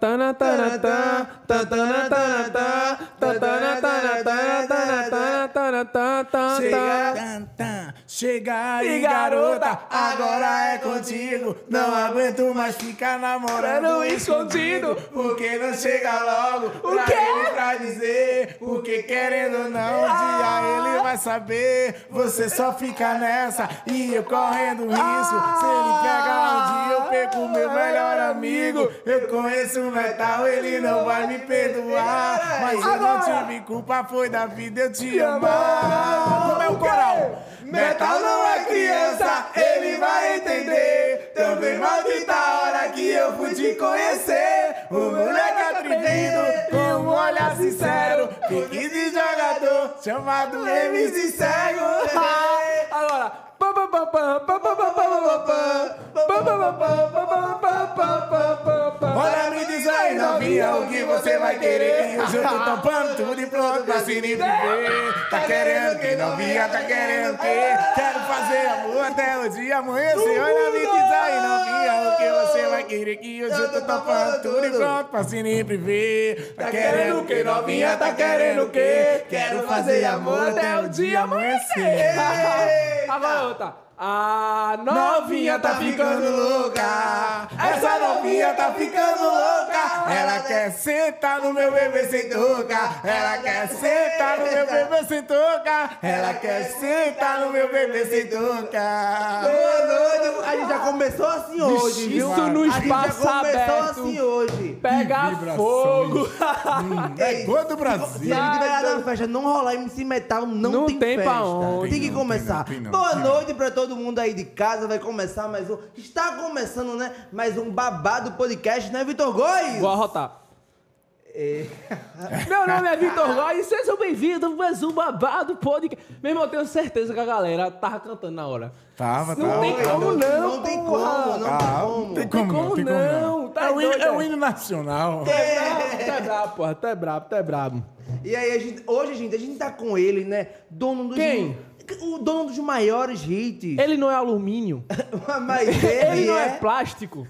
Ta na ta na ta ta ta na ta na ta ta na ta na ta ta na ta ta na ta ta ta ta ta. Aí, E garota, agora é contigo. Não aguento mais ficar namorando escondido. Porque não chega logo pra quê? ele pra dizer. Porque querendo ou não, um dia ele vai saber. Você só fica nessa e eu correndo risco. Se ele pega um dia, eu perco meu melhor amigo. Eu conheço o metal, ele não vai me perdoar. Mas eu não tive culpa, foi da vida eu te amar. Como é o coral? Metal não é criança, ele vai entender. Também maldita a hora que eu fui te conhecer. O moleque atrevido, com um olhar sincero. Pique de jogador, chamado MC Cego. Agora. Olha, me diz aí, novinha, o que você vai querer? Eu já tô tampando tudo de pronto pra se viver. Tá querendo que, novinha, tá querendo que? Quero fazer amor até o dia amanhecer. Olha, me diz aí, novinha, o que hoje eu tô tudo e pronto pra se livre ver. Tá querendo que novinha, tá querendo que? Quero fazer amor até o dia amanhecer. Agora outra. A Novinha tá ficando louca, essa novinha tá ficando louca. Ela quer sentar no meu bebê sem touca. Ela quer sentar no meu bebê sem touca. Ela quer sentar no meu bebê sem touca. Boa noite. A gente já começou assim hoje, viu? Isso no A gente já espaço começou aberto. assim hoje. Pega fogo. É cor do Se Brasil. a gente lá na festa não rolar MC Metal, não, Não tem, tem festa. pra onde. Tem que Tem não, começar. tem não, tem não, Boa noite pra todo mundo aí de casa. Vai começar mais um. Está começando, né? Mais um babado podcast, né, Vitor Góes? Vou arrotar. É. Meu nome é Vitor Góes e sejam bem-vindos a mais um babado podcast. Meu irmão, eu tenho certeza que a galera tava cantando na hora. Tava, Não tava. tem como não, Não tem como, porra. não tem como. não tem como não, tem como não, não. tá É o hino- é o hino nacional. É brabo, é brabo, porra. É brabo, é brabo. E aí, a gente, hoje, gente, a gente tá com ele, né? Dono dos. Quem? O dono dos maiores hits. Ele não é alumínio. Mas ele, Ele não é é. plástico.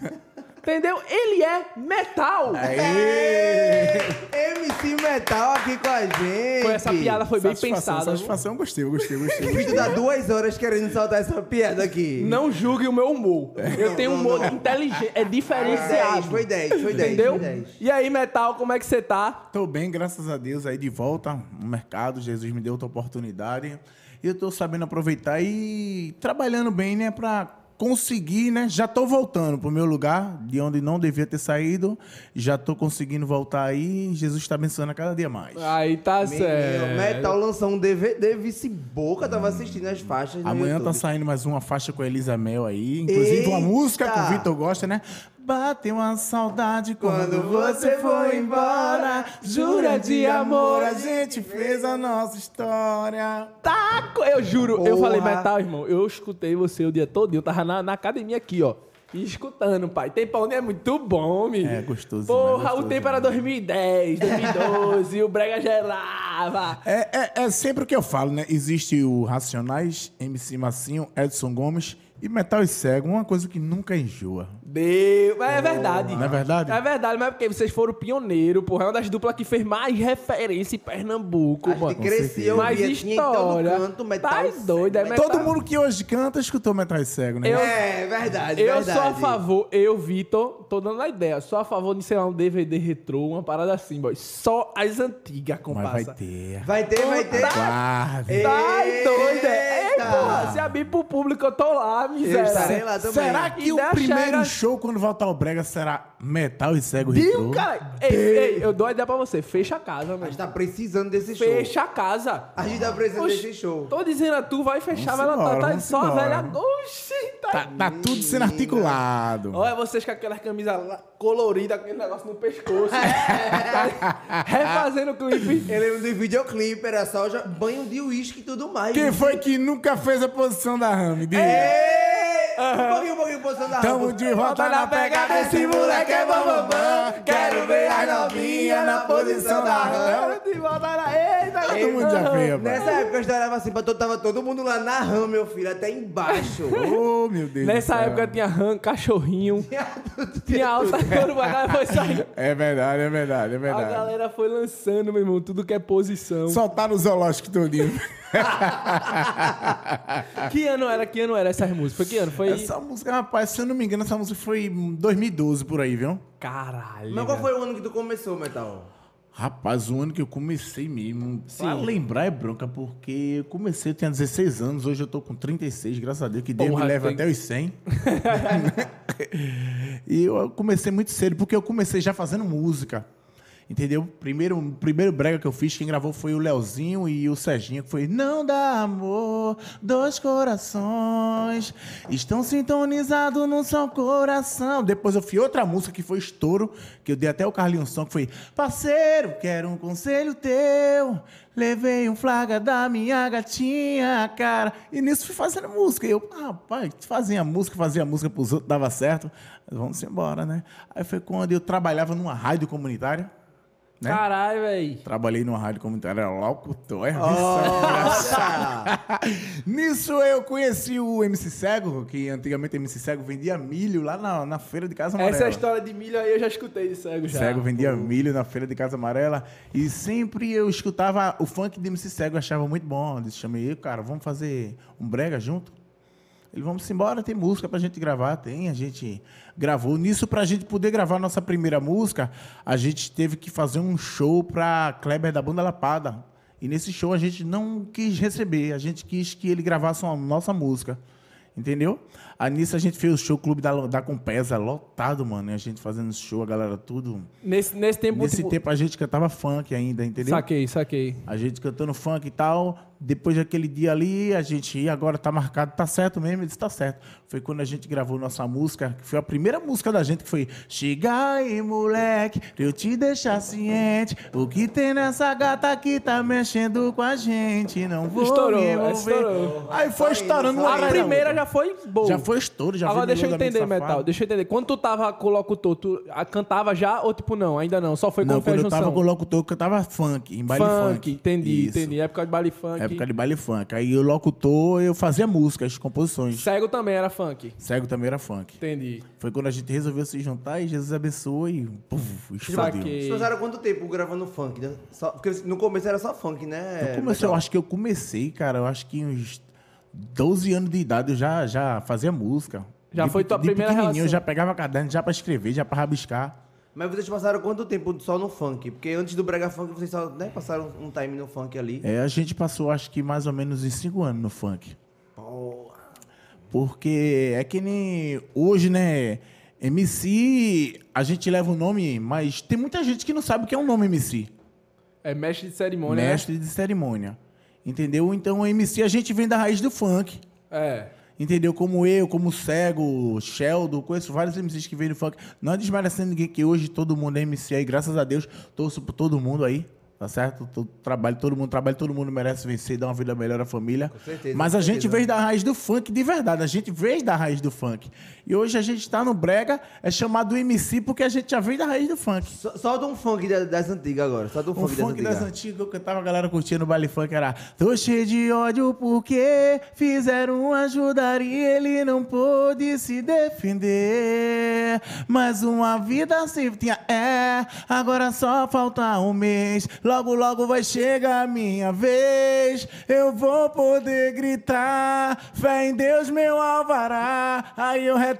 Entendeu? Ele é metal. Aê! MC Metal aqui com a gente. Foi essa piada foi bem Satisfação, pensada. Satisfação, gostei, gostei, gostei. O vídeo dá duas horas querendo soltar essa piada aqui. Não julgue o meu humor. Eu tenho um humor inteligente, é Foi 10, diferenciado. foi 10, foi 10. Entendeu? Foi 10. E aí, Metal, como é que você tá? Tô bem, graças a Deus, aí de volta no mercado. Jesus me deu outra oportunidade. E eu tô sabendo aproveitar e trabalhando bem, né, pra conseguir, né? Já tô voltando pro meu lugar, de onde não devia ter saído. Já tô conseguindo voltar aí. Jesus tá abençoando a cada dia mais. Aí tá Meu, certo. Metal lançou um DVD, vice boca, tava assistindo as faixas Amanhã tá YouTube. saindo mais uma faixa com a Elisa Mel aí. Inclusive uma Eita! música que o Vitor gosta, né? Bateu uma saudade quando, Quando você foi embora. Jura de amor, a gente fez a nossa história. Tá, co- eu juro, eu Porra. falei metal, irmão. Eu escutei você o dia todo. Eu tava na, na academia aqui, ó. E escutando, pai. Tem pão é muito bom, menino. É, gostoso Porra, demais, o gostoso tempo era 2010, 2012, o Brega gerava. É, é, é sempre o que eu falo, né? Existe o Racionais, MC Massinho, Edson Gomes e Metal e Cego. Uma coisa que nunca enjoa. Deu. Mas é verdade. Não é verdade? É verdade, mas é porque vocês foram pioneiro, porra. É uma das duplas que fez mais referência em Pernambuco, mano. crescia, Mais todo história. canto, Metal Tá doido, é metal. Todo mundo que hoje canta escutou Metal e Cego, né? Eu- É, verdade, Eu verdade. sou a favor, eu, Vitor, tô dando a ideia. Sou a favor de, sei lá, um DVD retrô, uma parada assim, boy. Só as antigas, Mas compassa. vai ter. Vai ter, vai ter. Tá Eita! doido, é? Ei, porra, se abrir pro público, eu tô lá, miséria. estarei lá também. Será que o primeiro show, quando voltar ao Brega, será Metal e Cego Viu, Retrô? cara? Ei, ei, eu dou a ideia pra você. Fecha a casa, A mano. gente tá precisando desse show. Fecha a casa. A gente tá precisando Oxi, desse show. Tô dizendo a tu, vai fechar, vai lá, tá, embora, tá vamos só a embora. velha. Oxi, tá. Tá, tá tudo sendo articulado. Olha vocês com aquelas camisas lá coloridas, aquele negócio no pescoço. Tá Refazendo o clipe. Eu lembro do videoclipe, era só já banho de uísque e tudo mais. Quem foi que nunca fez a posição da Rami? Diga. Um pouquinho, um pouquinho, posição da Tamo de volta na pegada, esse moleque é bambambam. Quero ver as novinhas na posição da Rami. De volta na... Eita, Aí, mundo já rapaz. Nessa época eu estourava assim, pra todo- tava todo mundo lá na rama, meu filho, até embaixo. Oh, meu Deus do Nessa céu. época tinha rã, cachorrinho, tinha alça couro, a galera foi saindo. É verdade, é verdade, é A verdade. galera foi lançando, meu irmão, tudo que é posição. Soltar no zoológico todinho. Que ano era? Que ano era essas músicas? Foi que ano? Foi. Essa música, rapaz, se eu não me engano, essa música foi em 2012 por aí, viu? Caralho. Mas qual foi o ano que tu começou, Metal? Rapaz, o ano que eu comecei mesmo. Pra lembrar é bronca, porque eu comecei, eu tinha 16 anos, hoje eu tô com 36, graças a Deus, que Deus Porra, me leva tem- até os 100. e eu comecei muito cedo, porque eu comecei já fazendo música. Entendeu? Primeiro, primeiro brega que eu fiz, quem gravou foi o Leozinho e o Serginho, que foi Não dá amor, dois corações estão sintonizados num só coração. Depois eu fiz outra música que foi estouro, que eu dei até o Carlinhos Som, que foi Parceiro, quero um conselho teu. Levei um flaga da minha gatinha, cara. E nisso fui fazendo música. E eu, rapaz, fazia música, fazia música pros outros, dava certo. Vamos embora, né? Aí foi quando eu trabalhava numa rádio comunitária. Né? Caralho, velho. Trabalhei numa rádio comunitária, era locutor, é Nossa! Nisso eu conheci o MC Cego, que antigamente o MC Cego vendia milho lá na, na feira de Casa Amarela. Essa é história de milho aí eu já escutei de cego já. Cego vendia milho na feira de Casa Amarela e sempre eu escutava o funk de MC Cego, eu achava muito bom. Eu disse, chamei cara, vamos fazer um brega junto? Ele, vamos embora, tem música pra gente gravar, tem, a gente gravou. Nisso, pra gente poder gravar nossa primeira música, a gente teve que fazer um show pra Kleber da Banda Lapada. E nesse show a gente não quis receber, a gente quis que ele gravasse a nossa música. Entendeu? Aí nisso a gente fez o show Clube da, da Compesa, lotado, mano. E a gente fazendo show, a galera tudo. Nesse, nesse tempo. Nesse tipo, tempo a gente cantava funk ainda, entendeu? Saquei, saquei. A gente cantando funk e tal. Depois daquele dia ali, a gente ia, agora tá marcado, tá certo mesmo? Ele disse, tá certo. Foi quando a gente gravou nossa música, que foi a primeira música da gente, que foi Chega aí, moleque, pra eu te deixar ciente. O que tem nessa gata que tá mexendo com a gente? Não vou Estourou, me envolver. estourou. Aí foi estourando uma A primeira já foi boa. Já foi estouro, já Agora foi deixa eu entender, Safado. Metal. Deixa eu entender. Quando tu tava com o locutor, tu cantava já ou tipo não? Ainda não? Só foi com Não, quando eu tava com o locutor, eu tava funk, em baile funk. funk. Entendi, Isso. entendi. Época de baile funk. Época de baile funk. Aí o locutor, eu fazia músicas, composições. Cego também era funk. Cego também era funk. Entendi. Foi quando a gente resolveu se juntar e Jesus abençoou e puf, explodiu. Saquei. Vocês passaram quanto tempo gravando funk? né? Só, porque no começo era só funk, né? Eu comecei, eu acho que eu comecei, cara, eu acho que uns 12 anos de idade eu já, já fazia música. Já De foi pe- tua de primeira pequenininho, relação. Eu já pegava caderno já pra escrever, já pra rabiscar. Mas vocês passaram quanto tempo só no funk? Porque antes do Brega Funk vocês só né, passaram um time no funk ali. É, a gente passou acho que mais ou menos uns 5 anos no funk. Porra. Porque é que nem hoje, né? MC, a gente leva o nome, mas tem muita gente que não sabe o que é um nome MC. É mestre de cerimônia. né? Mestre de cerimônia. Entendeu? Então, o MC a gente vem da raiz do funk. É. Entendeu? Como eu, como o Cego, Sheldon, conheço vários MCs que vêm do funk. Não é desmerecendo ninguém, que hoje todo mundo é MC aí, graças a Deus, torço por todo mundo aí. Tá certo? Todo, trabalho, todo mundo trabalha, todo mundo merece vencer, dar uma vida melhor à família. Com certeza, Mas a gente certeza. veio da raiz do funk de verdade. A gente veio da raiz do funk. E hoje a gente tá no Brega, é chamado MC porque a gente já veio da raiz do funk. So- Solta um funk da- das antigas agora. Solta um O funk, funk das das antigas. antigas, eu cantava, a galera curtindo o baile funk, era Tô cheio de ódio porque fizeram ajudar e ele não pôde se defender. Mas uma vida se tinha, é, agora só falta um mês. Logo, logo vai chegar a minha vez. Eu vou poder gritar, fé em Deus, meu alvará. Aí eu retorno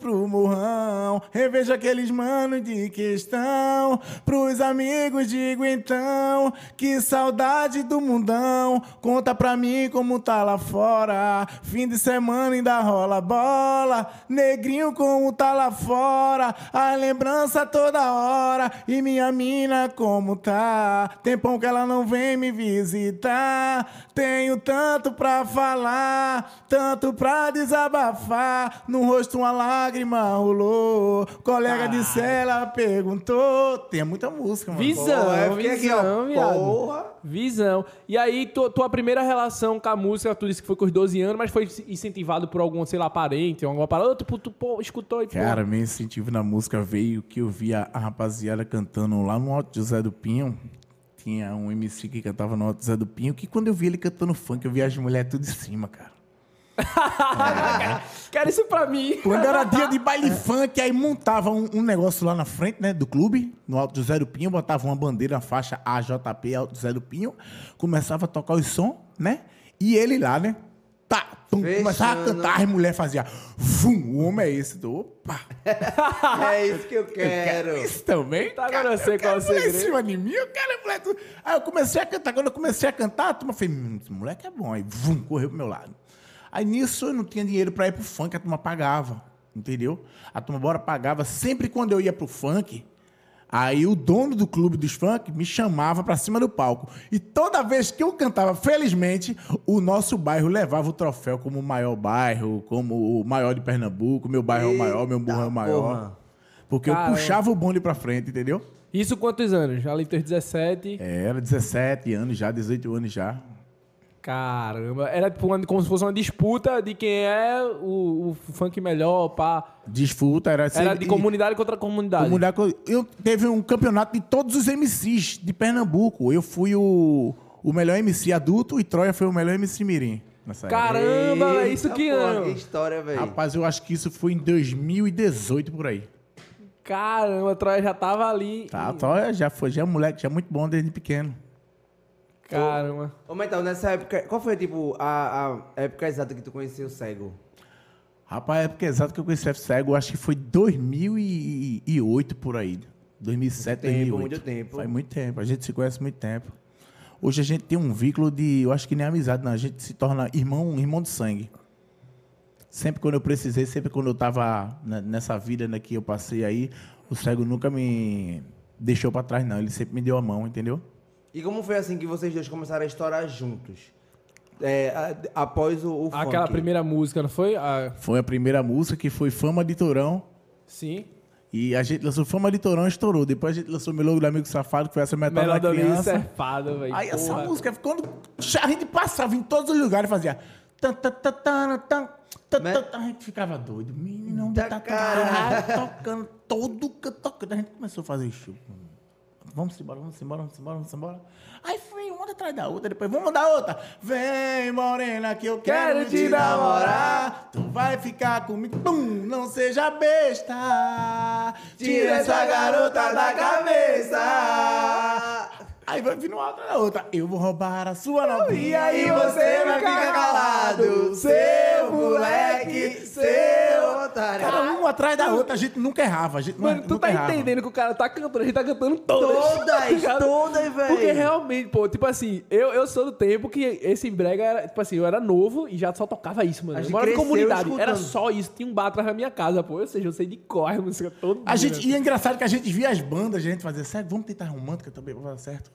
pro morrão, revejo aqueles manos de questão. Pros amigos digo então, que saudade do mundão. Conta pra mim como tá lá fora. Fim de semana ainda rola bola. Negrinho como tá lá fora. A lembrança toda hora. E minha mina como tá. Tempão que ela não vem me visitar. Tenho tanto pra falar, tanto pra desabafar. No rosto uma lágrima rolou. Colega de cela perguntou. Tem muita música, mano. Visão, Porra, eu fiquei aqui, ó, visão, viado. porra. Visão. E aí, tu- tua primeira relação com a música, tu disse que foi com os 12 anos, mas foi incentivado por algum, sei lá, parente, alguma parada. Tu pô, escutou e pô, Cara, meu incentivo na música veio que eu via a rapaziada cantando lá no Alto José do Pinho. tinha um MC que cantava no Alto Zé do Pinho, que quando eu vi ele cantando funk, eu via as mulheres tudo em cima, cara. Quero isso pra mim. Quando era dia de baile funk, aí montava um, um negócio lá na frente, né, do clube, no Alto José do Pinho, botava uma bandeira, a faixa AJP Alto José do Pinho, começava a tocar o som, né? E ele lá, né? Tá, tum, começava a cantar, as mulheres faziam. Vum, o homem é esse. Do, opa! É isso que eu Eu quero quero. isso também. Tá, cara. agora eu sei qual é o quero em segredo. cima de mim, eu quero mulher. Aí eu comecei a cantar. Quando eu comecei a cantar, a turma fez, hum, esse moleque é bom. Aí, vum, correu pro meu lado. Aí nisso eu não tinha dinheiro pra ir pro funk, a turma pagava. Entendeu? A turma bora pagava. Sempre quando eu ia pro funk, aí o dono do clube dos funk me chamava pra cima do palco. E toda vez que eu cantava, felizmente, o nosso bairro levava o troféu como o maior bairro, como o maior de Pernambuco, meu bairro é o maior, meu burro é o maior. porra. Porque eu Caramba. puxava o bonde pra frente, entendeu? Isso quantos anos? Já ali dos 17. É, era 17 anos já, 18 anos já. Caramba. Era tipo uma- como se fosse uma disputa de quem é o, o funk melhor, pá. Disputa, era... Era de e- comunidade contra comunidade. comunidade co- Eu teve um campeonato de todos os MCs de Pernambuco. Eu fui o, o melhor MC adulto e Troia foi o melhor MC mirim. Caramba, é isso que ano. Que história, velho. Rapaz, eu acho que isso foi em 2018 por aí. Caramba, a Troia já tava ali. Tá, Troia já foi, já é um moleque, já é muito bom desde pequeno. Caramba. Ô, mas então, nessa época, qual foi, tipo, a, a época exata que tu conheceu o cego? Rapaz, a época exata que eu conheci o Cego, eu acho que foi 2008 por aí. 2007, Muito tempo, 2008. muito tempo. Faz muito tempo. A gente se conhece muito tempo. Hoje a gente tem um vínculo de, eu acho que nem amizade, não. A gente se torna irmão, irmão de sangue. Sempre quando eu precisei, sempre quando eu tava ne- nessa vida né, que eu passei aí, o Cego nunca me deixou pra trás, não. Ele sempre me deu a mão, entendeu? E como foi assim que vocês dois começaram a estourar juntos? É, a- após o, o Aquela funk. primeira música, não foi? Ah, Foi a primeira música que foi Fama de Torão. sim. E a gente lançou Fama de Torão e estourou. Depois a gente lançou Meu do Amigo Safado, que foi essa metade Melhor da criança. serpada, velho. Aí essa porra. música, quando a gente passava em todos os lugares, fazia... tan, tan, tan, tan, tan, tan, Né? tan, A gente ficava doido. Menino, tá caralho. tocando todo canto, tocando. A gente começou a fazer show. Vamos embora, vamos embora, vamos embora, vamos embora. Aí foi uma atrás da outra, depois vamos dar outra. Vem, morena, que eu quero, Quero te namorar. Tu vai ficar comigo. Pum, não seja besta. Tira essa garota da cabeça. Aí vai vir uma outra da outra. Eu vou roubar a sua novinha. E aí você vai ficar calado, seu moleque, seu otário. Cara, um atrás da outra, a gente nunca errava. A gente Mano, tu nunca tá errava. entendendo que o cara tá cantando, a gente tá cantando todas. Todas, tá todas, velho. Porque realmente, pô, tipo assim, eu, eu sou do tempo que esse brega era, tipo assim, eu era novo e já só tocava isso, mano. A Eu gente morava em comunidade, escutando. era só isso, tinha um bar atrás da minha casa, pô. Ou seja, eu sei de cor a música toda. A gente, e é engraçado que a gente via as bandas, a gente fazia, sério, vamos tentar romântica também, vai dar certo.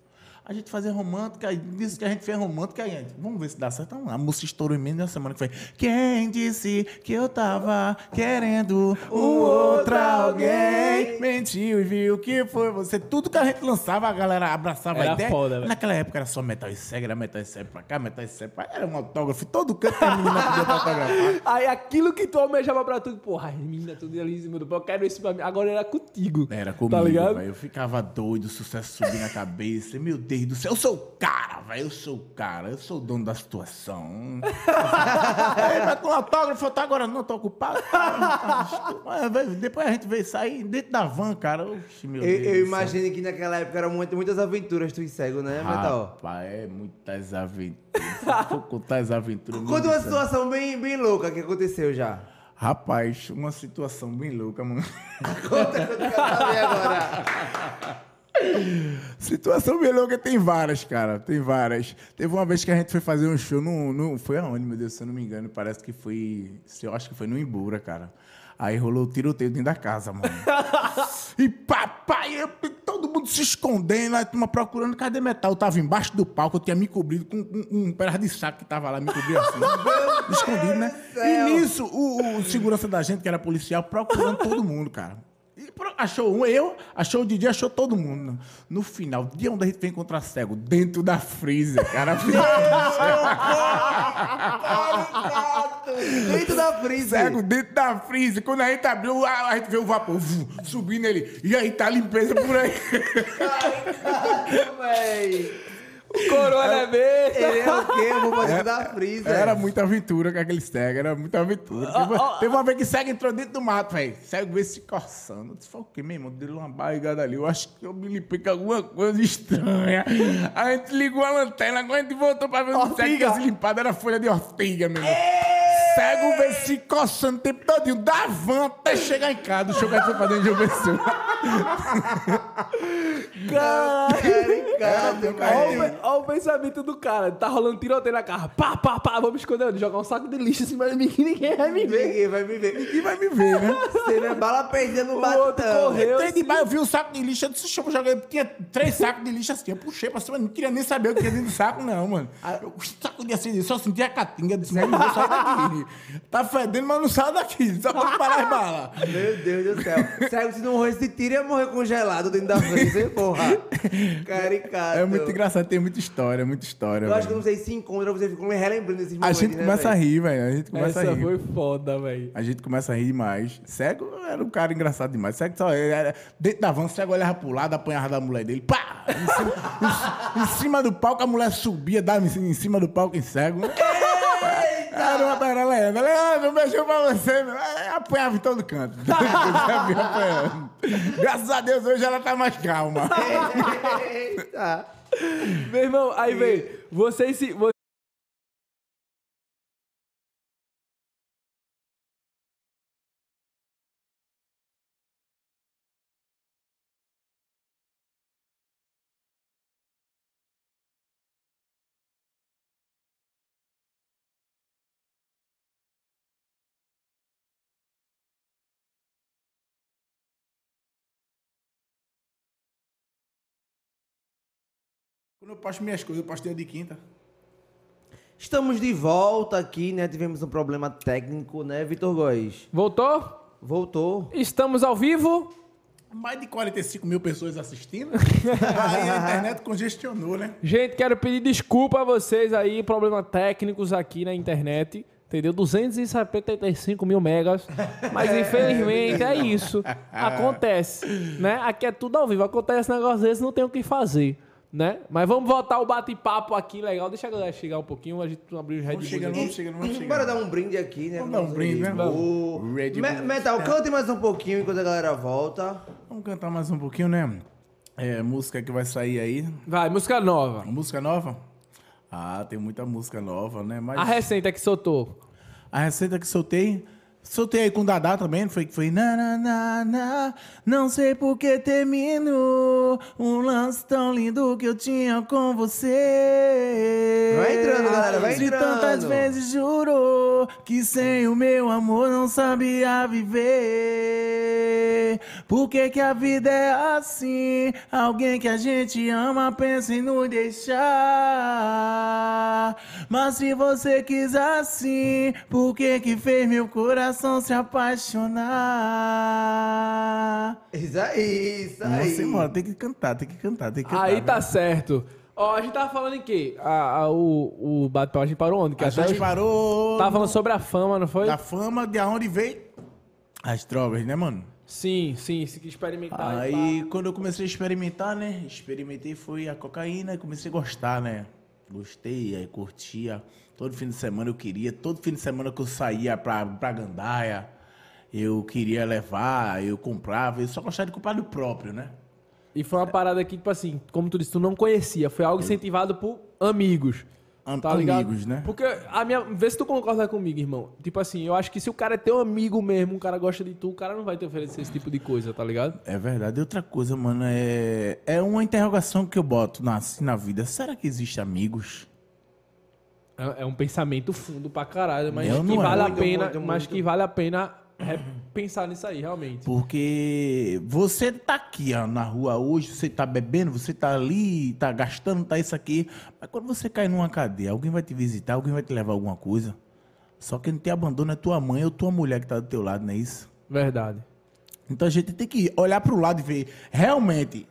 A gente fazia romântica, e disse que a gente fez romântica, aí gente, vamos ver se dá certo. Então, a música estourou em mim na semana que foi. Quem disse que eu tava querendo um outro alguém? Mentiu e viu que foi você. Tudo que a gente lançava, a galera abraçava Era a ideia. foda. Naquela época era só metal e cego, era metal e cego pra cá, metal e cego pra cá. Era um autógrafo, todo canto que a menina podia autografar. Aí aquilo que tu almejava pra tudo, porra, as meninas tudo ali em cima do pau, eu quero isso pra mim. Agora era contigo. Era comigo, Tá ligado? velho. Eu ficava doido, o sucesso subindo na cabeça. Meu Deus do céu, eu sou o cara, velho. Eu sou o cara, eu sou o dono da situação. Aí, mas com autógrafo, eu tô agora não, tô ocupado. Mas, Depois a gente veio sair dentro da van, cara. Oxi, meu Eu, Deus. eu imagino que naquela época eram muito- muitas aventuras tu e cego, né, Metal? Rapaz, é muitas aventuras. For contar as aventuras. Conta uma Deus situação bem, bem louca que aconteceu já. Rapaz, uma situação bem louca, mano. Conta, conta que eu quero saber agora. Situação bem louca tem várias, cara. Tem várias. Teve uma vez que a gente foi fazer um show no. no foi aonde, meu Deus, se eu não me engano. Parece que foi. Eu acho que foi no Imbura, cara. Aí rolou o tiroteio dentro da casa, mano. e papai, eu, todo mundo se escondendo, a turma procurando, cadê metal? Eu tava embaixo do palco, eu tinha me cobrido com um, um pedaço de saco que tava lá, me cobriu assim. escondido, né? E nisso, o, o segurança da gente, que era policial, procurando todo mundo, cara. E achou um, eu, achou o Didi, achou todo mundo. No final, de onde a gente foi encontrar cego? Dentro da freezer, cara. Dentro da freezer. Cego dentro da freezer. Quando a gente abriu, a, a gente vê o vapor subindo ele. E aí tá a limpeza por aí. Véi. Coroa é besta. Ele é o quê? Eu vou dentro da freezer. Era muita aventura com aquele cego, era muita aventura. Teve, uma- teve uma vez que cego entrou dentro do mato, velho. Cego veio se coçando. Eu disse, foi o quê, meu irmão? Deu uma barrigada ali. Eu acho que eu me limpei com alguma coisa estranha. A gente ligou a lanterna, quando a gente voltou pra ver o cego que tinha se limpado, era folha de ortiga, meu irmão. Cego veio se coçando o tempo todinho, da van até chegar em casa. O chocolate foi pra dentro de uma pessoa. Caricato, Olha o pensamento do cara. Tá rolando tiroteio na carro. Pá, pá, pá. Vamos esconder. onde? Jogar um saco de lixo em cima de mim que ninguém vai me ver. Ninguém vai me ver. Ninguém vai me ver, né? Você vê bala perdendo o batão. correu. Entrei debaixo, eu vi o saco de lixo, eu disse, eu jogar. Tinha três sacos de lixo assim, eu puxei pra cima, não queria nem saber o que tinha dentro do saco, não, mano. Eu, o saco de assim, só sentia a catinga, eu disse, não vou sair daqui. Tá fedendo, mas não sai daqui, só pra parar as balas. Meu Deus do céu. Cego, se não morresse de tiro, ia morrer congelado dentro da freezer, porra. Caricato. É muito engraçado, tem muita história, muita história. Eu acho que sei se encontra, você ficou me relembrando desses A momentos, gente né, começa a rir, velho, a gente começa Essa a rir. foi foda, velho. A gente começa a rir demais. Cego era um cara engraçado demais. Cego só era, dentro da van, cego olhava pro lado, apanhava da mulher dele. Pá! Em cima, em- em cima do palco, a mulher subia, dava em cima- em cima do palco em cego. Era uma era Leandro. Leandro, um beijão pra você. meu. É, Apanhava em todo canto. Já vi apanhando. Graças a Deus, hoje ela tá mais calma. Eita. Meu irmão, aí vem. Vocês se. Quando eu posto minhas coisas, eu posto dia de quinta. Estamos de volta aqui, né? Tivemos um problema técnico, né, Vitor Góes? Voltou? Voltou. Estamos ao vivo. Mais de 45 mil pessoas assistindo. Aí a internet congestionou, né? Gente, quero pedir desculpa a vocês aí, problemas técnicos aqui na internet. Entendeu? 275 mil megas. Mas infelizmente é isso. Acontece. Né? Aqui é tudo ao vivo. Acontece negócio desse, não tem o que fazer. Né? Mas vamos voltar o bate-papo aqui legal. Deixa a galera chegar um pouquinho. A gente abriu os Red Vamos Bull. chegando, vamos chegando, vamos chegando. Bora dar um brinde aqui, né? Vamos dar um brinde, né? O Vamos. Red Me- Bull. Metal, cante mais um pouquinho enquanto a galera volta. Vamos cantar mais um pouquinho, né? É, música que vai sair aí. Vai, música nova. Música nova? Ah, tem muita música nova, né? Mas A recente é que soltou. a receita que soltei, soltei aí com o Dadá também, não foi que foi na, na, na, na, não sei por que termino um lance tão lindo que eu tinha com você. Vai entrando, galera, vai De entrando. tantas vezes jurou que sem o meu amor não sabia viver. Por que que a vida é assim? Alguém que a gente ama pensa em nos deixar. Mas se você quis assim, por que que fez meu coração se apaixonar? Isso aí, isso aí. Nossa, mano, tem que cantar, tem que cantar, tem que cantar. Aí tá certo. Ó, a gente tava falando em quê? A, a- o, o bate a gente parou onde? Que A até gente parou Tava falando sobre a fama, não foi? da fama de onde veio as drogas, né, mano? Sim, sim, se quis experimentar. Aí, quando eu comecei a experimentar, né? Experimentei foi a cocaína e comecei a gostar, né? Gostei, aí curtia. Todo fim de semana eu queria. Todo fim de semana que eu saía pra, pra Gandaia, eu queria levar, eu comprava. Eu só gostava de comprar do próprio, né? E foi uma parada que, tipo assim, como tu disse, tu não conhecia. Foi algo incentivado por amigos. Am- Tá ligado? amigos, né? Porque a minha. Vê se tu concorda comigo, irmão. Tipo assim, eu acho que se o cara é teu amigo mesmo, um cara gosta de tu, o cara não vai te oferecer esse tipo de coisa, tá ligado? É verdade. Outra coisa, mano, é, é uma interrogação que eu boto na, assim, na vida. Será que existem amigos? É, é um pensamento fundo pra caralho, mas Meu, que não é. vale a Muito, pena. muito, mas muito. que vale a pena é, pensar nisso aí, realmente. Porque você tá aqui ó, na rua hoje, você tá bebendo, você tá ali, tá gastando, tá isso aqui. Mas quando você cai numa cadeia, alguém vai te visitar, alguém vai te levar alguma coisa. Só que não te abandona é tua mãe ou tua mulher que tá do teu lado, não é isso? Verdade. Então a gente tem que olhar pro lado e ver, realmente,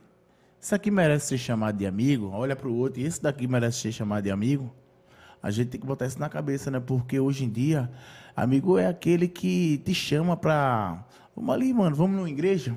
isso aqui merece ser chamado de amigo? Olha pro outro, e esse daqui merece ser chamado de amigo? A gente tem que botar isso na cabeça, né? Porque hoje em dia, amigo é aquele que te chama pra. Vamos ali, mano, vamos numa igreja.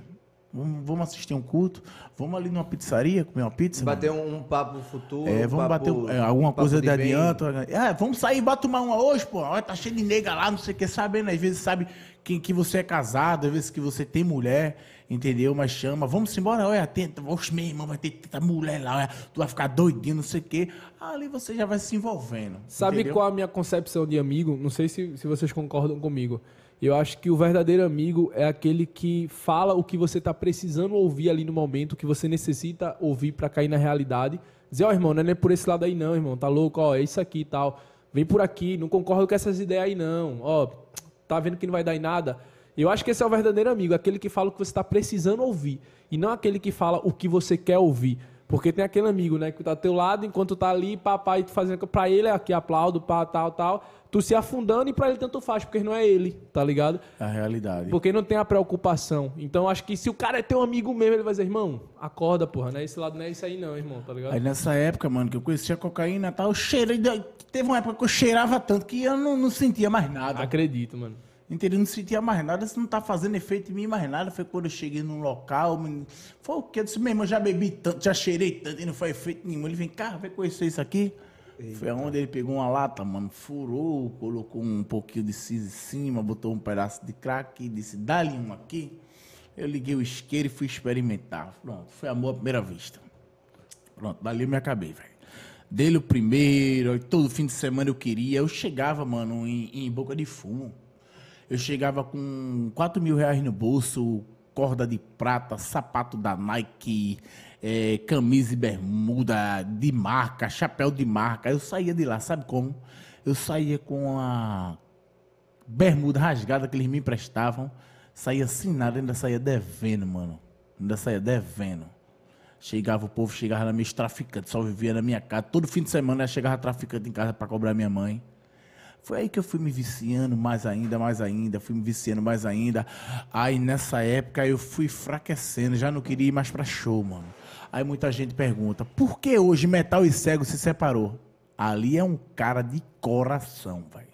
Vamos, vamos assistir um culto. Vamos ali numa pizzaria, comer uma pizza. Bater um, um papo futuro. É, vamos papo- bater é, alguma um coisa de bem. adianto. É, vamos sair, bota tomar uma hoje, pô. Olha, tá cheio de nega lá, não sei o que, sabendo. Às vezes sabe que, que você é casado, às vezes que você tem mulher, entendeu? Mas chama, vamos embora, olha, tenta, oxe, meu irmão, vai ter tanta mulher lá, olha, tu vai ficar doidinho, não sei o que. Ali você já vai se envolvendo. Sabe entendeu? qual a minha concepção de amigo? Não sei se, se vocês concordam comigo. Eu acho que o verdadeiro amigo é aquele que fala o que você tá precisando ouvir ali no momento, o que você necessita ouvir pra cair na realidade. Dizer, ó, irmão, não é por esse lado aí não, irmão, tá louco, ó, é isso aqui e tal. Vem por aqui, não concordo com essas ideias aí não. Ó, tá vendo que não vai dar em nada? Eu acho que esse é o verdadeiro amigo, aquele que fala o que você tá precisando ouvir. E não aquele que fala o que você quer ouvir. Porque tem aquele amigo, né, que tá ao teu lado, enquanto tá ali, papai, fazendo pra ele, aqui aplaudo, pá, tal, tal. Tu se afundando e pra ele tanto faz, porque não é ele, tá ligado? A realidade. Porque não tem a preocupação. Então acho que se o cara é teu amigo mesmo, ele vai dizer, irmão, acorda, porra, não é esse lado, não é isso aí não, irmão, tá ligado? Aí nessa época, mano, que eu conhecia cocaína e tal, eu cheirei. Teve uma época que eu cheirava tanto que eu não, não sentia mais nada. Acredito, mano. Entendeu? Não sentia mais nada, isso não tá fazendo efeito em mim mais nada. Foi quando eu cheguei num local, foi o que? Eu disse, meu irmão, já bebi tanto, já cheirei tanto e não foi efeito nenhum. Ele vem cá, vem conhecer isso aqui. Foi aonde ele pegou uma lata, mano, furou, colocou um pouquinho de cis em cima, botou um pedaço de crack e disse, dá-lhe um aqui. Eu liguei o isqueiro e fui experimentar. Pronto, foi amor à primeira vista. Pronto, dali eu me acabei, velho. Dele o primeiro, todo fim de semana eu queria. Eu chegava, mano, em, em boca de fumo. Eu chegava com 4 mil reais no bolso, corda de prata, sapato da Nike, eh, camisa e bermuda de marca, chapéu de marca. Eu saía de lá, sabe como? Eu saía com a bermuda rasgada que eles me emprestavam. Saía assim nada, ainda saía devendo, mano. Ainda saía devendo. Chegava o povo, chegava na minha traficante, só vivia na minha casa. Todo fim de semana chegava traficante em casa para cobrar minha mãe. Foi aí que eu fui me viciando mais ainda, mais ainda, fui me viciando mais ainda. Aí nessa época eu fui enfraquecendo, já não queria ir mais pra show, mano. Aí muita gente pergunta: por que hoje Metal e Cego se separou? Ali é um cara de coração, velho.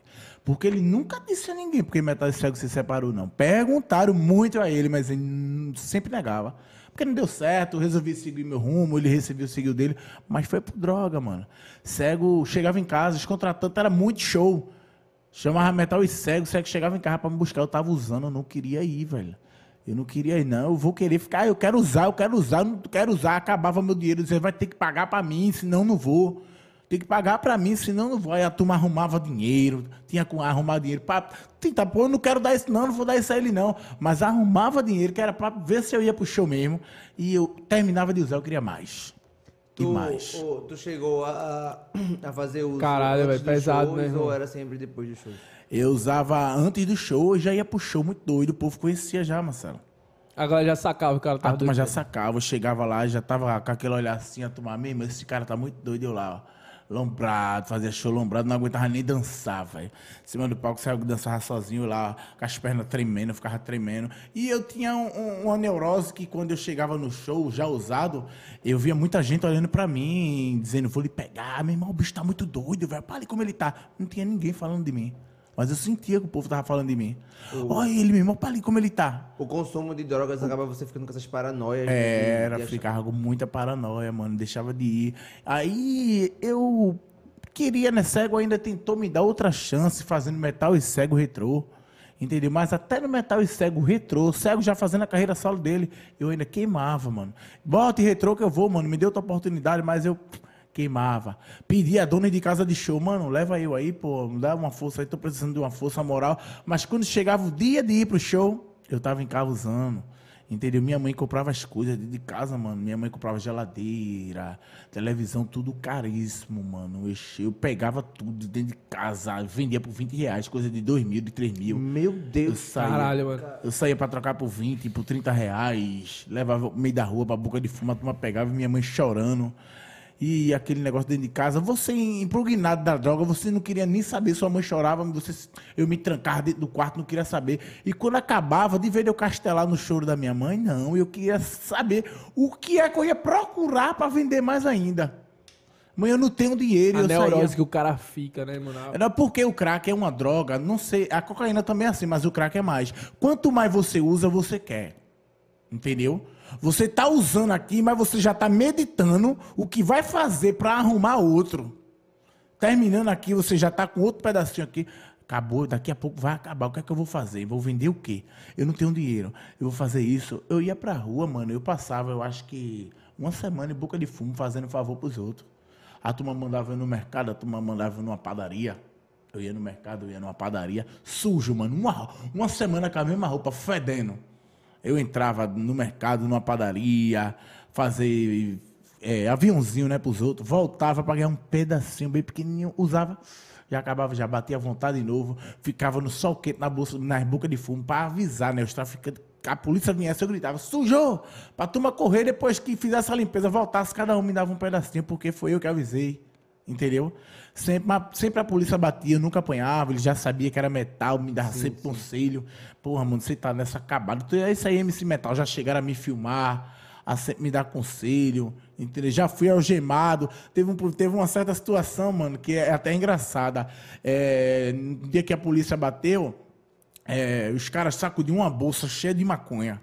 Porque ele nunca disse a ninguém porque Metal e Cego se separou, não. Perguntaram muito a ele, mas ele sempre negava. Porque não deu certo, resolvi seguir meu rumo, ele recebeu seguir o dele, mas foi por droga, mano. Cego chegava em casa, os contratantes era muito show. Chamava metal e cego, cego chegava em casa pra me buscar, eu tava usando, eu não queria ir, velho. Eu não queria ir, não. Eu vou querer ficar, eu quero usar, eu quero usar, eu não quero usar. Acabava meu dinheiro, você vai ter que pagar pra mim, senão não vou. Tem que pagar pra mim, senão não vou. Aí a turma arrumava dinheiro, tinha que arrumar dinheiro pra. Tentar, pô, eu não quero dar isso, não, não vou dar isso a ele, não. Mas arrumava dinheiro, que era pra ver se eu ia pro show mesmo. E eu terminava de usar, eu queria mais. E Tu, mais. ô, tu chegou a, a fazer o Caralho, velho, pesado, né, irmão? Ou era sempre depois do show? Eu usava antes do show, eu já ia pro show muito doido, o povo conhecia já, Marcelo. Agora já sacava o cara A tava turma doido. já sacava, eu chegava lá, já tava com aquele olhar assim, a turma, mesmo, esse cara tá muito doido, eu lá, ó. Lombrado, fazia show lombrado, não aguentava nem dançar, velho. Em cima do palco, saiu dançava sozinho lá, com as pernas tremendo, eu ficava tremendo. E eu tinha um- um- uma neurose que quando eu chegava no show, já usado, eu via muita gente olhando pra mim, dizendo, vou lhe pegar, meu irmão, o bicho tá muito doido, velho, olha como ele tá. Não tinha ninguém falando de mim. Mas eu sentia que o povo tava falando de mim. Olha ele, meu irmão, olha ali como ele tá. O consumo de drogas acaba você ficando com essas paranoias. de- Era, achar- ficava com muita paranoia, mano. Deixava de ir. Aí eu queria, né? Cego ainda tentou me dar outra chance fazendo metal e cego retrô. Entendeu? Mas até no metal e cego retrô, cego já fazendo a carreira solo dele, eu ainda queimava, mano. Bota e retrô que eu vou, mano. Me deu outra oportunidade, mas eu queimava. Pedi a dona de casa de show, mano, leva eu aí, pô, me dá uma força aí, tô precisando de uma força moral. Mas quando chegava o dia de ir pro show, eu tava em casa usando. Entendeu? Minha mãe comprava as coisas de casa, mano. Minha mãe comprava geladeira, televisão, tudo caríssimo, mano. Eu, eu pegava tudo dentro de casa, vendia por 20 reais, coisa de 2 mil, de 3 mil. Meu Eu Deus. saía, Caralho, mano. eu saía pra trocar por 20, por 30 reais, levava no meio da rua pra boca de fumo, a turma pegava e minha mãe chorando. E aquele negócio dentro de casa, você impregnado da droga, você não queria nem saber, sua mãe chorava, você, eu me trancava dentro do quarto, não queria saber. E quando acabava, de vez de eu castelar no choro da minha mãe, não, eu queria saber o que é que eu ia procurar pra vender mais ainda. Mas eu não tenho dinheiro. A eu neurose saía. que o cara fica, né, mano? Não, porque o crack é uma droga, não sei. A cocaína também é assim, mas o crack é mais. Quanto mais você usa, você quer. Entendeu? Você tá usando aqui, mas você já tá meditando o que vai fazer para arrumar outro. Terminando aqui, você já tá com outro pedacinho aqui. Acabou, daqui a pouco vai acabar. O que é que eu vou fazer? Vou vender o quê? Eu não tenho dinheiro. Eu vou fazer isso. Eu ia pra rua, mano. Eu passava, eu acho que uma semana em boca de fumo, fazendo favor pros outros. A turma mandava eu no mercado, a turma mandava eu numa padaria. Eu ia no mercado, eu ia numa padaria, sujo, mano. Uma, uma semana com a mesma roupa, fedendo. Eu entrava no mercado, numa padaria, fazer é, aviãozinho, né, pros outros. Voltava para ganhar um pedacinho bem pequenininho, usava, já acabava, já batia à vontade de novo. Ficava no sol quente, na bolsa, nas bocas de fumo, para avisar, né, os traficantes. A polícia viesse, eu gritava, sujou! Pra turma correr, depois que fizesse a limpeza, voltasse, cada um me dava um pedacinho, porque foi eu que avisei. Entendeu? Sempre, sempre a polícia batia, eu nunca apanhava, ele já sabia que era metal, me dava sempre conselho. Porra, mano, você tá nessa acabada. Então, isso aí, MC Metal, já chegaram a me filmar, a sempre me dar conselho, entendeu? Já fui algemado. Teve, um, teve uma certa situação, mano, que é até engraçada. É, no dia que a polícia bateu, é, os caras sacudiam uma bolsa cheia de maconha.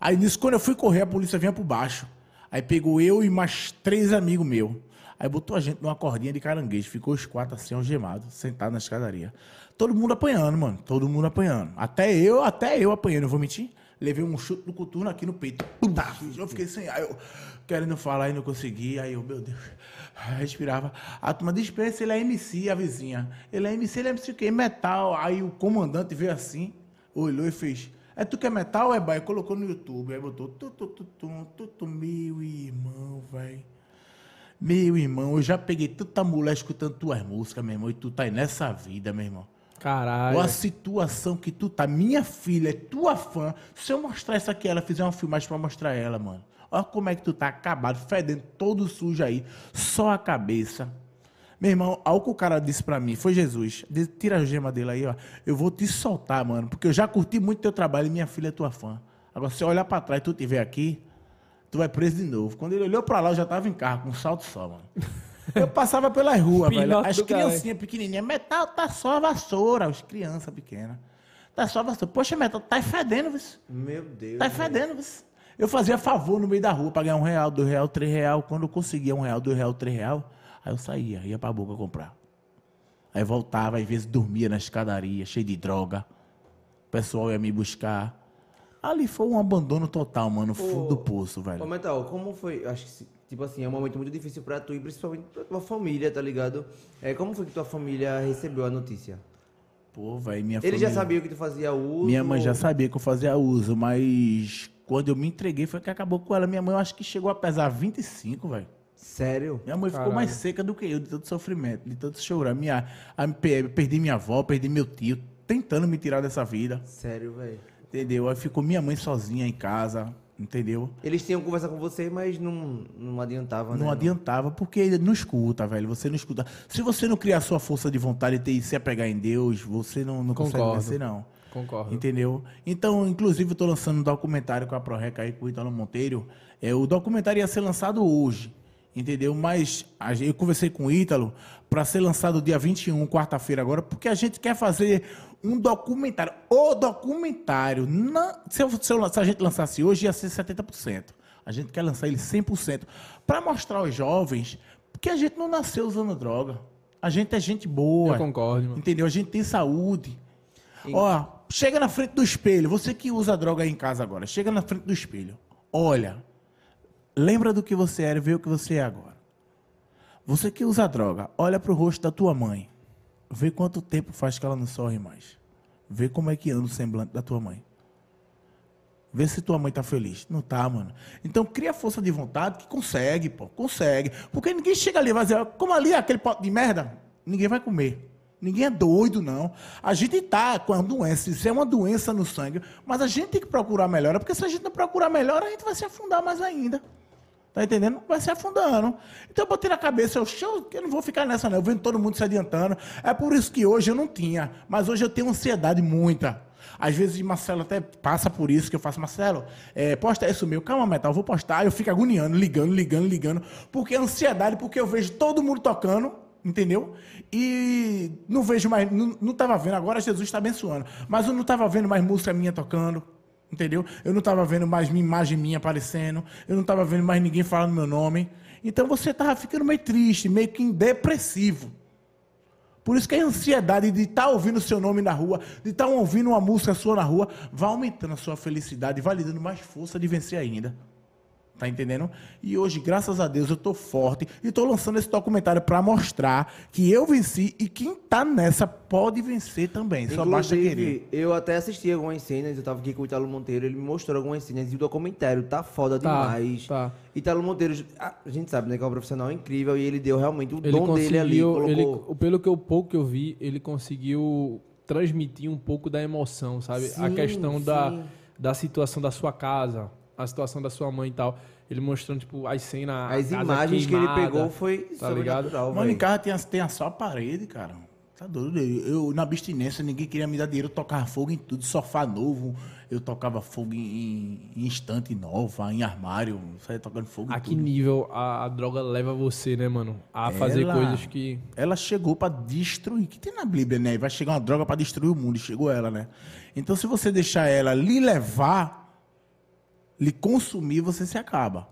Aí nisso, quando eu fui correr, a polícia vinha por baixo. Aí pegou eu e mais três amigos meus. Aí botou a gente numa cordinha de caranguejo. Ficou os quatro assim, algemados, sentados na escadaria. Todo mundo apanhando, mano. Todo mundo apanhando. Até eu, até eu apanhando, eu vou mentir. Levei um chute do coturno aqui no peito. Pum, tá. Eu fiquei sem ar. Eu querendo falar e não consegui. Aí eu, meu Deus. Respirava. A turma dispensa, ele é MC, a vizinha. Ele é MC, ele é MC o quê? Metal. Aí o comandante veio assim, olhou e fez. É tu que é metal, é bai? Colocou no YouTube. Aí botou. Tu, tu, tu, tu, tu, tu, meu irmão, velho. Meu irmão, eu já peguei tanta mulher escutando tuas músicas, meu irmão, e tu tá aí nessa vida, meu irmão. Caralho. Olha a situação que tu tá. Minha filha é tua fã. Se eu mostrar isso aqui, ela fizer uma filmagem pra mostrar ela, mano. Olha como é que tu tá acabado, fedendo todo sujo aí. Só a cabeça. Meu irmão, algo que o cara disse pra mim, foi Jesus. Tira a gema dele aí, ó. Eu vou te soltar, mano. Porque eu já curti muito teu trabalho e minha filha é tua fã. Agora, se eu olhar pra trás e tu estiver aqui, tu vai preso de novo. Quando ele olhou pra lá, eu já tava em carro, com um salto só, mano. Eu passava pelas ruas, velho. As criancinhas pequenininhas. Metal tá só a vassoura. As crianças pequenas. Tá só a vassoura. Poxa, Metal, tá fedendo, viu? Meu Deus. Tá fedendo, viu? Eu fazia favor no meio da rua pra ganhar um real, dois real, três real. Quando eu conseguia um real, dois real, três real, aí eu saía, ia pra boca comprar. Aí voltava, às vezes dormia na escadaria, cheio de droga. O pessoal ia me buscar. Ali foi um abandono total, mano, fundo do poço, velho. Ô, Metal, como foi? Acho que, tipo assim, é um momento muito difícil pra tu e principalmente pra tua família, tá ligado? É, como foi que tua família recebeu a notícia? Pô, velho, minha Ele já família- sabia que tu fazia uso? Minha mãe já sabia que eu fazia uso, mas quando eu me entreguei foi que acabou com ela. Minha mãe, eu acho que chegou a pesar 25, velho. Sério? Minha mãe ficou Caralho. mais seca do que eu, de tanto sofrimento, de tanto chorar. Minha, a, pe- perdi minha avó, perdi meu tio, tentando me tirar dessa vida, Sério, velho. Entendeu? Aí ficou minha mãe sozinha em casa, entendeu? Eles tinham conversado com você, mas não, não adiantava, né? Não adiantava, porque ele não escuta, velho. Você não escuta. Se você não criar sua força de vontade e ter- se apegar em Deus, você não, não consegue vencer, não. Concordo. Entendeu? Então, inclusive, eu tô lançando um documentário com a ProReca aí, com o Italo Monteiro. É, o documentário ia ser lançado hoje, entendeu? Mas a eu conversei com o Ítalo para ser lançado dia 21, quarta-feira agora, porque a gente quer fazer um documentário. O documentário, não, se, eu- se eu- se a gente lançasse hoje, ia ser 70%. A gente quer lançar ele 100%, para mostrar aos jovens que a gente não nasceu usando droga. A gente é gente boa. Eu concordo, mano. Entendeu? A gente tem saúde. Ó, chega na frente do espelho. Você que usa droga aí em casa agora, chega na frente do espelho. Olha, lembra do que você era e vê o que você é agora. Você que usa droga, olha pro rosto da tua mãe. Vê quanto tempo faz que ela não sorri mais. Vê como é que anda o semblante da tua mãe. Vê se tua mãe tá feliz. Não tá, mano. Então cria força de vontade que consegue, pô. Consegue. Porque ninguém chega ali e vai dizer, como ali é aquele pote de merda, ninguém vai comer. Ninguém é doido, não. A gente tá com a doença, isso é uma doença no sangue, mas a gente tem que procurar melhora, porque se a gente não procurar melhora, a gente vai se afundar mais ainda. Tá entendendo? Vai se afundando. Então eu botei na cabeça, eu, "Show, eu não vou ficar nessa, não. Eu vendo todo mundo se adiantando. É por isso que hoje eu não tinha, mas hoje eu tenho ansiedade muita. Às vezes Marcelo até passa por isso que eu faço, Marcelo, é, posta isso meu, calma, metal, vou postar. Eu fico agoniando, ligando, ligando, ligando. Porque é ansiedade, porque eu vejo todo mundo tocando, entendeu? E não vejo mais, não, não tava vendo, agora Jesus está abençoando. Mas eu não tava vendo mais música minha tocando. Entendeu? Eu não estava vendo mais minha imagem minha aparecendo. Eu não estava vendo mais ninguém falando meu nome. Então você estava ficando meio triste, meio que depressivo. Por isso que a ansiedade de estar tá ouvindo o seu nome na rua, de estar tá ouvindo uma música sua na rua, vai aumentando a sua felicidade, vai lhe dando mais força de vencer ainda. Tá entendendo? E hoje, graças a Deus, eu tô forte e tô lançando esse documentário para mostrar que eu venci e quem tá nessa pode vencer também. Só basta querer. Eu até assisti algumas cenas, eu tava aqui com o Italo Monteiro, ele me mostrou algumas cenas e o documentário tá foda tá, demais. Tá. Italo Monteiro, a gente sabe, né, que é um profissional incrível e ele deu realmente o ele dom dele ali. Colocou... Ele, pelo que eu pouco que eu vi, ele conseguiu transmitir um pouco da emoção, sabe? Sim, a questão da, da situação da sua casa a situação da sua mãe e tal. Ele mostrando, tipo, as cenas. As imagens queimada, que ele pegou foi tá ligado? Mano, em casa tem, tem só a parede, cara. Tá doido. Eu, na abstinência, ninguém queria me dar dinheiro, eu tocava fogo em tudo, sofá novo, eu tocava fogo em, em estante nova, em armário, saia tocando fogo A que tudo. nível a, a, droga leva você, né, mano? A ela, fazer coisas que. Ela chegou para destruir. que tem na Bíblia, né? Vai chegar uma droga para destruir o mundo, e chegou ela, né? Então, se você deixar ela lhe levar lhe consumir, você se acaba.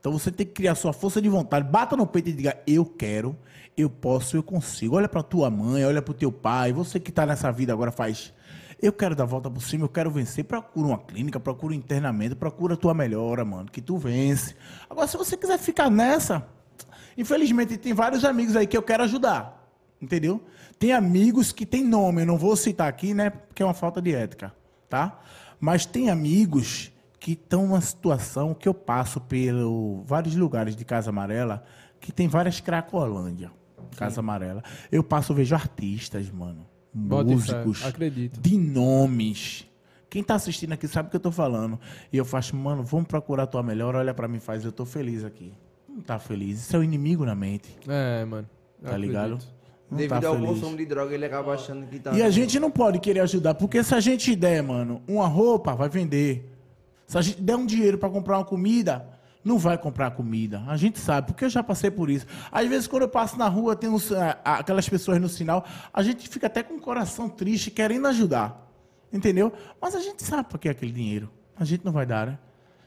Então você tem que criar sua força de vontade. Bata no peito e diga: Eu quero, eu posso, eu consigo. Olha para tua mãe, olha para o teu pai. Você que está nessa vida agora faz. Eu quero dar volta por cima, eu quero vencer. Procura uma clínica, procura um internamento, procura a tua melhora, mano, que tu vence. Agora, se você quiser ficar nessa, infelizmente tem vários amigos aí que eu quero ajudar. Entendeu? Tem amigos que têm nome, eu não vou citar aqui, né? Porque é uma falta de ética, tá? Mas tem amigos que estão numa situação que eu passo por vários lugares de Casa Amarela que tem várias Cracolândia. Casa Sim. Amarela. Eu passo, vejo artistas, mano. Bote músicos. Acredito. De nomes. Quem tá assistindo aqui sabe o que eu tô falando. E eu faço, mano, vamos procurar a tua melhor, olha para mim faz, eu tô feliz aqui. Não tá feliz. Isso é o inimigo na mente. É, mano. Tá ligado? Não Devido tá ao feliz. consumo de droga, ele acaba achando que tá. E a gente não pode querer ajudar, porque se a gente der, mano, uma roupa, vai vender. Se a gente der um dinheiro para comprar uma comida, não vai comprar comida. A gente sabe, porque eu já passei por isso. Às vezes, quando eu passo na rua, tem uns, é, aquelas pessoas no sinal, a gente fica até com o coração triste, querendo ajudar. Entendeu? Mas a gente sabe para que é aquele dinheiro. A gente não vai dar, né?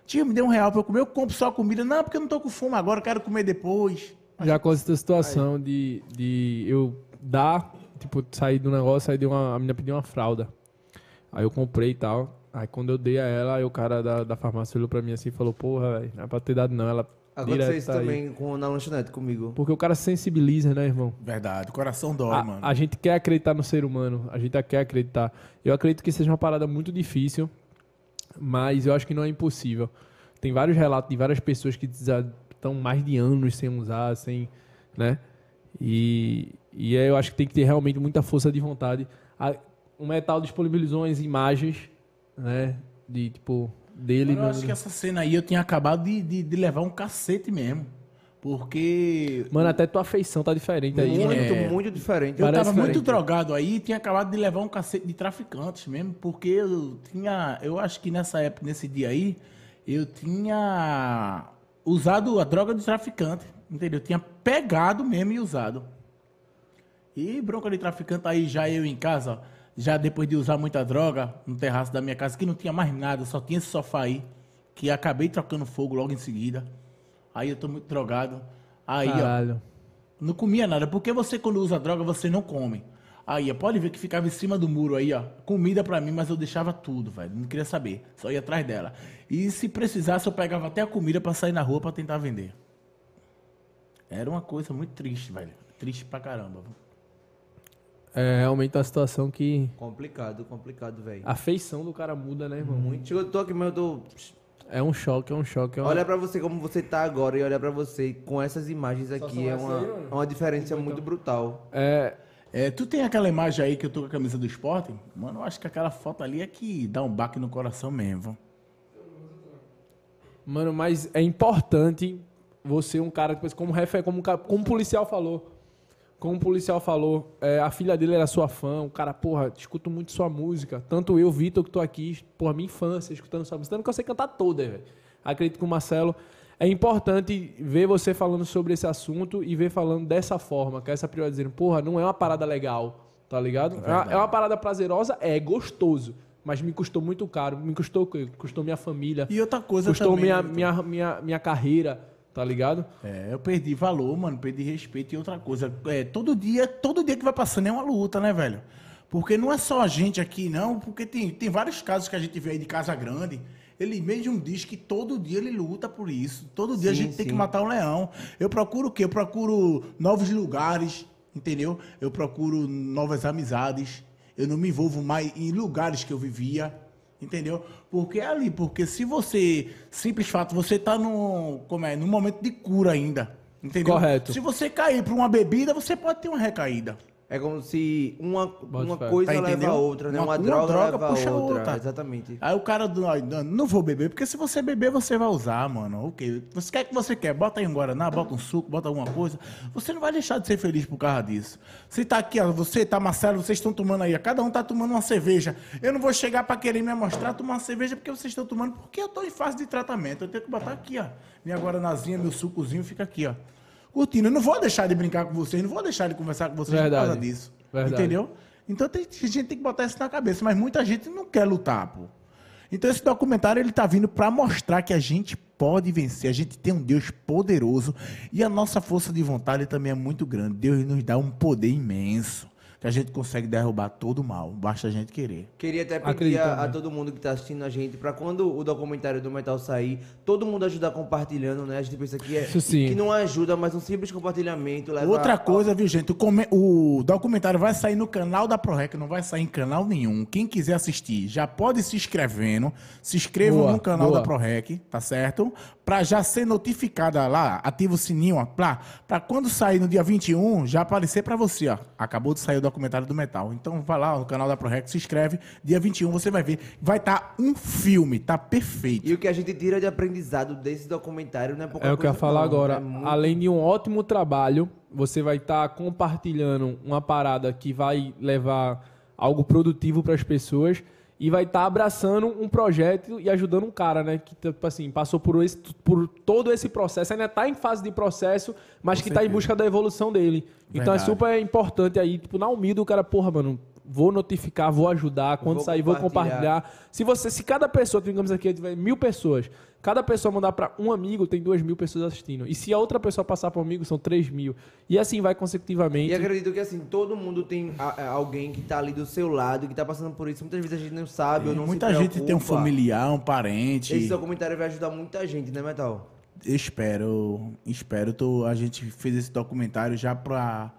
Tia, me dê um real para eu comer, eu compro só comida. Não, porque eu não estou com fome agora, eu quero comer depois. Já aconteceu a situação de, de eu dar, tipo, sair do negócio, sair de uma. A menina pediu uma fralda. Aí eu comprei e tal. Aí quando eu dei a ela, aí o cara da, da farmácia olhou pra mim assim e falou, porra, velho, não é pra ter dado não. Ela Aconteceu isso tá também com, na lanchonete comigo. Porque o cara sensibiliza, né, irmão? Verdade, o coração dói, a, mano. A gente quer acreditar no ser humano, a gente quer acreditar. Eu acredito que seja uma parada muito difícil, mas eu acho que não é impossível. Tem vários relatos de várias pessoas que estão mais de anos sem usar, sem, né? E, e eu acho que tem que ter realmente muita força de vontade. A, o metal disponibilizou as imagens né? De tipo, dele. eu acho que essa cena aí eu tinha acabado de, de, de, levar um cacete mesmo. Porque. Mano, até tua feição tá diferente aí. Muito, é... muito diferente. Eu Parece tava diferente. muito drogado aí e tinha acabado de levar um cacete de traficantes mesmo. Porque eu tinha. Eu acho que nessa época, nesse dia aí, eu tinha usado a droga de traficante. Entendeu? Eu tinha pegado mesmo e usado. E bronca de traficante aí já eu em casa, ó já depois de usar muita droga no terraço da minha casa, que não tinha mais nada, só tinha esse sofá aí, que acabei trocando fogo logo em seguida. Aí eu tô muito drogado. Aí, Caralho. ó. Não comia nada, porque você quando usa droga, você não come. Aí, ó, pode ver que ficava em cima do muro aí, ó. Comida para mim, mas eu deixava tudo, velho. Não queria saber. Só ia atrás dela. E se precisasse, eu pegava até a comida para sair na rua para tentar vender. Era uma coisa muito triste, velho. Triste pra caramba. É realmente uma situação que. Complicado, complicado, velho. A feição do cara muda, né, irmão? Muito. Chegou, tô aqui, mas eu tô. É um choque, é um choque. É uma... Olha pra você como você tá agora e olha pra você com essas imagens aqui. É uma, aí, é uma diferença muito, muito brutal. É. É, tu tem aquela imagem aí que eu tô com a camisa do esporte? Mano, eu acho que aquela foto ali é que dá um baque no coração mesmo. Mano, mas é importante você, um cara, depois, como, como, como o policial falou, como o policial falou, é, a filha dele era sua fã, o cara, porra, escuto muito sua música. Tanto eu, Vitor, que tô aqui, porra, minha infância, escutando sua música, tanto que eu sei cantar toda, velho. Acredito que o Marcelo. É importante ver você falando sobre esse assunto e ver falando dessa forma, que é essa prioridade dizendo, porra, não é uma parada legal, tá ligado? É, uma, é uma parada prazerosa, é, é gostoso. Mas me custou muito caro, me custou, custou minha família. E outra coisa custou também. Custou minha, minha, minha, minha carreira Tá ligado? É, eu perdi valor, mano, perdi respeito e outra coisa. É, todo dia, todo dia que vai passando é uma luta, né, velho? Porque não é só a gente aqui, não, porque tem, tem vários casos que a gente vê aí de Casa Grande. Ele mesmo diz que todo dia ele luta por isso. Todo dia sim, a gente sim. tem que matar um leão. Eu procuro o quê? Eu procuro novos lugares, entendeu? Eu procuro novas amizades. Eu não me envolvo mais em lugares que eu vivia. Entendeu? Porque é ali, porque se você, simples fato, você tá no, como é, no momento de cura ainda. Entendeu? Correto. Se você cair para uma bebida, você pode ter uma recaída. É como se uma, uma coisa tá leva a outra, né? Uma, uma droga, droga leva puxa a outra. outra. Exatamente. Aí o cara do, não vou beber, porque se você beber, você vai usar, mano. O quê? Você quer que você quer? Bota aí um Guaraná, bota um suco, bota alguma coisa. Você não vai deixar de ser feliz por causa disso. Se tá aqui, ó, você tá Marcelo, vocês estão tomando aí, cada um tá tomando uma cerveja. Eu não vou chegar para querer me mostrar tomar uma cerveja porque vocês estão tomando, porque eu tô em fase de tratamento. Eu tenho que botar aqui, ó. Minha Guaranazinha, meu sucozinho fica aqui, ó curtindo. Eu não vou deixar de brincar com vocês, não vou deixar de conversar com vocês Verdade. por causa disso. Verdade. Entendeu? Então tem, a gente tem que botar isso na cabeça, mas muita gente não quer lutar, pô. Então esse documentário ele tá vindo para mostrar que a gente pode vencer, a gente tem um Deus poderoso e a nossa força de vontade também é muito grande. Deus nos dá um poder imenso que a gente consegue derrubar todo o mal, basta a gente querer. Queria até pedir a, a, todo mundo que está assistindo a gente, para quando o documentário do Metal sair, todo mundo ajudar compartilhando, né? A gente pensa que, é, que não ajuda, mas um simples compartilhamento leva... Outra coisa, viu, gente? O, come... o, documentário vai sair no canal da ProRec, não vai sair em canal nenhum. Quem quiser assistir, já pode se inscrevendo. Se inscrevam boa, no canal boa. da ProRec, tá certo? Para já ser notificada lá, ativa o sininho, ó, para quando sair no dia 21, já aparecer para você, ó. Acabou de sair o documentário do Metal. Então vai lá no canal da ProRex, se inscreve. Dia 21 você vai ver. Vai estar tá um filme, tá perfeito. E o que a gente tira de aprendizado desse documentário não é pouca É o que eu ia falar não, agora. É muito... Além de um ótimo trabalho, você vai estar tá compartilhando uma parada que vai levar algo produtivo para as pessoas e vai estar tá abraçando um projeto e ajudando um cara, né? Que, tipo assim, passou por, esse, por todo esse processo, ainda está em fase de processo, mas Com que está em busca da evolução dele. Verdade. Então é super importante aí, tipo, na humilde o cara, porra, mano, vou notificar, vou ajudar, quando vou sair, vou compartilhar. Se você, se cada pessoa, digamos aqui, tiver mil pessoas, cada pessoa mandar para um amigo, tem duas mil pessoas assistindo. E se a outra pessoa passar para um amigo, são três mil. E assim vai consecutivamente. E acredito que assim, todo mundo tem a, a, alguém que tá ali do seu lado, que tá passando por isso. Muitas vezes a gente não sabe ou não Muita gente tem um familiar, um parente. Esse documentário vai ajudar muita gente, né, Metal? Espero, espero. Tô, a gente fez esse documentário já pra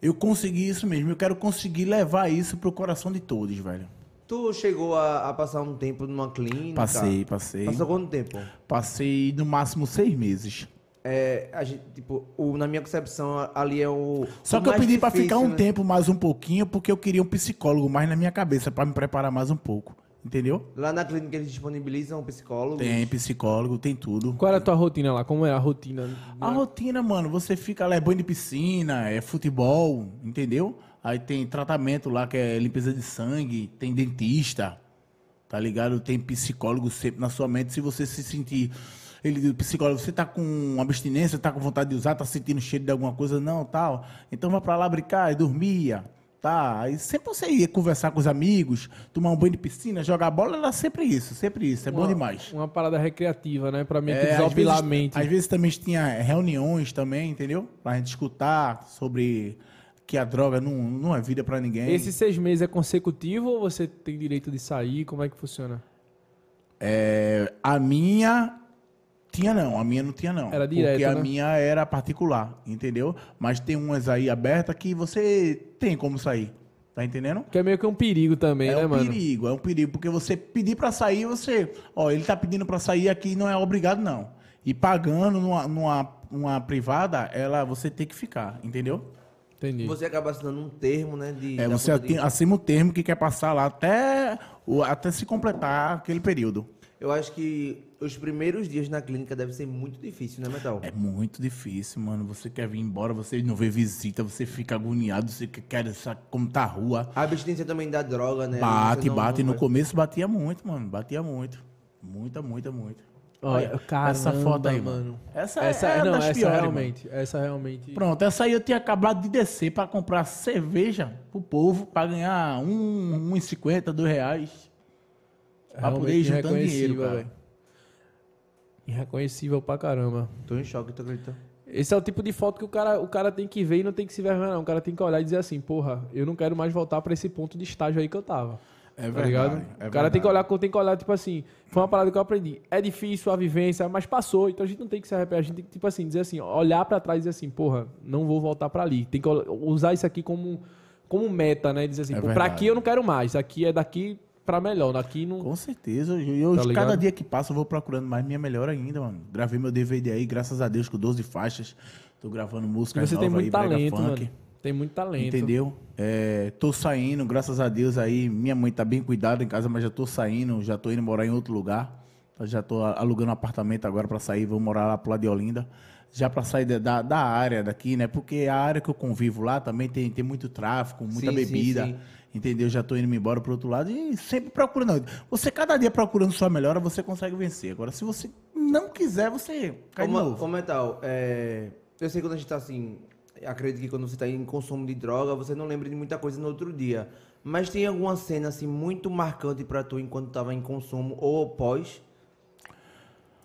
eu consegui isso mesmo. Eu quero conseguir levar isso pro coração de todos, velho. Tu chegou a, a passar um tempo numa clínica? Passei, passei. Passou quanto tempo? Passei no máximo seis meses. É, a gente, tipo, o, na minha concepção, ali é o. Só o que eu pedi para ficar um né? tempo mais um pouquinho, porque eu queria um psicólogo mais na minha cabeça, para me preparar mais um pouco. Entendeu? Lá na clínica eles disponibilizam psicólogo? Tem psicólogo, tem tudo. Qual é a tua rotina lá? Como é a rotina? A rotina, mano, você fica lá, é banho de piscina, é futebol, entendeu? Aí tem tratamento lá que é limpeza de sangue, tem dentista, tá ligado? Tem psicólogo sempre na sua mente. Se você se sentir. Ele, psicólogo, você tá com abstinência, tá com vontade de usar, tá sentindo cheiro de alguma coisa, não, tal. Então vai pra lá brincar e dormia tá? Aí sempre você ia conversar com os amigos, tomar um banho de piscina, jogar bola, era sempre isso, sempre isso. É uma, bom demais. Uma parada recreativa, né? Pra mim, é, desopilar a mente. Às vezes também tinha reuniões também, entendeu? Pra gente escutar sobre que a droga não, não é vida para ninguém. Esses seis meses é consecutivo ou você tem direito de sair? Como é que funciona? É, a minha tinha não, a minha não tinha não. Era direto, Porque a né? minha era particular, entendeu? Mas tem umas aí abertas que você tem como sair. Tá entendendo? Que é meio que um perigo também, é né, um mano? É um perigo, é um perigo. Porque você pedir para sair, você... Ó, ele tá pedindo para sair aqui, não é obrigado, não. E pagando numa, numa, numa privada, ela, você tem que ficar, entendeu? Entendi. Você acaba assinando um termo, né? De, é, você assina o termo que quer passar lá até, até se completar aquele período. Eu acho que os primeiros dias na clínica deve ser muito difícil, né, Metal? É muito difícil, mano. Você quer vir embora, você não vê visita, você fica agoniado, você quer saber como tá a rua. A abstinência também da droga, né? Bate, não, bate. Não no começo batia muito, mano. Batia muito. Muita, muita, muita. Olha, caramba, essa foto aí, mano. Essa, essa é, é não, essa piores, realmente, mano. essa realmente. Pronto, essa aí eu tinha acabado de descer para comprar cerveja pro povo para ganhar um, um 50, dois reais. Pra poder ir juntando dinheiro, cara. Irreconhecível pra caramba. Tô em choque, tô acreditando. Esse é o tipo de foto que o cara, o cara tem que ver e não tem que se vergonhar, não. O cara tem que olhar e dizer assim, porra, eu não quero mais voltar para esse ponto de estágio aí que eu tava. É tá verdade. É o cara tem que olhar, tem que olhar, tipo assim, foi uma parada que eu aprendi. É difícil a vivência, mas passou. Então a gente não tem que se arrepender. A gente tem que, tipo assim, dizer assim, olhar para trás e dizer assim, porra, não vou voltar para ali. Tem que usar isso aqui como, como meta, né? Dizer assim, é para aqui eu não quero mais. Aqui é daqui para melhor. Daqui não. Com certeza. Eu, tá cada dia que passa, eu vou procurando mais minha melhor ainda, mano. Gravei meu DVD aí, graças a Deus, com 12 faixas. Tô gravando música Você tem muito aí, talento, funk. Mano. Tem muito talento. Entendeu? É, tô saindo, graças a Deus aí. Minha mãe tá bem cuidada em casa, mas já tô saindo, já tô indo morar em outro lugar. Já tô alugando um apartamento agora para sair, vou morar lá pro lado de Olinda. Já para sair da, da área daqui, né? Porque a área que eu convivo lá também tem, tem muito tráfico, muita sim, bebida. Sim, sim. Entendeu? Já tô indo embora pro outro lado e sempre procurando. Você, cada dia procurando sua melhora, você consegue vencer. Agora, se você não quiser, você cai como, de novo. Como é tal? É, eu sei quando a gente tá assim, acredito que quando você está em consumo de droga, você não lembra de muita coisa no outro dia. Mas tem alguma cena assim muito marcante para tu enquanto estava em consumo ou pós?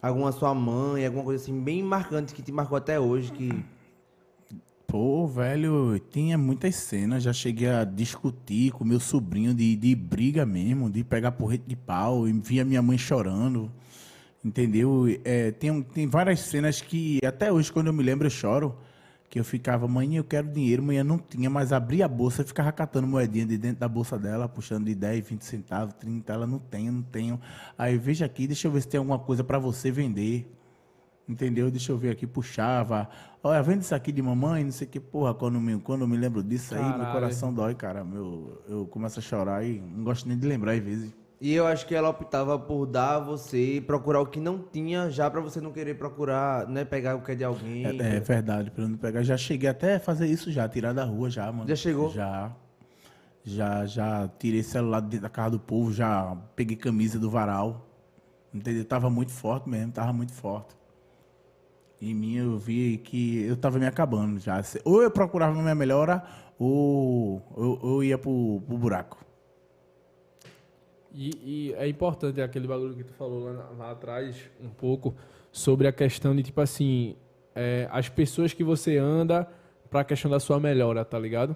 Alguma sua mãe, alguma coisa assim bem marcante que te marcou até hoje que Pô, velho, tinha muitas cenas. Já cheguei a discutir com meu sobrinho de, de briga mesmo, de pegar porrete de pau e via minha mãe chorando. Entendeu? É, tem, tem várias cenas que até hoje, quando eu me lembro, eu choro que eu ficava, mãe, eu quero dinheiro, mãe, eu não tinha, mas abria a bolsa e ficava catando moedinha de dentro da bolsa dela, puxando de 10, 20 centavos, 30, ela não tem, não tenho. Aí veja aqui, deixa eu ver se tem alguma coisa para você vender. Entendeu? Deixa eu ver aqui, puxava. Olha, vende isso aqui de mamãe, não sei o que, porra, quando me, quando eu me lembro disso aí, Caralho. meu coração dói, cara. Meu, eu começo a chorar e não gosto nem de lembrar às vezes. E eu acho que ela optava por dar a você procurar o que não tinha, já para você não querer procurar, né, pegar o que é de alguém. É, é verdade, para não pegar. Já cheguei até a fazer isso já, tirar da rua já, mano. Já chegou? Já. Já, já tirei celular dentro da casa do povo, já peguei camisa do varal. Entendeu? Tava muito forte mesmo, tava muito forte. Em mim eu vi que eu tava me acabando já. Ou eu procurava minha melhora, ou eu, eu ia pro, pro buraco. E, e, é importante aquele bagulho que tu falou lá, lá atrás, um pouco, sobre a questão de, tipo assim, é, as pessoas que você anda para a questão da sua melhora, tá ligado?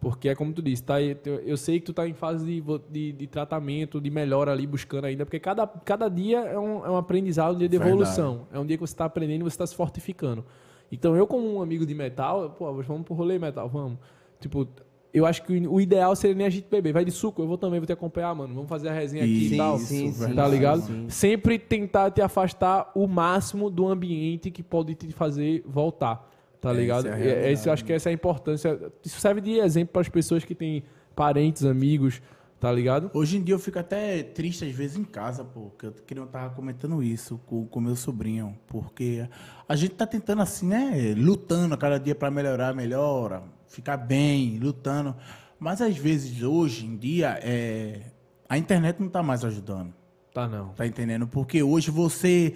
Porque é como tu disse, tá, eu sei que tu tá em fase de, de, de tratamento, de melhora ali, buscando ainda, porque cada, cada dia é um, é um aprendizado, um dia de evolução. Verdade. É um dia que você está aprendendo e você está se fortificando. Então, eu como um amigo de metal, pô, vamos pro rolê metal, vamos. Tipo, eu acho que o ideal seria nem a gente beber. Vai de suco, eu vou também, vou te acompanhar, mano. Vamos fazer a resenha aqui sim, e tal. Sim, sim, tá ligado? Sim. Sempre tentar te afastar o máximo do ambiente que pode te fazer voltar. Tá ligado? É, é, eu acho que essa é a importância. Isso serve de exemplo para as pessoas que têm parentes, amigos, tá ligado? Hoje em dia eu fico até triste às vezes em casa, pô, porque eu queria estar comentando isso com o meu sobrinho, porque a gente tá tentando assim, né, lutando a cada dia para melhorar, melhora ficar bem, lutando. Mas às vezes, hoje em dia, é... a internet não está mais ajudando. Tá não. Tá entendendo? Porque hoje você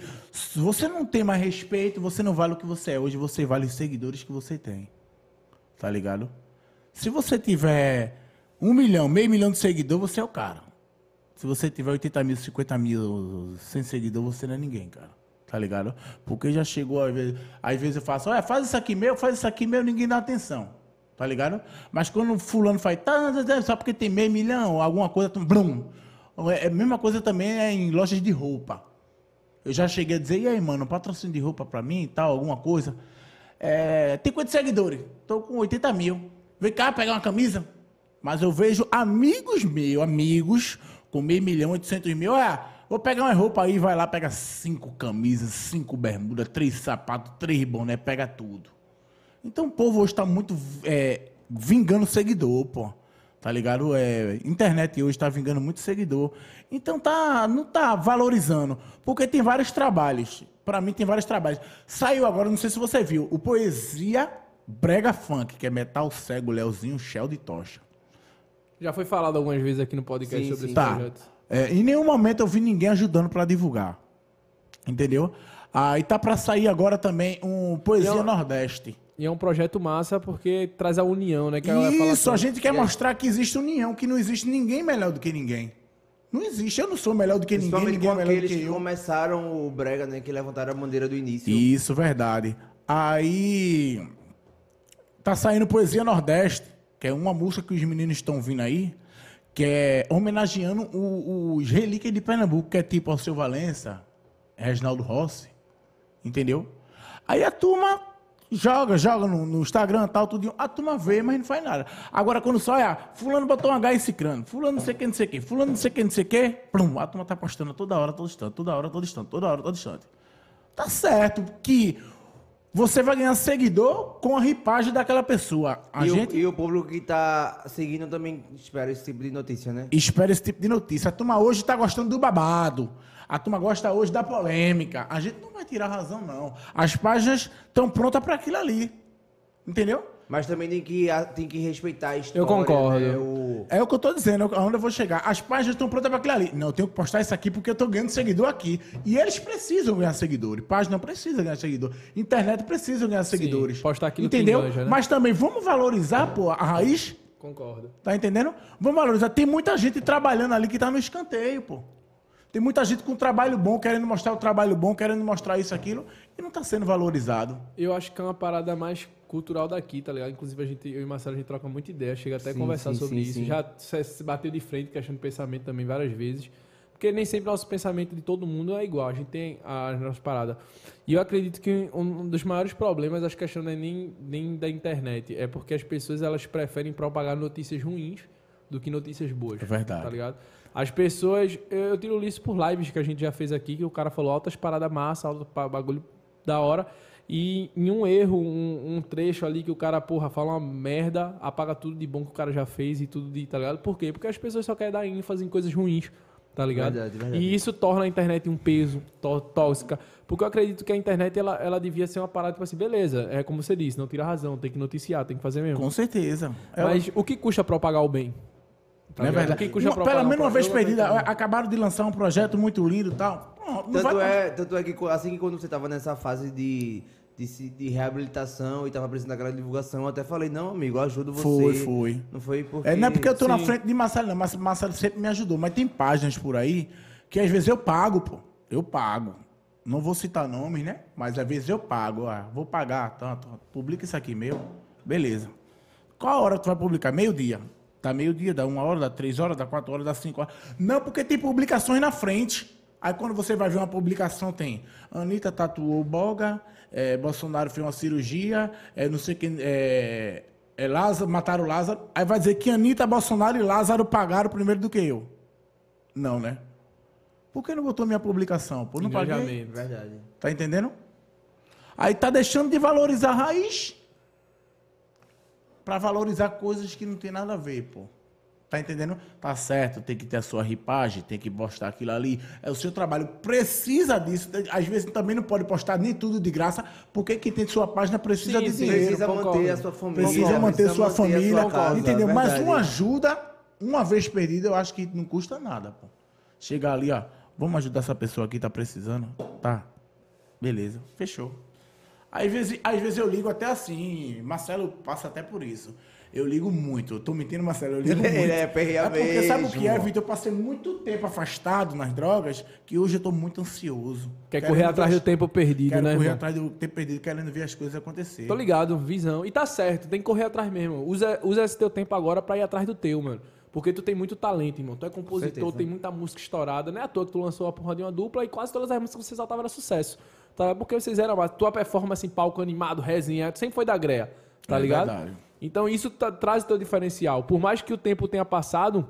você não tem mais respeito, você não vale o que você é. Hoje você vale os seguidores que você tem. Tá ligado? Se você tiver um milhão, meio milhão de seguidores, você é o cara. Se você tiver 80 mil, 50 mil sem seguidor, você não é ninguém, cara. Tá ligado? Porque já chegou, às vezes, às vezes eu faço, olha, faz isso aqui meu, faz isso aqui meu, ninguém dá atenção. Tá ligado? Mas quando fulano faz, tá, tá, tá, só porque tem meio milhão, alguma coisa, blum. É a mesma coisa também é em lojas de roupa. Eu já cheguei a dizer, e aí, mano, patrocínio de roupa pra mim e tal, alguma coisa. É, tem quantos seguidores? Tô com 80 mil. Vem cá pegar uma camisa. Mas eu vejo amigos meus, amigos, com meio milhão, 800 mil. Ah, vou pegar uma roupa aí, vai lá, pega cinco camisas, cinco bermudas, três sapatos, três boné, pega tudo. Então o povo hoje está muito é, vingando seguidor, pô. Tá ligado? É, internet hoje tá vingando muito seguidor. Então tá, não tá valorizando. Porque tem vários trabalhos. Pra mim tem vários trabalhos. Saiu agora, não sei se você viu, o Poesia Brega Funk, que é Metal Cego, Leozinho, Shell de Tocha. Já foi falado algumas vezes aqui no podcast Sim, sobre sim. esse Tá. projeto. É, em nenhum momento eu vi ninguém ajudando pra divulgar. Entendeu? Aí tá pra sair agora também um Poesia eu- Nordeste. E é um projeto massa porque traz a união, né? Que ela fala Isso, a assim, gente quer mostrar que existe união, que não existe ninguém melhor do que ninguém. Não existe, eu não sou melhor do que ninguém, ninguém é melhor do que que eu. começaram o Brega, né? Que levantaram a bandeira do início. Isso, verdade. Aí tá saindo Poesia Nordeste, que é uma música que os meninos estão vindo aí, que é homenageando o- os relíquias de Pernambuco, que é tipo Alceu Valença, Reginaldo Rossi, entendeu? Aí a turma joga, joga no, no Instagram tal, tudo. A turma vê, mas não faz nada. Agora quando só é, fulano botou um H esse crânio, fulano não sei o que, não sei o que, fulano não sei o que, não sei o que, plum, a turma tá postando toda hora, todo instante, toda hora, todo instante, toda hora, todo instante. Tá certo que você vai ganhar seguidor com a ripagem daquela pessoa. A e, gente o, e o público que tá seguindo também espera esse tipo de notícia, né? espera esse tipo de notícia. A turma hoje tá gostando do babado. A turma gosta hoje da polêmica. A gente não vai tirar razão, não. As páginas estão prontas para aquilo ali. Entendeu? Mas também tem que, tem que respeitar a história. concordo. né? O- É o que eu tô dizendo, aonde eu vou chegar. As páginas estão prontas para aquilo ali. Não, eu tenho que postar isso aqui porque eu tô ganhando seguidor aqui. E eles precisam ganhar seguidores. Página precisa ganhar seguidor. Internet precisa ganhar seguidores. postar aquilo que Entendeu? enganja, né? Mas também vamos valorizar, pô, a raiz. Concordo. Tá entendendo? Vamos valorizar. Tem muita gente trabalhando ali que tá no escanteio, pô. Tem muita gente com trabalho bom, querendo mostrar o trabalho bom, querendo mostrar isso, aquilo, e não tá sendo valorizado. Eu acho que é uma parada mais cultural daqui, tá ligado? Inclusive, a gente, eu e Marcelo, a gente troca muita ideia, chega até a Sim, conversar sim, sobre sim, isso. sim. Já se se bateu de frente, questão de pensamento também várias vezes. Porque nem sempre nosso pensamento de todo mundo é igual, a gente tem as nossas paradas. E eu acredito que um dos maiores problemas, acho que a questão não é nem, nem da internet, é porque as pessoas elas preferem propagar notícias ruins do que notícias boas. É verdade. Tá ligado? As pessoas, eu, tiro isso por lives que a gente já fez aqui, que o cara falou altas paradas massa, alto bagulho da hora. E em um erro, um, um trecho ali que o cara, porra, fala uma merda, apaga tudo de bom que o cara já fez e tudo de, tá ligado? Por quê? Porque as pessoas só querem dar ênfase em coisas ruins, tá ligado? Verdade, verdade. E isso torna a internet um peso tó- tóxica. Porque eu acredito que a internet, ela, ela devia ser uma parada, tipo assim, beleza, é como você disse, não tira razão, tem que noticiar, tem que fazer mesmo. Com certeza. É o- Mas o que custa propagar o bem? Tá não é verdade. Pelo menos uma vez tô perdida. entendendo. Acabaram de lançar um projeto muito lindo e tal. Não, não Tanto, vai- é, tanto é que assim que quando você tava nessa fase de, de, de reabilitação e tava precisando daquela divulgação, eu até falei, não, amigo, eu ajudo você. Foi, foi. Não foi porque. É, não é porque eu tô na frente de Marcelo, não. Mas Marcelo sempre me ajudou. Mas tem páginas por aí que às vezes eu pago, pô. Eu pago. Não vou citar nomes, né? Mas às vezes eu pago. Ah, vou pagar tanto. Publica isso aqui, meu. Beleza. Qual hora tu vai publicar? Meio-dia. Tá meio-dia, dá uma hora, dá três horas, dá quatro horas, dá cinco horas. Não, porque tem publicações na frente. Aí quando você vai ver uma publicação, tem Anitta tatuou boga, é, Bolsonaro fez uma cirurgia, é, não sei quem. É, é Lázaro, mataram Lázaro. Aí vai dizer que Anitta, Bolsonaro e Lázaro pagaram primeiro do que eu. Não, né? Por que não botou minha publicação? Pô, não paguei. Verdade. Tá entendendo? Aí tá deixando de valorizar a raiz pra valorizar coisas que não tem nada a ver, pô. Tá entendendo? Tá certo, tem que ter a sua ripagem, tem que postar aquilo ali. É o seu trabalho, precisa disso. Às vezes também não pode postar nem tudo de graça, porque quem tem sua página precisa Sim, de sim, dinheiro. Precisa concordo. manter a sua família. Precisa manter sua manter a família, sua casa, entendeu? Mas verdade. uma ajuda, uma vez perdida, eu acho que não custa nada, pô. Chegar ali, ó, vamos ajudar essa pessoa aqui, tá precisando? Tá. Beleza, fechou. Às vezes, às vezes eu ligo até assim, Marcelo passa até por isso. Eu ligo muito, eu tô mentindo, Marcelo, eu ligo Ele muito. é perreia é porque sabe o que é, mesmo. Vitor? Eu passei muito tempo afastado nas drogas, que hoje eu tô muito ansioso. Quer Querendo correr atrás do tempo perdido, Quero né, correr irmão? atrás do tempo perdido, querendo ver as coisas acontecer. Tô ligado, visão. E tá certo, tem que correr atrás mesmo. Usa, usa esse teu tempo agora pra ir atrás do teu, mano. Porque tu tem muito talento, irmão. Tu é compositor, certeza. tem muita música estourada. Não é à toa que tu lançou a porra de uma dupla e quase todas as músicas que você soltava era sucesso. Tá? Porque vocês eram, mas tua performance em palco animado, resenha, sempre foi da greia. Tá É ligado? verdade. Então isso tá- traz o teu diferencial. Por mais que o tempo tenha passado,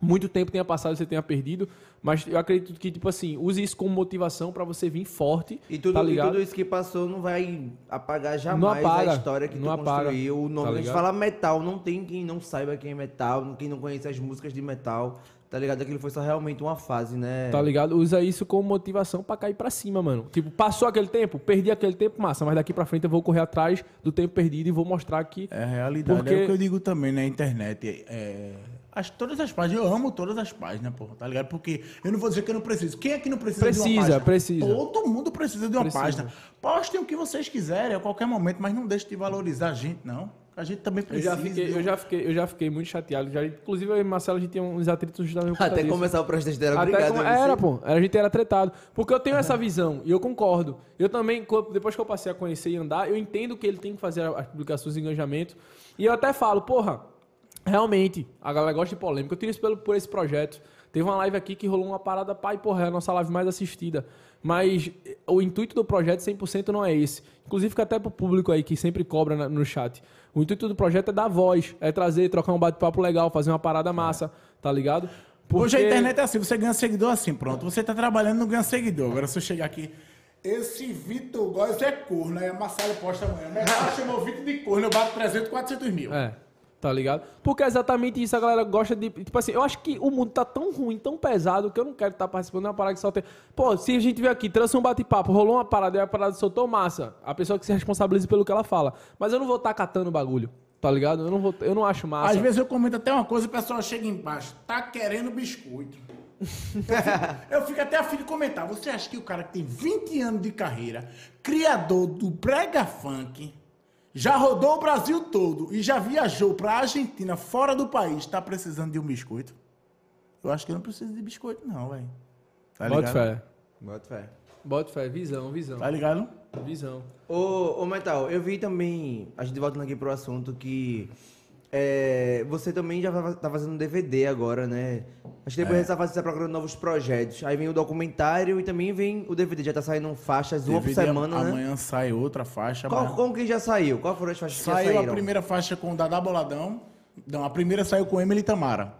muito tempo tenha passado e você tenha perdido, mas eu acredito que, tipo assim, use isso como motivação pra você vir forte, E tudo, tá e ligado? tudo isso que passou não vai apagar jamais apaga, a história que não tu apaga, construiu. O nome, tá a gente fala metal, não tem quem não saiba quem é metal, quem não conhece as músicas de metal, tá ligado? Aquilo foi só realmente uma fase, né? Tá ligado? Usa isso como motivação pra cair pra cima, mano. Tipo, passou aquele tempo, perdi aquele tempo, massa, mas daqui pra frente eu vou correr atrás do tempo perdido e vou mostrar que. É a realidade. Porque- É o que eu digo também na internet. É, as, todas as páginas, eu amo todas as páginas, porra, tá ligado? Porque eu não vou dizer que eu não preciso. Quem é que não precisa, de uma Precisa, página? precisa. Todo mundo precisa de uma Precisa. página. Postem o que vocês quiserem a qualquer momento, mas não deixe de valorizar a gente, não. A gente também Eu precisa. já, fiquei, de eu, já fiquei, eu já fiquei muito chateado. Já, inclusive, eu e Marcelo, a gente tinha uns atritos justamente por Até disso. começar o processo era Até você. era, pô. A gente era tretado. Porque eu tenho essa visão e eu concordo. Eu também, depois que eu passei a conhecer e andar, eu entendo que ele tem que fazer as publicações de engajamento. E eu até falo, porra, realmente, a galera gosta de polêmica. Eu tiro isso pelo, por esse projeto. Teve uma live aqui que rolou uma parada, pai, porra, é a nossa live mais assistida. Mas eh, o intuito do projeto 100% não é esse. Inclusive, fica até pro público aí que sempre cobra no chat. O intuito do projeto é dar voz, é trazer, trocar um bate-papo legal, fazer uma parada massa, tá ligado? Hoje a Porque- internet é assim, você ganha seguidor assim, pronto. Você tá trabalhando não ganha seguidor. Agora se eu chegar aqui, esse Vitor Góes é corno, aí a Marcelo posta amanhã. Metal chamou o Vitor de corno, eu bato 300, 400 mil. É, tá ligado? Porque é exatamente isso, a galera gosta de. Tipo assim, eu acho que o mundo tá tão ruim, tão pesado, que eu não quero estar participando de uma parada que só tem. Pô, se a gente veio aqui, trouxe um bate-papo, rolou uma parada e a parada soltou massa, a pessoa que se responsabilize pelo que ela fala. Mas eu não vou estar catando o bagulho, tá ligado? Eu não, vou, eu não acho massa. Às vezes eu comento até uma coisa e o pessoal chega embaixo, tá querendo biscoito. Eu fico, eu fico até afim de comentar. Você acha que o cara que tem 20 anos de carreira, criador do brega funk, já rodou o Brasil todo e já viajou pra Argentina, fora do país, tá precisando de um biscoito? Eu acho que eu não preciso de biscoito não, velho. Tá Bota ligado? fé. Bota fé. Bota fé, visão, visão. Tá ligado? Visão. Ô, ô, Metal, eu vi também, a gente voltando aqui pro assunto, que é, você também já tá fazendo DVD agora, né? Acho que depois fase você tá procurando novos projetos. Aí vem o documentário e também vem o DVD. Já tá saindo faixas uma por semana, né? Amanhã sai outra faixa. Qual, amanhã- como que já saiu? Qual foram as faixas que já Saiu a primeira faixa com o Dadá Boladão. Não, a primeira saiu com Emily Tamara.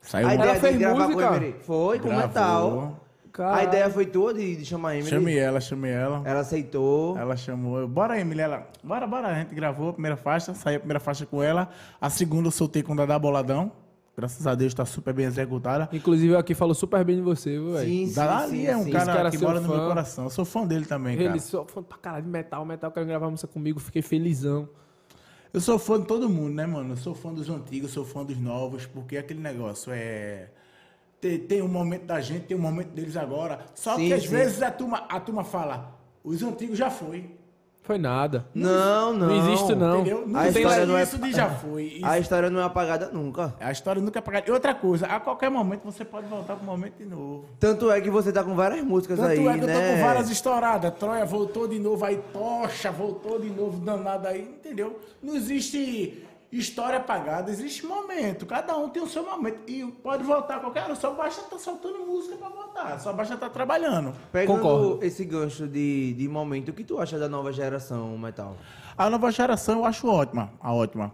Saiu A Ela ideia de fez gravar música? com o Emery? Foi, com Gravou. A ideia foi tua de, de chamar a Emily? Chamei ela, chamei ela. Ela aceitou. Ela chamou. eu, Bora, Emily. Ela, bora, bora. A gente gravou a primeira faixa, saiu a primeira faixa com ela. A segunda eu soltei com o Dadá Boladão. Graças a Deus tá super bem executada. Inclusive, eu aqui falou super bem de você, viu, velho? Sim, sim, Dadá sim, ali é um sim. Cara cara que mora no meu fã. coração. Eu sou fã dele também, cara. Ele só falando pra caralho de metal, metal, quero gravar música comigo, fiquei felizão. Eu sou fã de todo mundo, né, mano? Eu sou fã dos antigos, sou fã dos novos, porque aquele negócio é. Tem, tem um momento da gente, tem um momento deles agora. Só Sim, que às sim. vezes a turma, a turma fala, os antigos já foi. Foi nada. Não, não. Não existe, não. Entendeu? Não A tem história não é- isso de já foi. Isso- A história não é apagada nunca. A história nunca é apagada. E outra coisa, a qualquer momento você pode voltar pro momento de novo. Tanto é que você tá com várias músicas Tanto aí, é que eu tô né? com várias estouradas. Troia voltou de novo, aí Tocha voltou de novo, danada aí, entendeu? Não existe história apagada, existe momento. Cada um tem o seu momento. E pode voltar a qualquer hora, só basta estar soltando música pra voltar. Só basta estar trabalhando. Pegando Concordo. esse gancho de, de momento, o que tu acha da nova geração metal? A nova geração eu acho ótima, a ótima.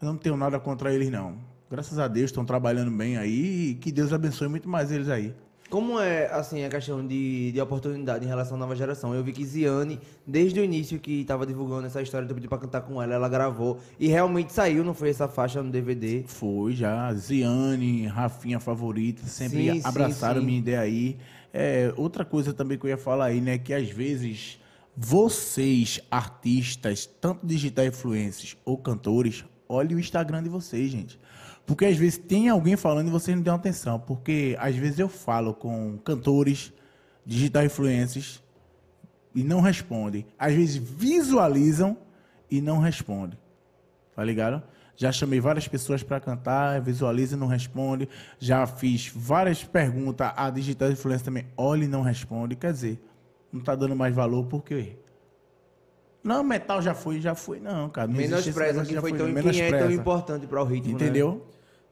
Eu não tenho nada contra eles, não. Graças a Deus estão trabalhando bem aí e que Deus abençoe muito mais eles aí. Como é, assim, a questão de, de oportunidade em relação à nova geração? Eu vi que Ziane, desde o início que tava divulgando essa história, tu pediu pra cantar com ela, ela gravou. E realmente saiu, não foi essa faixa no DVD? Foi já. Ziane, Rafinha favorita, sempre Sim, sim, abraçaram sim. minha ideia aí. É, outra coisa também que eu ia falar aí, né? Que às vezes vocês, artistas, tanto digital influencers ou cantores, olhem o Instagram de vocês, gente. Porque às vezes tem alguém falando e vocês não dão atenção. Porque às vezes eu falo com cantores, digital influencers e não respondem. Às vezes visualizam e não respondem. Tá ligado? Já chamei várias pessoas para cantar, visualiza e não responde. Já fiz várias perguntas a digital influencer também, olha e não responde. Quer dizer, não tá dando mais valor por quê? Não, metal já foi, já foi. Não, cara. Não Menospreza que já foi tão, é tão importante para o ritmo, né?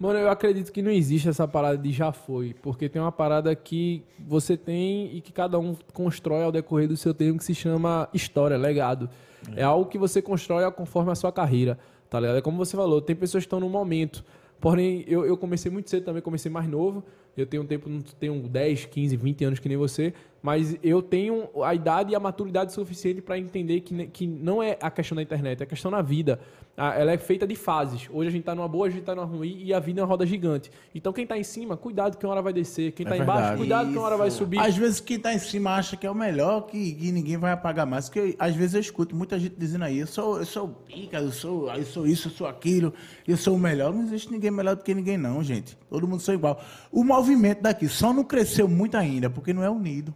Mano, eu acredito que não existe essa parada de já foi, porque tem uma parada que você tem e que cada um constrói ao decorrer do seu tempo que se chama história, legado. É, algo que você constrói conforme a sua carreira, tá ligado? É como você falou, tem pessoas que estão no momento. Porém, eu, eu comecei muito cedo também, comecei mais novo. Eu tenho um tempo, não tenho 10, 15, 20 anos que nem você, mas eu tenho a idade e a maturidade suficiente para entender que, que não é a questão da internet, é a questão da vida. Ah, Ela é feita de fases. Hoje a gente tá numa boa, a gente tá numa ruim e a vida é uma roda gigante. Então quem tá em cima, cuidado que uma hora vai descer. Quem É tá embaixo, cuidado que uma hora vai Isso. subir. Às vezes quem tá em cima acha que é o melhor, que, que ninguém vai apagar mais. Porque às vezes eu escuto muita gente dizendo aí, eu sou, eu sou pica, eu sou, eu sou isso, eu sou aquilo, eu sou o melhor. Não existe ninguém melhor do que ninguém, não, gente. Todo mundo sou igual. O movimento daqui só não cresceu muito ainda, porque não é unido.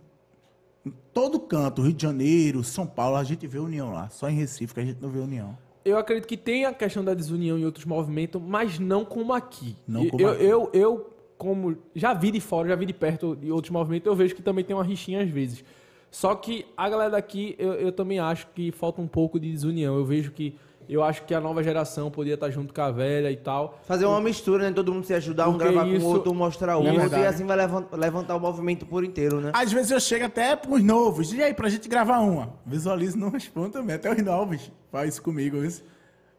Em todo canto, Rio de Janeiro, São Paulo, a gente vê união lá. Só em Recife que a gente não vê união. Eu acredito que tem a questão da desunião em outros movimentos, mas não como aqui. Não como eu, aqui. eu, eu, como já vi de fora, já vi de perto de outros movimentos, eu vejo que também tem uma rixinha às vezes. Só que a galera daqui, eu, eu também acho que falta um pouco de desunião. Eu vejo que eu acho que a nova geração poderia estar junto com a velha e tal. Fazer uma mistura, né? Todo mundo se ajudar, um gravar isso- com o outro, um mostrar o É outro, verdade. e assim vai levan- levantar o movimento por inteiro, né? Às vezes eu chego até pros novos. E aí, pra gente gravar uma? Visualizo não respondo também. Até os novos. Faz isso comigo, isso.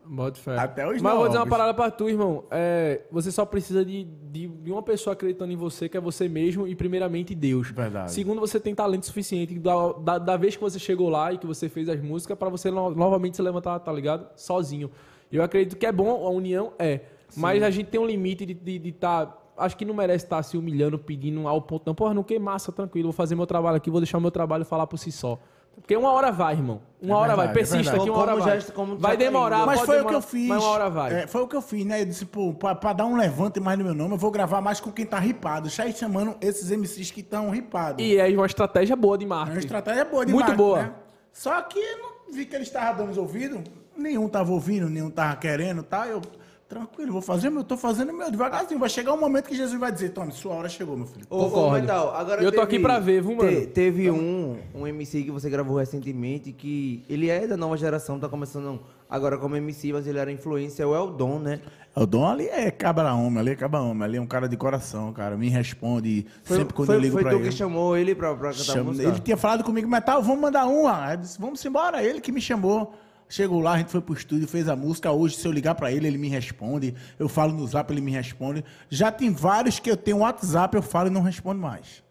Bota fé. Até os Mas eu vou dizer uma novos. parada pra tu, irmão. É, você só precisa de, de, de uma pessoa acreditando em você, que é você mesmo, e primeiramente Deus. Verdade. Segundo, você tem talento suficiente da, da, da vez que você chegou lá e que você fez as músicas, pra você no- novamente se levantar, tá ligado? Sozinho. Eu acredito que é bom, a união é. Mas a gente tem um limite de estar. De, tá, acho que não merece estar se humilhando, pedindo ao ponto. Não, porra, não que massa, tranquilo, vou fazer meu trabalho aqui, vou deixar o meu trabalho falar por si só. Porque uma hora vai, irmão. Uma É hora vai. verdade, é Persista verdade. que uma hora Como vai. já- como vai demorar. Mas pode foi o demorar, que eu fiz. Mas uma hora vai. É, foi o que eu fiz, né? Eu disse, pô, pra, pra dar um levante mais no meu nome, eu vou gravar mais com quem tá ripado. Já ir chamando esses MCs que estão ripados. E é uma estratégia boa de É uma marketing. estratégia boa de Muito marketing, boa. né? Só que eu não vi que eles estavam dando os ouvidos. Nenhum tava ouvindo, nenhum tava querendo, tá? Eu, tranquilo, vou fazer o meu, tô fazendo meu devagarzinho. Vai chegar um momento que Jesus vai dizer, Tony, sua hora chegou, meu filho. Ô, ô, Concordo. Metal, agora Eu tô aqui pra ver, viu, mano? te- teve um, um MC que você gravou recentemente que ele é da nova geração, tá começando agora como MC, mas ele era influência, é o Eldon, né? O Dom ali é cabra homem, ali é cabra homem, ali é um cara de coração, cara. Me responde Foi, sempre quando foi, eu ligo foi pra tu ele. que chamou ele pra, pra cantar Chama- música? Ele tinha falado comigo, Metal, vamos mandar uma. Eu disse, vamos embora. Ele que me chamou. Chegou lá, a gente foi pro estúdio, fez a música. Hoje, se eu ligar pra ele, ele me responde. Eu falo no zap, ele me responde. Já tem vários que eu tenho WhatsApp, eu falo e não respondo mais.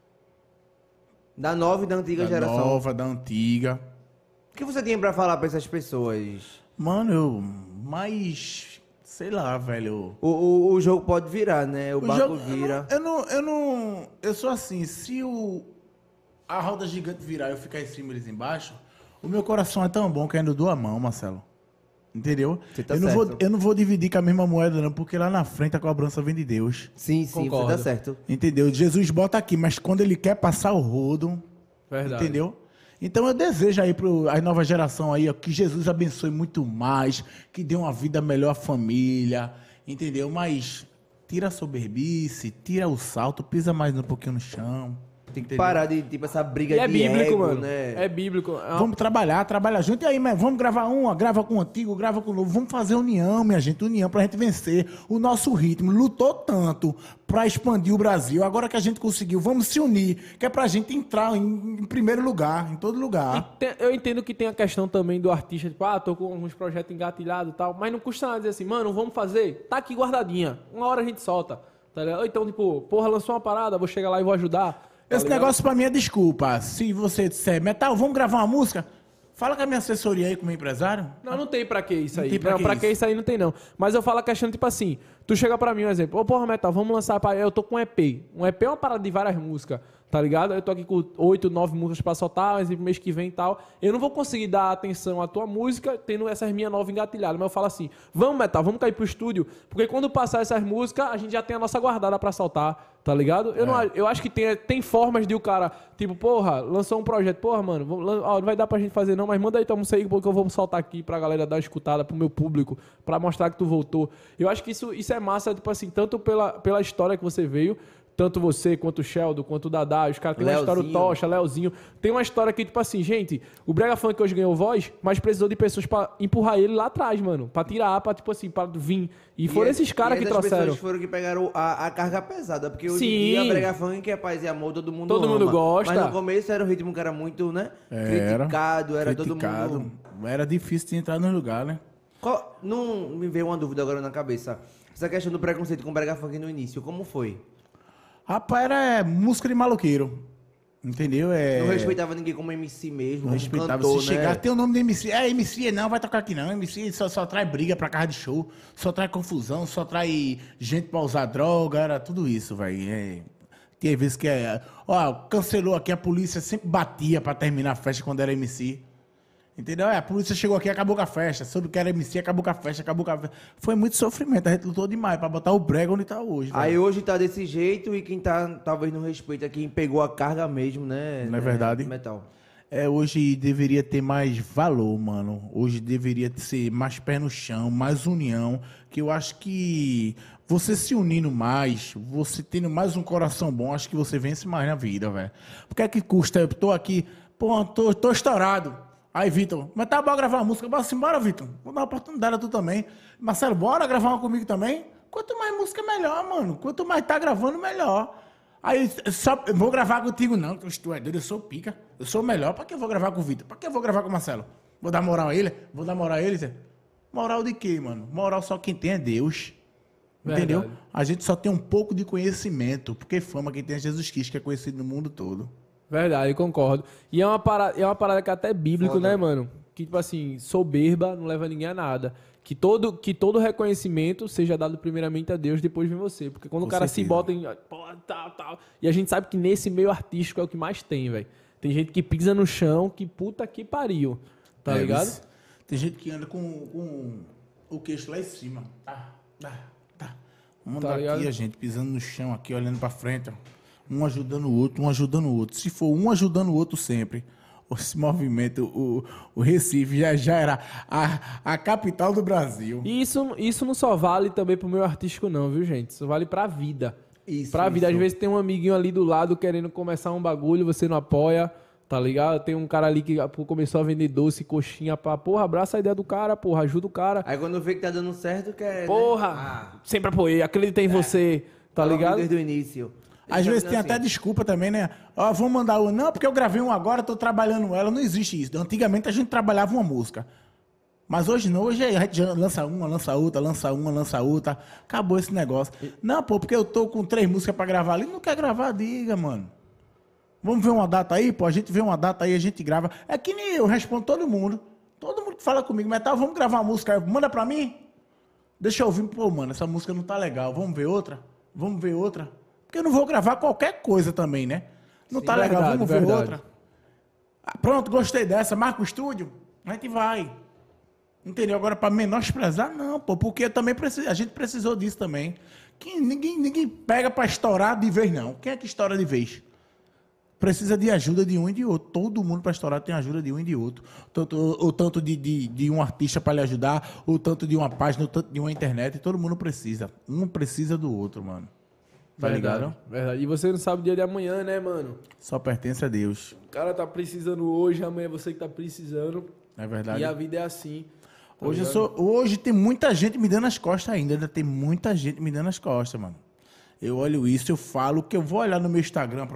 Da nova e da antiga Da geração. nova, da antiga. O que você tinha pra falar pra essas pessoas? Mano, eu. Mas. Sei lá, velho. O, o, o jogo pode virar, né? O, O barco jogo- vira. Eu não, eu não, eu não. Eu sou assim, se o. A roda gigante virar e eu ficar em cima e eles embaixo, o meu coração é tão bom que ainda dou a mão, Marcelo. Entendeu? Você tá eu, não vou, certo. eu não vou dividir com a mesma moeda, não, porque lá na frente a cobrança vem de Deus. Sim, sim, Concordo. você tá certo. Entendeu? Jesus bota aqui, mas quando ele quer passar o rodo, Verdade. entendeu? Então eu desejo aí para a nova geração aí, ó, que Jesus abençoe muito mais, que dê uma vida melhor à família, entendeu? Mas tira a soberbice, tira o salto, pisa mais um pouquinho no chão. Tem que parar de, tipo, essa briga E é de bíblico, ego, mano. né? É bíblico. É uma- Vamos trabalhar, trabalhar junto. E aí, mas vamos gravar uma, grava com o antigo, grava com o novo. Vamos fazer união, minha gente, união pra gente vencer o nosso ritmo. Lutou tanto pra expandir o Brasil. Agora que a gente conseguiu, vamos se unir, que é pra gente entrar em, em primeiro lugar, em todo E lugar. tem- eu entendo que tem a questão também do artista, tipo, ah, tô com alguns projetos engatilhados e tal, mas não custa nada dizer assim, mano, vamos fazer, tá aqui guardadinha, uma hora a gente solta, tá ligado? Ou então, tipo, porra, lançou uma parada, vou chegar lá e vou ajudar. Tá Esse ligado? negócio pra mim é desculpa. Se você disser, Metal, vamos gravar uma música, fala com a minha assessoria aí, com o meu empresário. Não, não tem pra que isso aí. tem pra não, que pra isso. que isso aí não tem, não. Mas eu falo a questão, tipo assim, tu chega pra mim, um exemplo, ô porra, Metal, vamos lançar, pra... eu tô com um EP. Um EP é uma parada de várias músicas, tá ligado? Eu tô aqui com oito, nove músicas pra soltar, exemplo, mês que vem e tal. Eu não vou conseguir dar atenção à tua música tendo essas minhas novas engatilhadas, mas eu falo assim, vamos, Metal, vamos cair pro estúdio, porque quando passar essas músicas, a gente já tem a nossa guardada pra soltar, tá ligado? Eu, não, a- eu acho que tem, tem formas de o cara, tipo, porra, lançou um projeto, porra, mano, vamos, ó, não vai dar pra gente fazer não, mas manda aí tua música aí, porque eu vou soltar aqui pra galera dar uma escutada, pro meu público, pra mostrar que tu voltou. Eu acho que isso, isso é massa, tipo assim, tanto pela, pela história que você veio, tanto você, quanto o Sheldon, quanto o Dadá, os caras têm uma história, o. Tocha, Leozinho. Tem uma história que, tipo assim, gente, o Brega Funk hoje ganhou voz, mas precisou de pessoas pra empurrar ele lá atrás, mano. Pra tirar, pra, tipo assim, pra vir. E foram é- esses caras e que essas trouxeram. pessoas foram que pegaram a, a carga pesada, porque hoje Sim. em dia brega funk é paz e amor, todo mundo Todo mundo ama. gosta. Mas no começo era um ritmo que era muito, né? Era. criticado, era Criticado. todo mundo... Era difícil de entrar no lugar, né? Qual- não me veio uma dúvida agora na cabeça. Essa questão do preconceito com o brega funk no início, como foi? Rapaz, era é, música de maloqueiro. Entendeu? É... Não respeitava ninguém como MC mesmo, Não respeitava. cantor, se né? chegar, tem o nome do MC. É, MC não, vai tocar aqui não. MC só, só traz briga pra casa de show, só traz confusão, só traz gente pra usar droga, era tudo isso, velho. É. Tem vezes que é. Ó, cancelou aqui, a polícia sempre batia pra terminar a festa quando era MC. Entendeu? É, a polícia chegou aqui, acabou com a festa. Soube que era MC, acabou com a festa, acabou com a festa. Foi muito sofrimento, a gente lutou demais pra botar o brega onde tá hoje. Aí hoje tá desse jeito e quem tá talvez não respeita quem pegou a carga mesmo, né? Não é né, verdade? Metal. É, hoje deveria ter mais valor, mano. Hoje deveria ser mais pé no chão, mais união. Que eu acho que você se unindo mais, você tendo mais um coração bom, acho que você vence mais na vida, velho. Por que é que custa? Eu tô aqui, pô, tô, tô estourado. Aí, Vitor, mas tá bom gravar uma música? Bora embora, Vitor. Vou dar uma oportunidade a tu também. Marcelo, bora gravar uma comigo também? Quanto mais música, melhor, mano. Quanto mais tá gravando, melhor. Aí, só, vou gravar contigo, não. Tu é doido, eu sou pica. Eu sou melhor. Pra que eu vou gravar com o Vitor? Pra que eu vou gravar com o Marcelo? Vou dar moral a ele? Vou dar moral a ele? Zé? Moral de quê, mano? Moral só quem tem é Deus. Entendeu? Verdade. A gente só tem um pouco de conhecimento. Porque fama quem tem é Jesus Cristo, que é conhecido no mundo todo. Verdade, concordo. E é uma parada, é uma parada que é até bíblico, né, mano? Que, tipo assim, soberba não leva ninguém a nada. Que todo, que todo reconhecimento seja dado primeiramente a Deus, depois vem você. Porque quando Com o cara se bota em. Pô, tal, tal. E a gente sabe que nesse meio artístico é o que mais tem, velho. Tem gente que pisa no chão, que puta que pariu. Tá É, ligado? isso. Tem gente que anda com, com o queixo lá em cima. Tá, tá, tá. Um Tá ligado? a gente pisando no chão aqui, olhando pra frente. ó. Um ajudando o outro, um ajudando o outro. Se for um ajudando o outro sempre, esse movimento, o, o Recife já, já era a, a capital do Brasil. E isso, isso não só vale também pro meio artístico, não, viu, gente? Isso vale pra vida. Isso, pra vida. Às vezes tem um amiguinho ali do lado querendo começar um bagulho, você não apoia, tá ligado? Tem um cara ali que começou a vender doce, coxinha pra. Porra, abraça a ideia do cara, porra, ajuda o cara. Aí quando vê que tá dando certo, quer. né? Porra! Ah, Sempre apoiei, acreditei em você, tá ligado? Desde o início. Às Ele vezes tá tem assim. até desculpa também, né? Ó, vou mandar uma. Não, porque eu gravei um agora, tô trabalhando ela. Não existe isso. Antigamente a gente trabalhava uma música. Mas hoje não, hoje a gente lança uma, lança outra, lança uma, lança outra. Acabou esse negócio. Não, pô, porque eu tô com três músicas pra gravar ali. Não quer gravar, diga, mano. Vamos ver uma data aí, pô. A gente vê uma data aí, a gente grava. É que nem eu respondo todo mundo. Todo mundo que fala comigo, Metal, vamos gravar uma música. Manda pra mim. Deixa eu ouvir. Pô, mano, essa música não tá legal. Vamos ver outra? Vamos ver outra? Porque eu não vou gravar qualquer coisa também, né? Não tá legal, verdade, vamos ver verdade. outra. Ah, pronto, gostei dessa. Marca o estúdio. A gente vai. Entendeu? Agora, pra menosprezar, não, pô. Porque também a gente precisou disso também. Que ninguém, ninguém pega pra estourar de vez, não. Quem é que estoura de vez? Precisa de ajuda de um e de outro. Todo mundo para estourar tem ajuda de um e de outro. Tanto, ou, ou tanto de, de, de um artista para lhe ajudar, ou tanto de uma página, ou tanto de uma internet. Todo mundo precisa. Um precisa do outro, mano. Tá verdade, ligado? verdade. E você não sabe o dia de amanhã, né, mano? Só pertence a Deus. O cara tá precisando hoje, amanhã é você que tá precisando. É verdade? E a vida é assim. tá Hoje, sou, hoje tem muita gente me dando as costas ainda. Ainda tem muita gente me dando as costas, mano. Eu olho isso, eu falo que eu vou olhar no meu Instagram.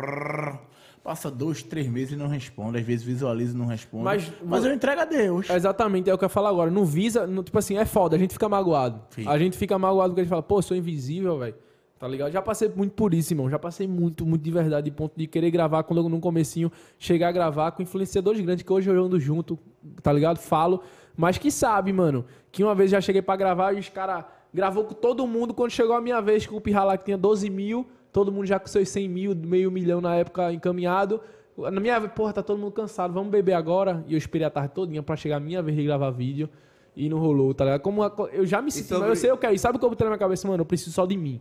passa dois, três meses e não respondo. Às vezes visualizo e não respondo. Mas- Mas, eu entrego a Deus. Exatamente, é o que eu falo agora. Não visa, não- tipo assim, é foda, a gente fica magoado. Fica. A gente fica magoado porque a gente fala, pô, sou invisível, velho. Tá ligado? Já passei muito por isso, irmão. Já passei muito, muito de verdade, de ponto de querer gravar quando eu, no comecinho chegar a gravar com influenciadores grandes que hoje eu ando junto, tá ligado? Falo, mas que sabe, mano, que uma vez já cheguei pra gravar e os caras gravou com todo mundo. Quando chegou a minha vez com o Pirra lá que tinha 12 mil, todo mundo já com seus 100 mil, meio milhão na época encaminhado. Na minha vez, porra, tá todo mundo cansado, vamos beber agora. E eu esperei a tarde todinha pra chegar a minha vez de gravar vídeo. E não rolou, tá ligado? Como a eu já me senti, sobre- mas eu sei o que é. E sabe o que eu botei na minha cabeça, mano? Eu preciso só de mim.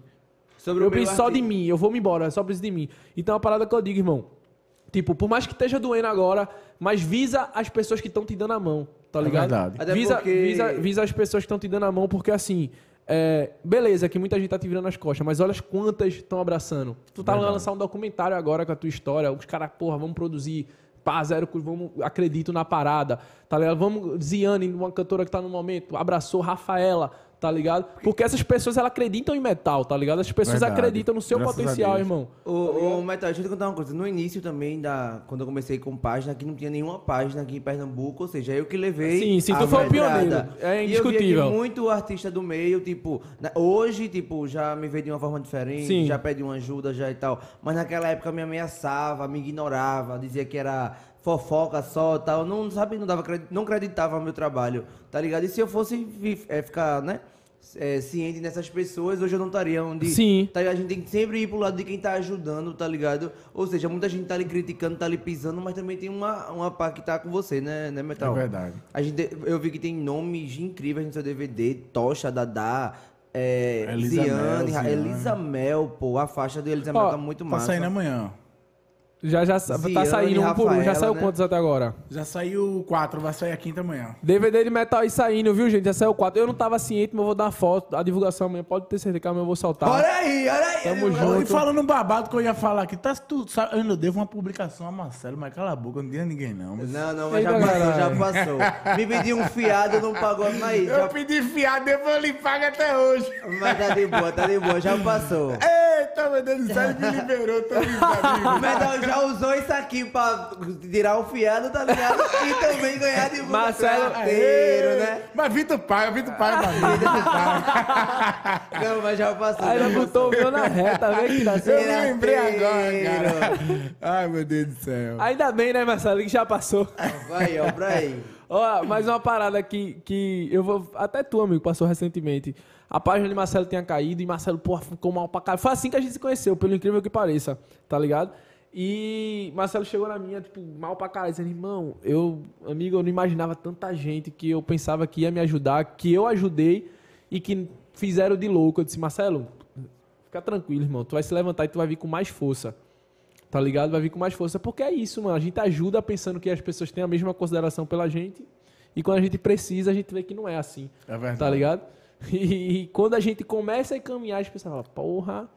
Sobre eu preciso só de mim, eu vou me embora, só preciso de mim. Então é uma parada que eu digo, irmão. Tipo, por mais que esteja doendo agora, mas visa as pessoas que estão te dando a mão, tá É ligado? verdade. Até Visa, porque- visa, visa as pessoas que estão te dando a mão, porque assim, é, beleza, que muita gente tá te virando as costas, mas olha as quantas estão abraçando. Tu tá Verdade. lançar um documentário agora com a tua história, os caras, porra, vamos produzir. Pá, zero, vamos, acredito na parada, tá ligado? Vamos, Ziane, uma cantora que tá no momento, abraçou Rafaela, tá ligado? Porque essas pessoas, elas acreditam em metal, tá ligado? As pessoas Verdade. acreditam no seu Graças potencial, irmão. Ô, ô, Metal, deixa eu te contar uma coisa. No início também, da, quando eu comecei com página, aqui não tinha nenhuma página aqui em Pernambuco, ou seja, eu que levei. Sim, sim, a tu foi o pioneiro. É E indiscutível. eu vi aqui muito artista do meio, tipo, na- hoje, tipo, já me vê de uma forma diferente, Sim. já pede uma ajuda, já e tal. Mas naquela época me ameaçava, me ignorava, dizia que era fofoca só e tal. Não sabe, não dava não acreditava no meu trabalho, tá ligado? E se eu fosse é, ficar, né? é, ciente nessas pessoas, hoje eu não estaria onde. Sim. Tá? A gente tem que sempre ir pro lado de quem tá ajudando, tá ligado? Ou seja, muita gente tá ali criticando, tá ali pisando, mas também tem uma, uma pá que tá com você, né, né Metal? É verdade. A gente, eu vi que tem nomes incríveis no seu DVD, Tocha, Dadá, é, Elisa Ziane, Mel, Ziane. Elisa Mel, pô, a faixa do Elisa Mel Ó, tá muito Tá massa. saindo amanhã. Já, já sa- tá Ziane, saindo um por um. Já saiu né? quantos até agora? Já saiu quatro, vai sair a quinta amanhã. DVD de metal aí saindo, viu, gente? Já saiu quatro. Eu não tava ciente, mas eu vou dar foto. A divulgação amanhã pode ter certeza que amanhã eu vou soltar. Olha aí, olha aí. Tamo ele- junto. E falando um babado que eu ia falar aqui, tá, tu sabe, eu ainda devo uma publicação a Marcelo, mas cala a boca, eu não a ninguém não. mas- Não, não, mas já passou, já passou. Me pediu um fiado, não pagou, Eu já, pedi fiado, depois ele paga até hoje. mas tá de boa, tá de boa, já passou. Eita, meu Deus do céu, ele me liberou, tô brincando. Já usou isso aqui pra tirar o fiado, tá ligado? E também ganhar de Marcelo- inteiro, né? Mas Vitor paga, Vitor paga pra mim, Vitor paga. Não, mas já passou. Aí já ela botou o meu na reta, vê que tá Eu certo. me lembrei agora, cara. Ai, meu Deus do céu. Ainda bem, né, Marcelo, que já passou. Vai, ó, pra aí. Ó, mais uma parada que, que eu vou. Até tu, amigo, passou recentemente. A página de Marcelo tinha caído e Marcelo, porra, ficou mal pra caralho. Foi assim que a gente se conheceu, pelo incrível que pareça, tá ligado? E Marcelo chegou na minha, tipo, mal pra caralho, dizendo, irmão, eu, amigo, eu não imaginava tanta gente que eu pensava que ia me ajudar, que eu ajudei e que fizeram de louco. Eu disse, Marcelo, fica tranquilo, irmão, tu vai se levantar e tu vai vir com mais força. Tá ligado? Vai vir com mais força. Porque é isso, mano. A gente ajuda pensando que as pessoas têm a mesma consideração pela gente. E quando a gente precisa, a gente vê que não é assim. É verdade. Tá ligado? E, quando a gente começa a caminhar, as pessoas falam, porra.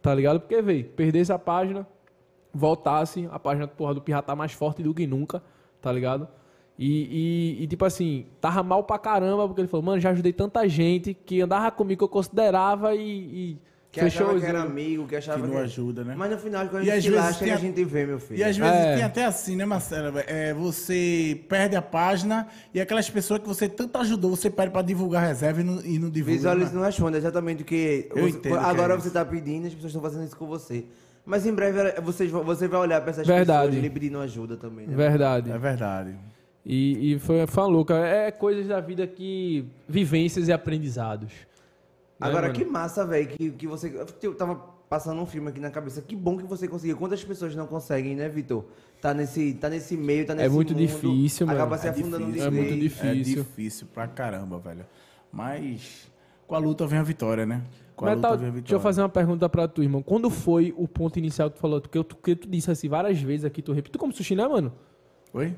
Tá ligado? Porque, veio, perdesse a página, voltasse, a página porra, do Pirra tá mais forte do que nunca. Tá ligado? E, e- e, tipo assim, tava mal pra caramba, porque ele falou, mano, já ajudei tanta gente que andava comigo que eu considerava e. e Que fechou achava que era amigo, que achava Que não que... ajuda, né? Mas no final, quando a E às gente lasca, tem a a- gente vê, meu filho. E às vezes É. tem até assim, né, Marcelo? É, você perde a página e aquelas pessoas que você tanto ajudou, você pede pra divulgar a reserva e não, e não divulga. Visualiza né? não responde exatamente o que. Eu você- entendo que agora é você tá pedindo, as pessoas estão fazendo isso com você. Mas em breve vocês vão- você vai olhar pra essas Verdade. pessoas e pedindo ajuda também. Né? Verdade. É verdade. E, e foi, foi uma louca. É coisas da vida que. vivências e aprendizados. Né, Agora, mano? que massa, velho, que, que você. Eu tava passando um filme aqui na cabeça. Que bom que você conseguiu. Quantas pessoas não conseguem, né, Vitor? Tá nesse, tá nesse meio, tá nesse muito mundo, difícil, mano. Acaba se É afundando difícil. de É muito difícil. É difícil pra caramba, velho. Mas com a luta vem a vitória, né? Com Metal, luta a vitória. deixa eu fazer uma pergunta pra tu, irmão. Quando foi o ponto inicial que tu falou? Porque tu, que tu disse assim várias vezes aqui, tu repetiu. Tu come sushi, né, mano? Oi?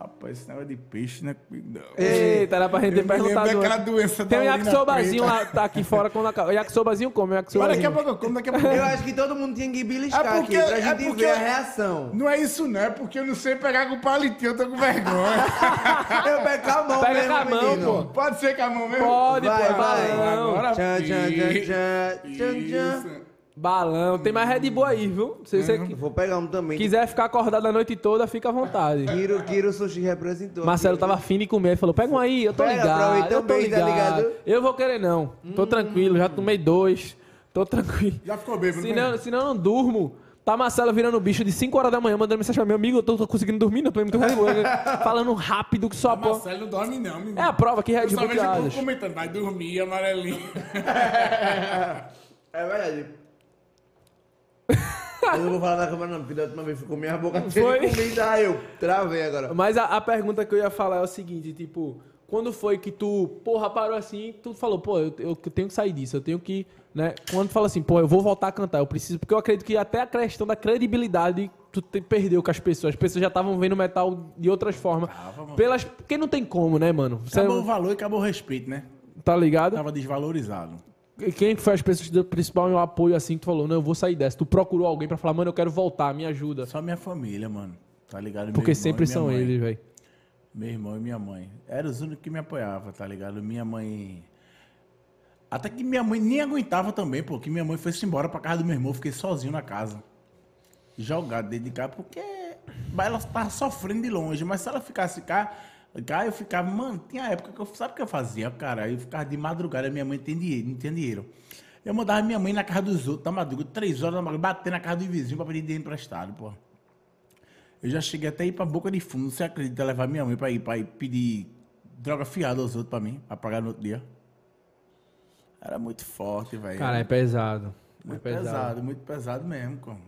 Rapaz, esse negócio de peixe, né? Não. Eita, era pra gente ter lembro perguntado. daquela antes. doença Tem um yakisobazinho lá, tá aqui fora quando acaba. Yakisobazinho come, Mas daqui a yakisobazinho. pouco eu como, daqui a pouco eu Eu acho que todo mundo tinha que beliscar É porque- aqui pra é gente porque- ver a reação. Não é isso não, é porque eu não sei pegar com palitinho, eu tô com vergonha. Eu pego com a mão Pega mesmo, com a mão, menino. pô. Pode ser com a mão mesmo? Pode, Vai, pô, vai. balão. Agora Tchan, tchan, tchan, tchan, tchan. Balão. Tem mais Red Bull aí, viu? Se você qui- Vou pegar um também. quiser ficar acordado a noite toda, fica à vontade. Kiro, Kiro Sushi representou. Marcelo tava fim de comer, ele falou: pega um aí, eu tô Pega pra ligado. Eu tô também, tá ligado. ligado? Eu vou querer não. Tô tranquilo, já tomei dois. Tô tranquilo. Já ficou bêbado, Senão, né? senão eu não durmo. Tá Marcelo virando bicho de 5 horas da manhã, mandando mensagem pra meu amigo, eu tô, tô conseguindo dormir, não tô muito Red Bull. Falando rápido que só a porra. Marcelo não dorme não, menino. É a prova que Red Eu só Bull que vejo o povo asas. comentando, vai dormir, amarelinho. É verdade. eu não vou falar na câmera não, porque da última vez ficou minha boca cheia Foi? de comida. Ah, eu travei agora. Mas a, a pergunta que eu ia falar é o seguinte, tipo, quando foi que tu, porra, parou assim, tu falou, pô, eu, eu tenho que sair disso, eu tenho que, né? Quando tu fala assim, pô, eu vou voltar a cantar, eu preciso, porque eu acredito que até a questão da credibilidade tu te, perdeu com as pessoas. As pessoas já estavam vendo metal de outras formas. Tava, mano. pelas, porque não tem como, né, mano? Você Acabou o valor e acabou o respeito, né? tá ligado? Tava desvalorizado. Quem que foi as pessoas que deu principal apoio assim que tu falou, não, eu vou sair dessa. Tu procurou alguém pra falar, mano, eu quero voltar, me ajuda. Só minha família, mano. Tá ligado? Porque sempre e são mãe. eles, velho. Meu irmão e minha mãe. Eram os únicos que me apoiavam, tá ligado? Minha mãe. Até que minha mãe nem aguentava também, pô. Que minha mãe foi-se embora pra casa do meu irmão. Fiquei sozinho na casa. Jogado dentro de casa, porque ela tava sofrendo de longe. Mas se ela ficasse cá, cá eu ficava... Mano, tinha época que eu... Sabe o que eu fazia, cara? Eu ficava de madrugada, minha mãe tem dinheiro, não tinha dinheiro. Eu mandava minha mãe na casa dos outros, na madrugada, três horas da madrugada, bater na casa do vizinho pra pedir dinheiro emprestado, pô. Eu já cheguei até ir pra boca de fundo. Você acredita levar minha mãe pra ir, pra ir pedir droga fiada aos outros pra mim, pra pagar no outro dia? Era muito forte, velho. Cara, é pesado. muito é pesado. muito pesado mesmo, como.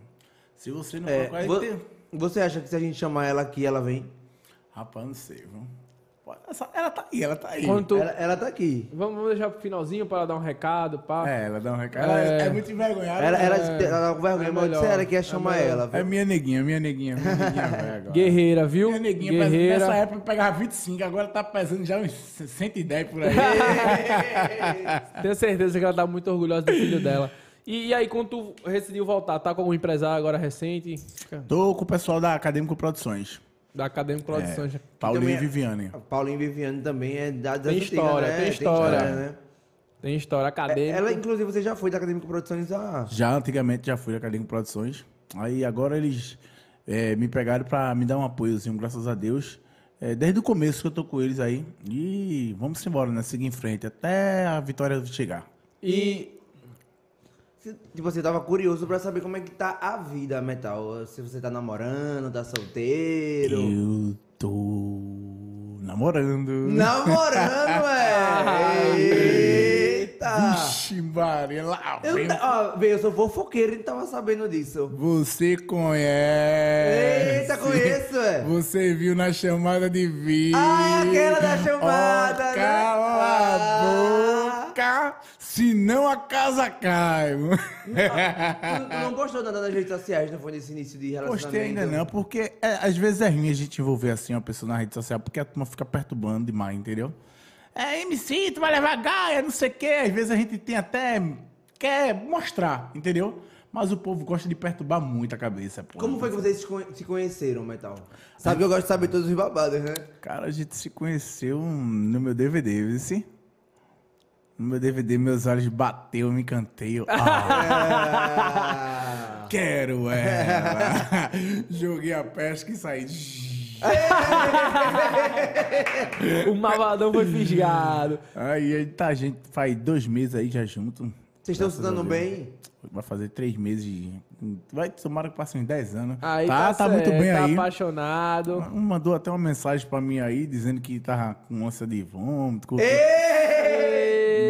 Se você não É, procurar, vo- Você acha que se a gente chamar ela aqui, ela vem? Rapaz, não sei, viu? Ela tá aí, ela tá aí. Tu- Ela, ela tá aqui. Vamos, vamos deixar pro finalzinho para ela dar um recado, pá. É, ela dá um recado. Ela é, é muito envergonhada. Ela, né? ela, ela tá com vergonha, é mas eu disse melhor, ela que ia é chamar melhor. ela. viu? É minha neguinha, minha neguinha, minha neguinha velha agora. Guerreira, viu? Minha neguinha, Guerreira. nessa época eu pegava 25, agora tá pesando já uns 110 por aí. Tenho certeza que ela tá muito orgulhosa do filho dela. E, e aí, quando tu decidiu voltar, tá com algum empresário agora recente? Tô com o pessoal da Acadêmico Produções. Da Acadêmico Produções. Paulinho também e é- Viviane. A Paulinho Viviane também é da Tem antigas, história, né? tem história. né? Tem história acadêmica. Ela, inclusive, você já foi da Acadêmico Produções ah, Já antigamente já fui da Acadêmico Produções. Aí agora eles é, me pegaram pra me dar um apoiozinho, graças a Deus. É, desde o começo que eu tô com eles aí. E vamos embora, né? Seguir em frente até a vitória chegar. E Tipo, você tava curioso pra saber como é que tá a vida metal. Se você tá namorando, tá solteiro. Eu tô namorando. Namorando, é! Eita! Vixe, Maria, lá Eu, ó, vê, eu sou fofoqueiro e não tava sabendo disso. Você conhece. Eita, conheço, é! Você viu na chamada de vídeo. Ah, aquela da chamada, Ó, né? Cala Ah. a boca, senão a casa cai. mano. Tu, tu não postou nada nas redes sociais, não foi nesse início de relacionamento? Postei ainda não, porque é, às vezes é ruim a gente envolver assim uma pessoa na rede social, porque a turma fica perturbando demais, entendeu? É, MC, tu vai levar gaia, não sei o quê. Às vezes a gente tem até. quer mostrar, entendeu? Mas o povo gosta de perturbar muito a cabeça, pô. Como foi que vocês se conhe- se conheceram, Metal? Sabe que eu gosto de saber todos os babados, né? Cara, a gente se conheceu no meu DVD, viu? No meu DVD, meus olhos bateu, eu me encantei. eu, Ah, quero ela. Joguei a pesca e saí. o malvadão foi fisgado. Aí tá, a gente faz dois meses aí já junto. Vocês estão se dando bem? Vai fazer três meses. e- Vai, tomara que passe uns 10 anos. Aí tá, tá, tá muito bem tá aí. apaixonado. Um mandou até uma mensagem pra mim aí, dizendo que tava com ânsia de vômito. com-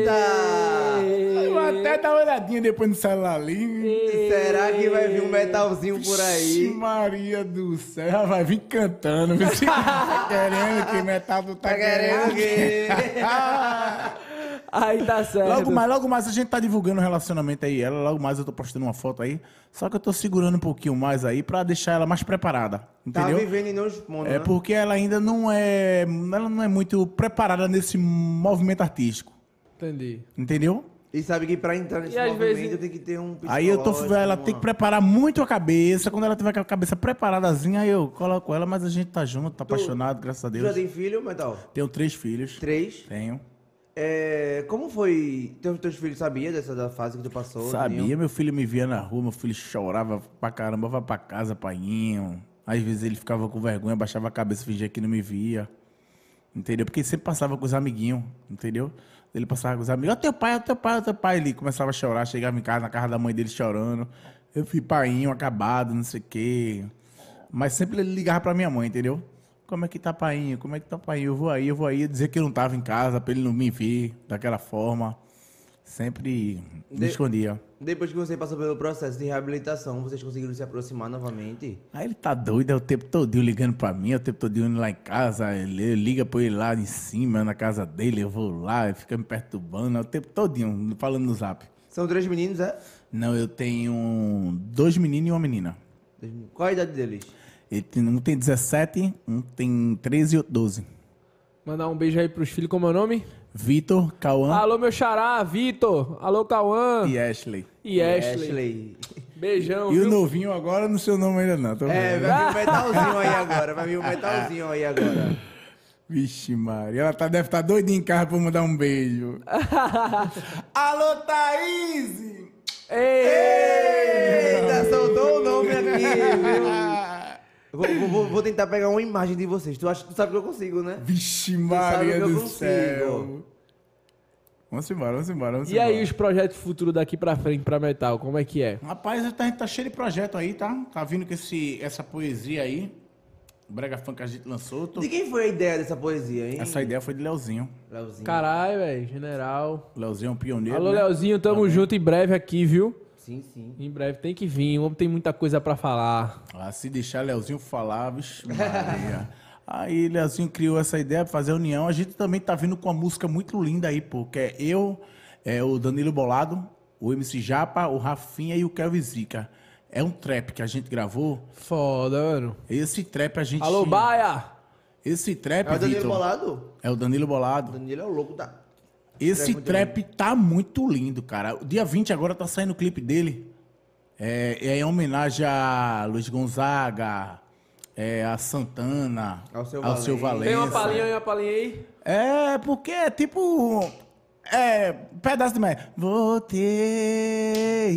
Eita! Eu vou até dar uma olhadinha depois no celular ali. Será que vai vir um metalzinho por aí? Maria do céu, já vai vir cantando. tá querendo que metal tu tá, Tá querendo que... Aí tá certo. Logo mais, logo mais a gente tá divulgando o relacionamento aí. Ela, logo mais eu tô postando uma foto aí. Só que eu tô segurando um pouquinho mais aí pra deixar ela mais preparada. Tá Entendeu? vivendo e não expondo, É né? porque ela ainda não é. Ela não é muito preparada nesse movimento artístico. Entendi. Entendeu? E sabe que pra entrar nesse E às movimento vezes- tem que ter um Aí eu tô. psicológico, Ela uma- tem que preparar muito a cabeça. Quando ela tiver com a cabeça preparadazinha, aí eu coloco ela, mas a gente tá junto, tá apaixonado, graças a Tu já Deus. tem filho, Metal? Tenho três filhos. Três. Tenho. É, como foi? Teus, teus filhos sabiam dessa da fase que tu passou? Sabia, Nenhum? meu filho me via na rua, meu filho chorava pra caramba, vai pra casa, painho. Às vezes ele ficava com vergonha, baixava a cabeça, fingia que não me via. Entendeu? Porque ele sempre passava com os amiguinhos, entendeu? Ele passava com os amigos, ó teu pai, ó teu pai, ó teu pai. Ele começava a chorar, chegava em casa, na casa da mãe dele chorando. Eu fui painho, acabado, não sei o quê. Mas sempre ele ligava pra minha mãe, entendeu? Como é que tá painho? Como é que tá painho? Eu vou aí, eu vou aí. Dizia que eu não tava em casa, pra ele não me ver daquela forma. Sempre me De- escondia. Depois que você passou pelo processo de reabilitação, vocês conseguiram se aproximar novamente? Aí ele tá doido, é o tempo todo ligando pra mim, é o tempo todo indo lá em casa, ele liga pra ele lá em cima, na casa dele, eu vou lá, ele fica me perturbando, é o tempo todinho, falando no zap. São três meninos, é? Não, eu tenho dois meninos e uma menina. Qual a idade deles? Ele tem- um tem 17, um tem 13 e outro 12. Mandar um beijo aí pros filhos, como é o nome? Vitor, Cauã Alô, meu xará, Vitor. Alô, Cauã. e Ashley. E Ashley. Ashley. Beijão, E o viu? novinho agora, não sei o nome ainda não. Tô É, vendo. vai vir um metalzinho aí agora. Vai vir um metalzinho aí agora. Vixe, Maria. Ela tá, deve estar tá doidinha em casa pra mandar um beijo. Alô, Thaís! Eita, soltou o nome aqui, viu? Vou, vou- vou tentar pegar uma imagem de vocês. Tu, acha, tu sabe que eu consigo, né? Vixe, Maria do consigo. céu. Vamos embora, vamos embora, vamos E aí, embora. os projetos futuros daqui pra frente pra metal, como é que é? Rapaz, a gente tá cheio de projeto aí, tá? Tá vindo com esse, essa poesia aí. O Brega Funk que a gente lançou. Tô- De quem foi a ideia dessa poesia, hein? Essa ideia foi de Leozinho. Leozinho. Caralho, velho, general. Leozinho é um pioneiro. Alô, né? Leozinho, tamo junto em breve aqui, viu? Sim, sim. Em breve tem que vir, o homem tem muita coisa pra falar. Ah, se deixar Leozinho falar, vixe, Maria. Aí Leozinho criou essa ideia pra fazer a união. A gente também tá vindo com uma música muito linda aí, pô. Que é eu, é o Danilo Bolado, o MC Japa, o Rafinha e o Kelvin Zica. É um trap que a gente gravou. Foda, mano. Esse trap a gente. Alô, Baia! Esse trap, É o Danilo Vitor, Bolado? É o Danilo O Bolado. Danilo é o louco da... Esse muito trap tá muito lindo, cara. O dia 20 agora tá saindo o clipe dele. É, é em homenagem a Luiz Gonzaga, é, a Santana, Ao seu seu Valença. Tem uma palhinha, uma palhinha aí? É, porque é tipo. É, pedaço demais. Voltei,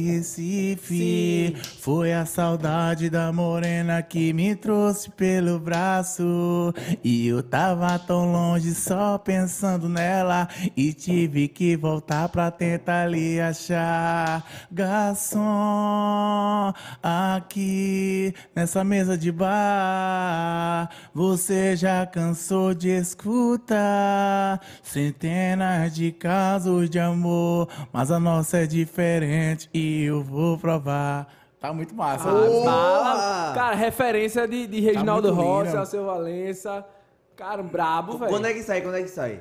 Recife. Foi a saudade da morena que me trouxe pelo braço. E eu tava tão longe só pensando nela. E tive que voltar pra tentar lhe achar. Garçom, aqui nessa mesa de bar. Você já cansou de escutar centenas de casos de amor, mas a nossa é diferente e eu vou provar. Tá muito massa. Fala. Cara, referência de, de Reginaldo Tá Rossi. Alceu Valença. Cara, brabo, velho. Quando é que sai? Quando é que sai?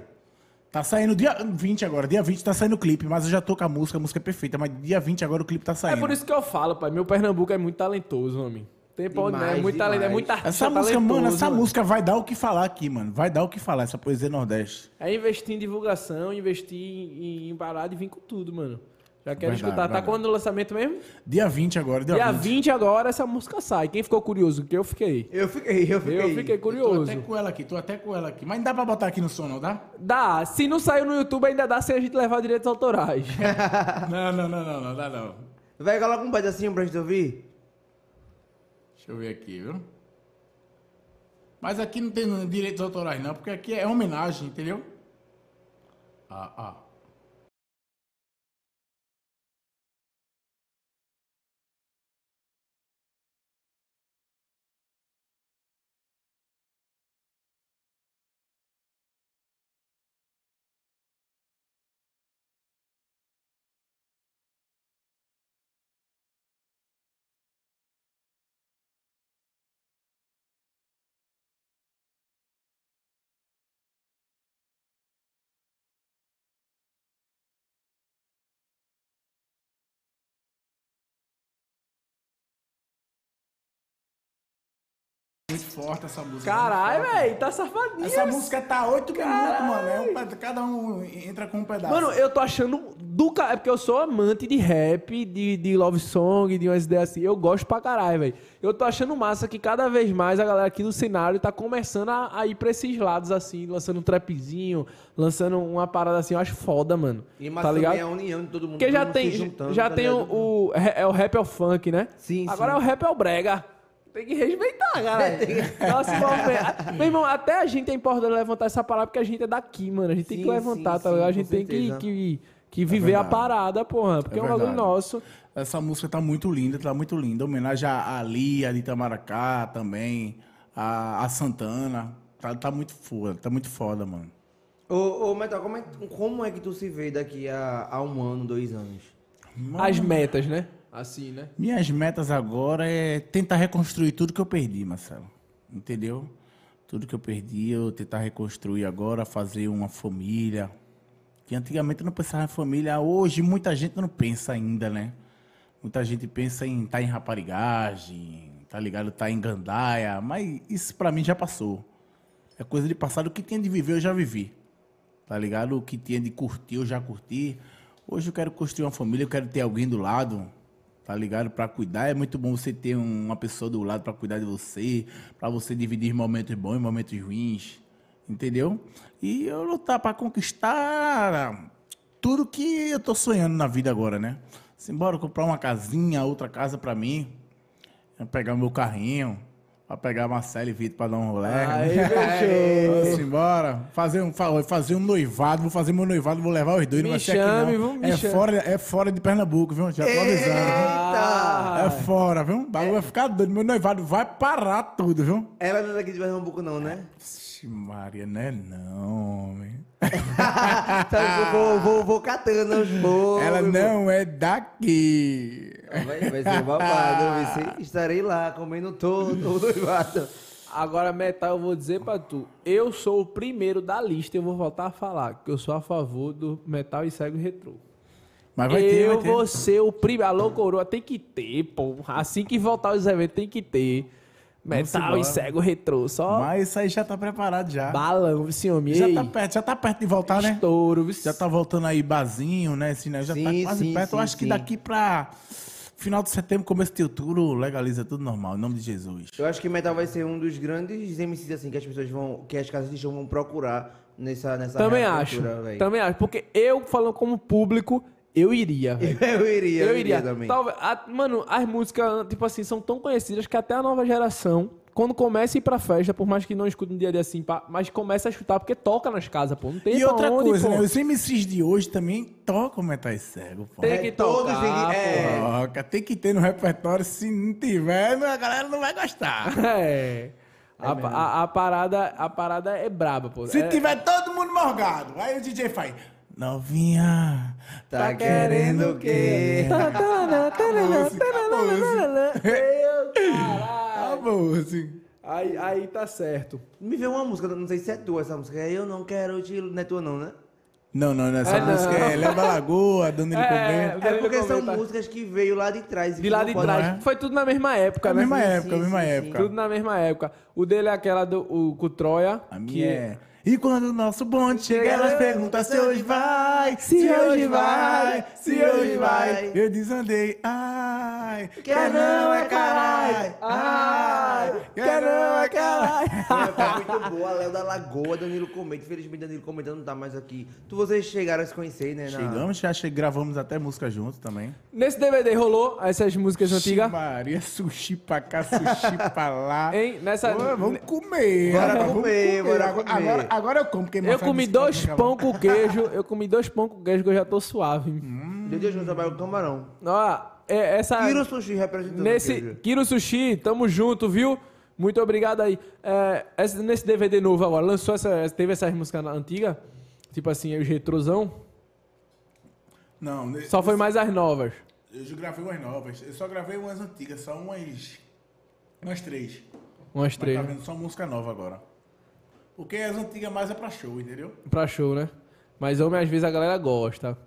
Tá saindo dia 20 agora. Dia 20 tá saindo o clipe, mas eu já tô com a música, a música é perfeita, mas dia 20 agora o clipe tá É saindo. por isso que eu falo, pai. Meu Pernambuco é muito talentoso, homem. Tem pra onde, né? É Demais, muito talento, é artista Essa música, mano, essa música vai dar o que falar aqui, mano. Vai dar o que falar, essa poesia Nordeste. É investir em divulgação, investir em, em parada e vir com tudo, mano. Já quero Verdade, escutar. Tá quando o lançamento mesmo? Dia 20 agora, dia, Dia 20. 20 agora essa música sai. Quem ficou curioso? Que eu fiquei. Eu fiquei, eu fiquei. Eu fiquei Tô curioso. até com ela aqui, tô até com ela aqui. Mas não dá pra botar aqui no som, não dá? Dá. Se não saiu no YouTube, ainda dá sem a gente levar direitos autorais. não, não, não, não, não dá não. Vai, coloca um pedacinho pra gente ouvir. Deixa eu ver aqui, viu? Mas aqui não tem direitos autorais, não, porque aqui é homenagem, entendeu? Ah, ah. Muito forte essa música. Caralho, velho. Tá safadinho. Essa música tá 8 minutos, mano. É um cada um entra com um pedaço. Mano, eu tô achando do ca... É porque eu sou amante de rap, de, de love song, de umas ideias assim. Eu gosto pra caralho, velho. Eu tô achando massa que cada vez mais a galera aqui do cenário tá começando a, a ir pra esses lados assim, lançando um trapzinho, lançando uma parada assim. Eu acho foda, mano. E mas tá também ligado? é a união de todo mundo. Porque todo já mundo tem, se juntando, já tá tem o, o- É o rap é o funk, né? Sim, Agora sim. é o rap é o brega. Tem que respeitar, cara. Nossa, movimento. Meu irmão, até a gente é importante levantar essa parada porque a gente é daqui, mano. A gente tem que Sim, levantar, sim, tá ligado? A sim, gente tem que, que, que viver a verdade. parada, porra. Porque é, um bagulho nosso. Essa música tá muito linda, tá muito linda. Homenagem a Lia de Itamaracá também, a, a Santana. Tá, tá muito foda, tá muito foda, mano. Ô, ô Metal, como é, como é que tu se vê daqui a, a um ano, dois anos? As metas, né? Assim, né? Minhas metas agora é tentar reconstruir tudo que eu perdi, Marcelo. Entendeu? Tudo que eu perdi, eu tentar reconstruir agora, fazer uma família. Que antigamente eu não pensava em família, hoje muita gente não pensa ainda, né? Muita gente pensa em estar em raparigagem, tá ligado? Tá em gandaia, mas isso pra mim já passou. É coisa de passado, o que tinha de viver eu já vivi. Tá ligado? O que tinha de curtir eu já curti. Hoje eu quero construir uma família, eu quero ter alguém do lado, tá ligado? Pra cuidar. É muito bom você ter um- uma pessoa do lado pra cuidar de você, pra você dividir momentos bons e momentos ruins. entendeu? E eu lutar para conquistar tudo que eu tô sonhando na vida agora, né? Simbora comprar uma casinha, outra casa para mim, pegar meu carrinho, pra pegar Marcelo e Vitor pra dar um rolê. Aí, fechou. Vamos embora. Fazer um, fa- fazer um noivado, vou fazer meu noivado, vou levar os dois, Me não vai ser chame, aqui não. Me é, chame. fora, é fora de Pernambuco, viu? Já tô avisando. Viu? Ah, É fora, viu? O bagulho vai ficar doido. Meu noivado vai parar tudo, viu? Ela não é daqui de Pernambuco, não, né? Vixe, Maria, não é não, homem. Eu vou, vou, vou catando aos poucos. Ela não é daqui. Vai, vai ser babado, vai ser- estarei lá comendo todo o noivado. Agora, Metal, eu vou dizer pra tu. Eu sou o primeiro da lista, eu vou voltar a falar, que eu sou a favor do Metal e Cego Retrô. Mas vai ter, eu vai ter. vou ser o primeiro. Alô, coroa, tem que ter, pô. Assim que voltar os eventos, tem que ter. Metal e Cego Retrô. Só Mas isso aí já tá preparado já. balão, esse homem. Já tá perto, já tá perto de voltar, né? estouro. viu? Já tá voltando aí bazinho, né? Assim, né? Já tá Sim, quase sim, perto. Eu sim, acho que daqui pra final de setembro, começo de outubro, legaliza tudo normal, em nome de Jesus. Eu acho que Metal vai ser um dos grandes MCs assim que as pessoas vão, que as casas de show vão procurar nessa nessa Também acho. reabertura, véi. Também acho. Porque eu, falando como público, eu iria, velho. Eu iria, Eu iria. também. Talvez, a- mano, as músicas, tipo assim, são tão conhecidas que até a nova geração, quando começa a ir pra festa, por mais que não escute no dia a dia assim, pá, mas começa a escutar porque toca nas casas, pô. Não tem E pra outra onde, coisa, pô. né? Os MCs de hoje também tocam metais cego, pô. Tem que É, todos tocar, têm que- é. porra. Toca, tem que ter no repertório. Se não tiver, a galera não vai gostar. É. A, a- a parada, a parada é braba, pô. Se É- tiver todo mundo morgado, aí o DJ faz. Novinha, Tá querendo o quê? Acabou, assim. Aí, aí tá certo. Me vê uma música, não sei se é tua essa música. Eu não quero te... Não é tua não, né? Não, não, não. Essa É, não. música é Leva a Lagoa, Danilo É, Convento. É porque são músicas que veio lá de trás. e De lá de trás. é? Foi tudo na mesma época, É a né? mesma Sim, época, a sim, mesma sim, época. Tudo na mesma época. O dele é aquela do o, com o Troia. A que minha é. E quando o nosso bonde chega, elas perguntam se hoje vai, Se hoje vai, se hoje vai. Eu desandei, ai, quer não é carai, ai, quer não é carai. É, foi muito boa. Léo da Lagoa, Danilo Cometa. Infelizmente, Danilo Cometa não tá mais aqui. Tu, vocês chegaram a se conhecer, né? na- Chegamos, já che- gravamos até música juntos também. Nesse DVD rolou essas músicas antigas. Maria, sushi pra cá, sushi pra lá. Hein? Nessa. Ô, vamos comer. Bora rapaz, comer, vamos bora comer. Agora, agora eu como, porque Eu comi dois pão com queijo. Eu comi dois pão com queijo que eu já tô suave. Meu Deus, não trabalho com camarão. Ó, é- essa. Kiro Sushi representando Nesse. Kiro Sushi, tamo junto, viu? Muito obrigado aí. É, esse- nesse DVD novo agora, lançou essa. Teve essas músicas antigas? Tipo assim, os retrosão? Não, Só foi mais as novas. Eu já gravei umas novas. Eu só gravei umas antigas, só umas. Umas três. Umas Mas três. tá vendo só música nova agora. Porque as antigas mais é pra show, entendeu? Pra show, né? Mas homem, às vezes a galera gosta.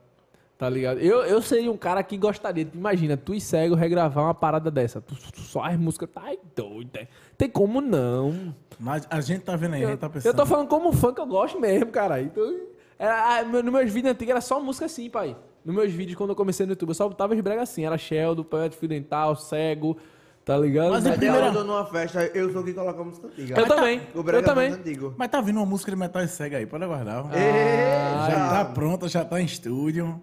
Tá ligado? Eu, eu seria um cara que gostaria. Imagina, tu e cego regravar uma parada dessa. Tu, tu- só as músicas. Tá doida. Tem como não. Mas a gente tá vendo aí, a Eu, gente tá eu pensando. tô falando como fã que eu gosto mesmo, cara. Então, era, nos meus vídeos antigos era só música assim, pai. Nos meus vídeos, quando eu comecei no YouTube, eu só botava os brega assim. Era Sheldon, Poeta Fio Dental, Cego, tá ligado? Mas é Até primeira- eu tô numa festa, eu sou quem coloca a música antiga. Eu também, O brega eu também. antigo. Mas tá vindo uma música de metal e cega aí, pode aguardar. Ê, já tá pronta, já tá em estúdio.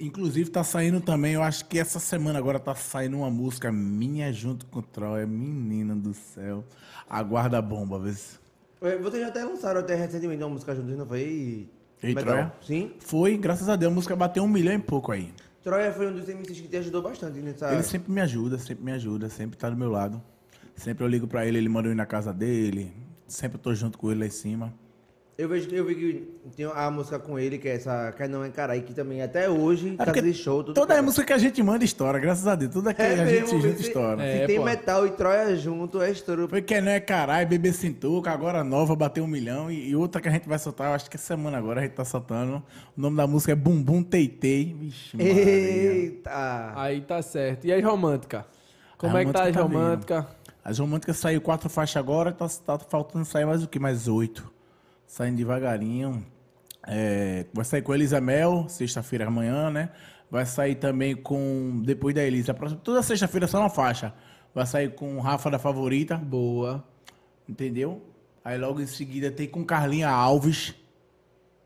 Inclusive tá saindo também, eu acho que essa semana agora tá saindo uma música minha junto com o Troia, menina do céu. Aguarda a bomba, vê se. É, Vocês já até lançaram até recentemente uma música juntos, não foi? Metal? Troia? Sim. Foi, graças a Deus, a música bateu um milhão e pouco aí. Troia foi um dos MCs que te ajudou bastante nessa... Ele sempre me ajuda, sempre me ajuda, sempre tá do meu lado. Sempre eu ligo pra ele, ele manda eu ir na casa dele. Sempre eu tô junto com ele lá em cima. Eu, vejo, que- eu vi que tem a música com ele, que é essa Quer Não É Carai, que também até hoje, É porque de show, tudo Toda a música que a gente manda estoura, graças a Deus. Tudo aqui É a mesmo, gente junta estoura. É, Se tem pô. metal e Troia junto, é estouro. Foi que não é caralho, bebê Sintuca, agora nova, bateu um milhão. E, e outra que a gente vai soltar, eu acho que essa semana agora a gente tá soltando. O nome da música é Bumbum Teitei. Vixe, Maria. Eita! Aí tá certo. E as românticas? Como A é que tá as romântica tá românticas? As românticas saiu quatro faixas agora, tá, tá faltando sair mais o que? Mais oito. Saindo devagarinho. É, vai sair com a Elisa Mel, sexta-feira amanhã, né? Vai sair também com. Depois da Elisa. Toda sexta-feira só uma faixa. Vai sair com Rafa da Favorita, Boa. entendeu? Aí logo em seguida tem com Carlinha Alves.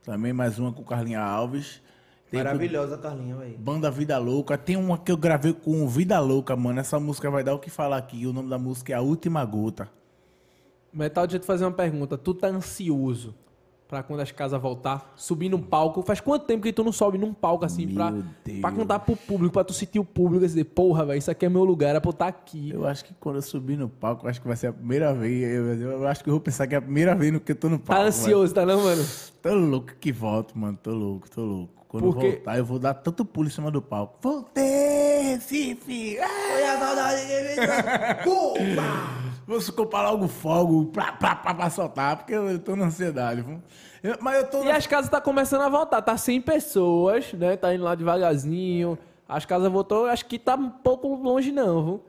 Também mais uma com Carlinha Alves. Tem com Maravilhosa, Carlinha, velho. Banda Vida Louca. Tem uma que eu gravei com Vida Louca, mano. Essa música vai dar o que falar aqui. O nome da música é A Última Gota. Metal, deixa eu te fazer uma pergunta. Tu tá ansioso pra quando as casas voltar, subir num palco? Faz quanto tempo que tu não sobe num palco assim pra, Deus. pra contar pro público, pra tu sentir o público e dizer, porra, velho, isso aqui é meu lugar, era pra eu estar aqui. Eu acho que quando eu subir no palco, eu acho que vai ser a primeira vez. Eu, eu acho que eu vou pensar que é a primeira vez no que eu tô no Tá palco. ansioso, tá não, mano? Tô louco que volto, mano. Tô louco, tô louco. Quando eu Porque- voltar, eu vou dar tanto pulo em cima do palco. Voltei, Recife! Olha a saudade que Pumba! Vou comprar logo fogo pra, pra, pra, pra soltar, porque eu tô na ansiedade. viu? Eu- mas eu tô. E as casas tá começando a voltar, tá 100 pessoas, né? Tá indo lá devagarzinho. As casas voltou, acho que tá um pouco longe não, viu?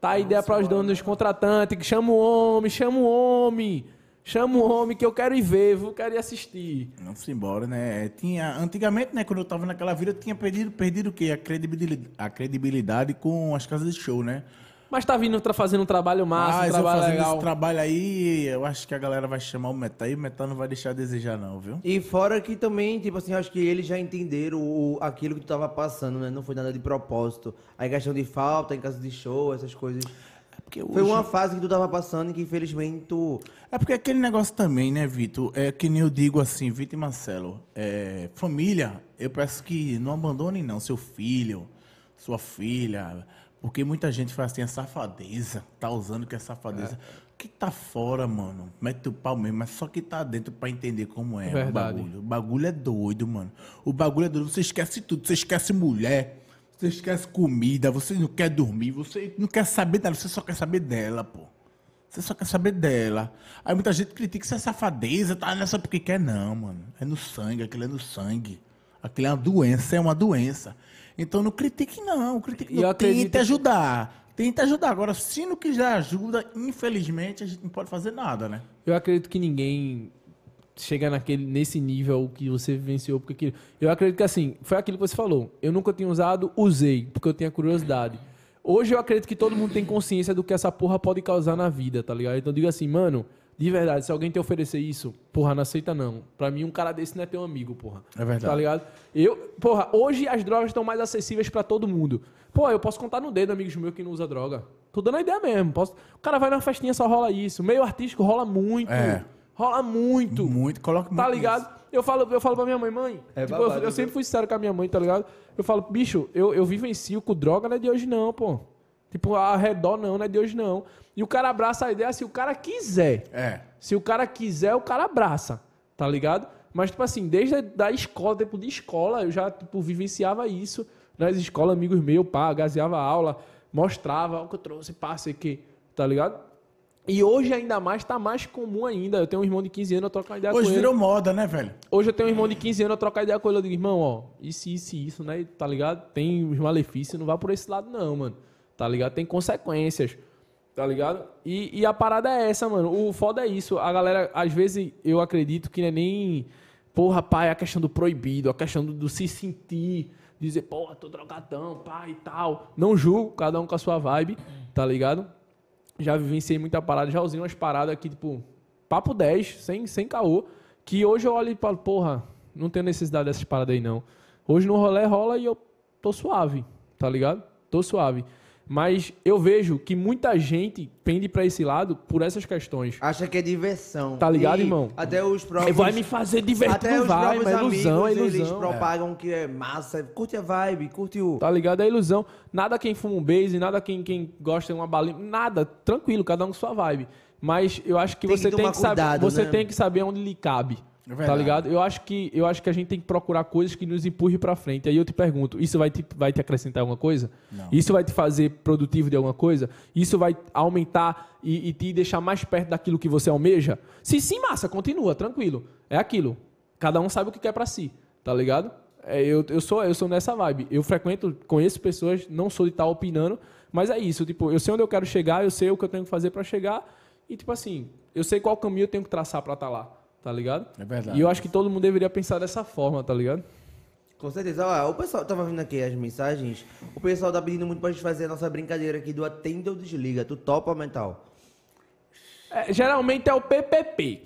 Tá a ideia para os donos dos contratantes, que chama o homem, chama o homem. Chama o homem que eu quero ir ver, viu? Quero ir assistir. Vamos embora, né? Tinha, antigamente, né, quando eu tava naquela vida, eu tinha perdido, perdido o quê? A credibilidade, a credibilidade com as casas de show, né? Mas tá vindo, tá fazendo um trabalho massa, um Mas eu trabalho fazendo legal. esse trabalho aí, eu acho que a galera vai chamar o Metal e o Metal não vai deixar a desejar, não, viu? E fora que também, tipo assim, acho que eles já entenderam o, aquilo que tu tava passando, né? Não foi nada de propósito. Aí questão de falta em casa de show, essas coisas. É porque Foi hoje- uma fase que tu tava passando e que infelizmente tu. É porque aquele negócio também, né, Vitor? É que nem eu digo assim, Vitor e Marcelo. É, família, eu peço que não abandone não seu filho, sua filha. Porque muita gente faz assim, é safadeza. Tá usando que é safadeza. Que tá fora, mano. Mete o pau mesmo, mas só que tá dentro pra entender como é Verdade. o bagulho. O bagulho é doido, mano. O bagulho é doido. Você esquece tudo. Você esquece mulher. Você esquece comida. Você não quer dormir. Você não quer saber dela. Você só quer saber dela, pô. Você só quer saber dela. Aí muita gente critica isso é safadeza, tá nessa porque quer. Não, mano. É no sangue, aquilo é no sangue. Aquilo é uma doença, é uma doença. Então não critique, não. Critique, não. acredito Tente ajudar. Tente ajudar. Agora, se não quiser ajuda, infelizmente, a gente não pode fazer nada, né? Eu acredito que ninguém chega naquele, nesse nível que você vivenciou. Porque aquilo- eu acredito que assim, foi aquilo que você falou. Eu nunca tinha usado, usei, porque eu tinha curiosidade. Hoje eu acredito que todo mundo tem consciência do que essa porra pode causar na vida, tá ligado? Então eu digo assim, mano, de verdade, se alguém te oferecer isso, porra, não aceita não. Pra mim, um cara desse não é teu amigo, porra. É verdade. Tá ligado? Eu, porra, hoje as drogas estão mais acessíveis pra todo mundo. Pô, eu posso contar no dedo amigos meus que não usa droga. Tô dando a ideia mesmo. Posso... O cara vai numa festinha, só rola isso. Meio artístico rola muito. É. Rola muito. Muito, coloca muito. Tá ligado? Eu falo, eu falo pra minha mãe, mãe. É tipo, eu, babado, eu viu? sempre fui sincero com a minha mãe, tá ligado? Eu falo, bicho, eu, eu vivencio com droga, não é de hoje não, pô. Tipo, ao redor não, não é de hoje não. E o cara abraça a ideia se o cara quiser. É. Se o cara quiser, o cara abraça, tá ligado? Mas, tipo assim, desde a da escola, tempo de escola, eu já, tipo, vivenciava isso. Nas escolas, amigos meus, pá, gaseava aula, mostrava o que eu trouxe, pá, sei que, tá ligado? E hoje, ainda mais, tá mais comum ainda. Eu tenho um irmão de 15 anos, eu troco uma ideia Hoje com ele. virou moda, né, velho? Hoje eu tenho um irmão de 15 anos, eu troco ideia com ele, eu digo, irmão, ó, isso, isso isso, né? Tá ligado? Tem os malefícios, não vá por esse lado não, mano. Tá ligado? Tem consequências, tá ligado? E, e a parada é essa, mano. O foda é isso. A galera, às vezes, eu acredito que não é nem... Porra, pai, a questão do proibido, a questão do, do se sentir, dizer, porra, tô drogadão, pai e tal. Não julgo, cada um com a sua vibe, tá ligado? já vivenciei muita parada, já usei umas paradas aqui, tipo, papo 10, sem, sem caô, que hoje eu olho e falo, porra, não tenho necessidade dessas paradas aí não. Hoje no rolê rola e eu tô suave, tá ligado? Tô suave. Mas eu vejo que muita gente pende pra esse lado por essas questões. Acha que é diversão. Tá ligado, E irmão? Até os próprios. Vai me fazer divertir, Até os vai, próprios mas é ilusão, é amigos, eles ilusão. propagam que é massa. Curte a vibe, curte o. Tá ligado? É ilusão. Nada quem fuma um base, nada quem, quem gosta de uma balinha. Nada. Tranquilo, cada um com sua vibe. Mas eu acho que Tem que você tem tomar que saber. cuidado, Você né? tem que saber onde lhe cabe. É tá ligado? Eu acho, que, eu acho que a gente tem que procurar coisas que nos empurrem pra frente. Aí eu te pergunto: isso vai te, vai te acrescentar alguma coisa? Não. Isso vai te fazer produtivo de alguma coisa? Isso vai aumentar e, e te deixar mais perto daquilo que você almeja? Se sim, massa, continua, tranquilo. É aquilo. Cada um sabe o que quer pra si, tá ligado? É, eu, eu, sou, eu sou nessa vibe. Eu frequento, conheço pessoas, não sou de estar opinando, mas é isso. Tipo, eu sei onde eu quero chegar, eu sei o que eu tenho que fazer pra chegar. E, tipo assim, eu sei qual caminho eu tenho que traçar pra estar lá, tá ligado? É verdade. E eu acho que todo mundo deveria pensar dessa forma, tá ligado? Com certeza. Ó, o pessoal tava vindo aqui as mensagens. O pessoal tá pedindo muito pra gente fazer a nossa brincadeira aqui do atenda ou desliga. Tu topa mental? É, geralmente é o PPP.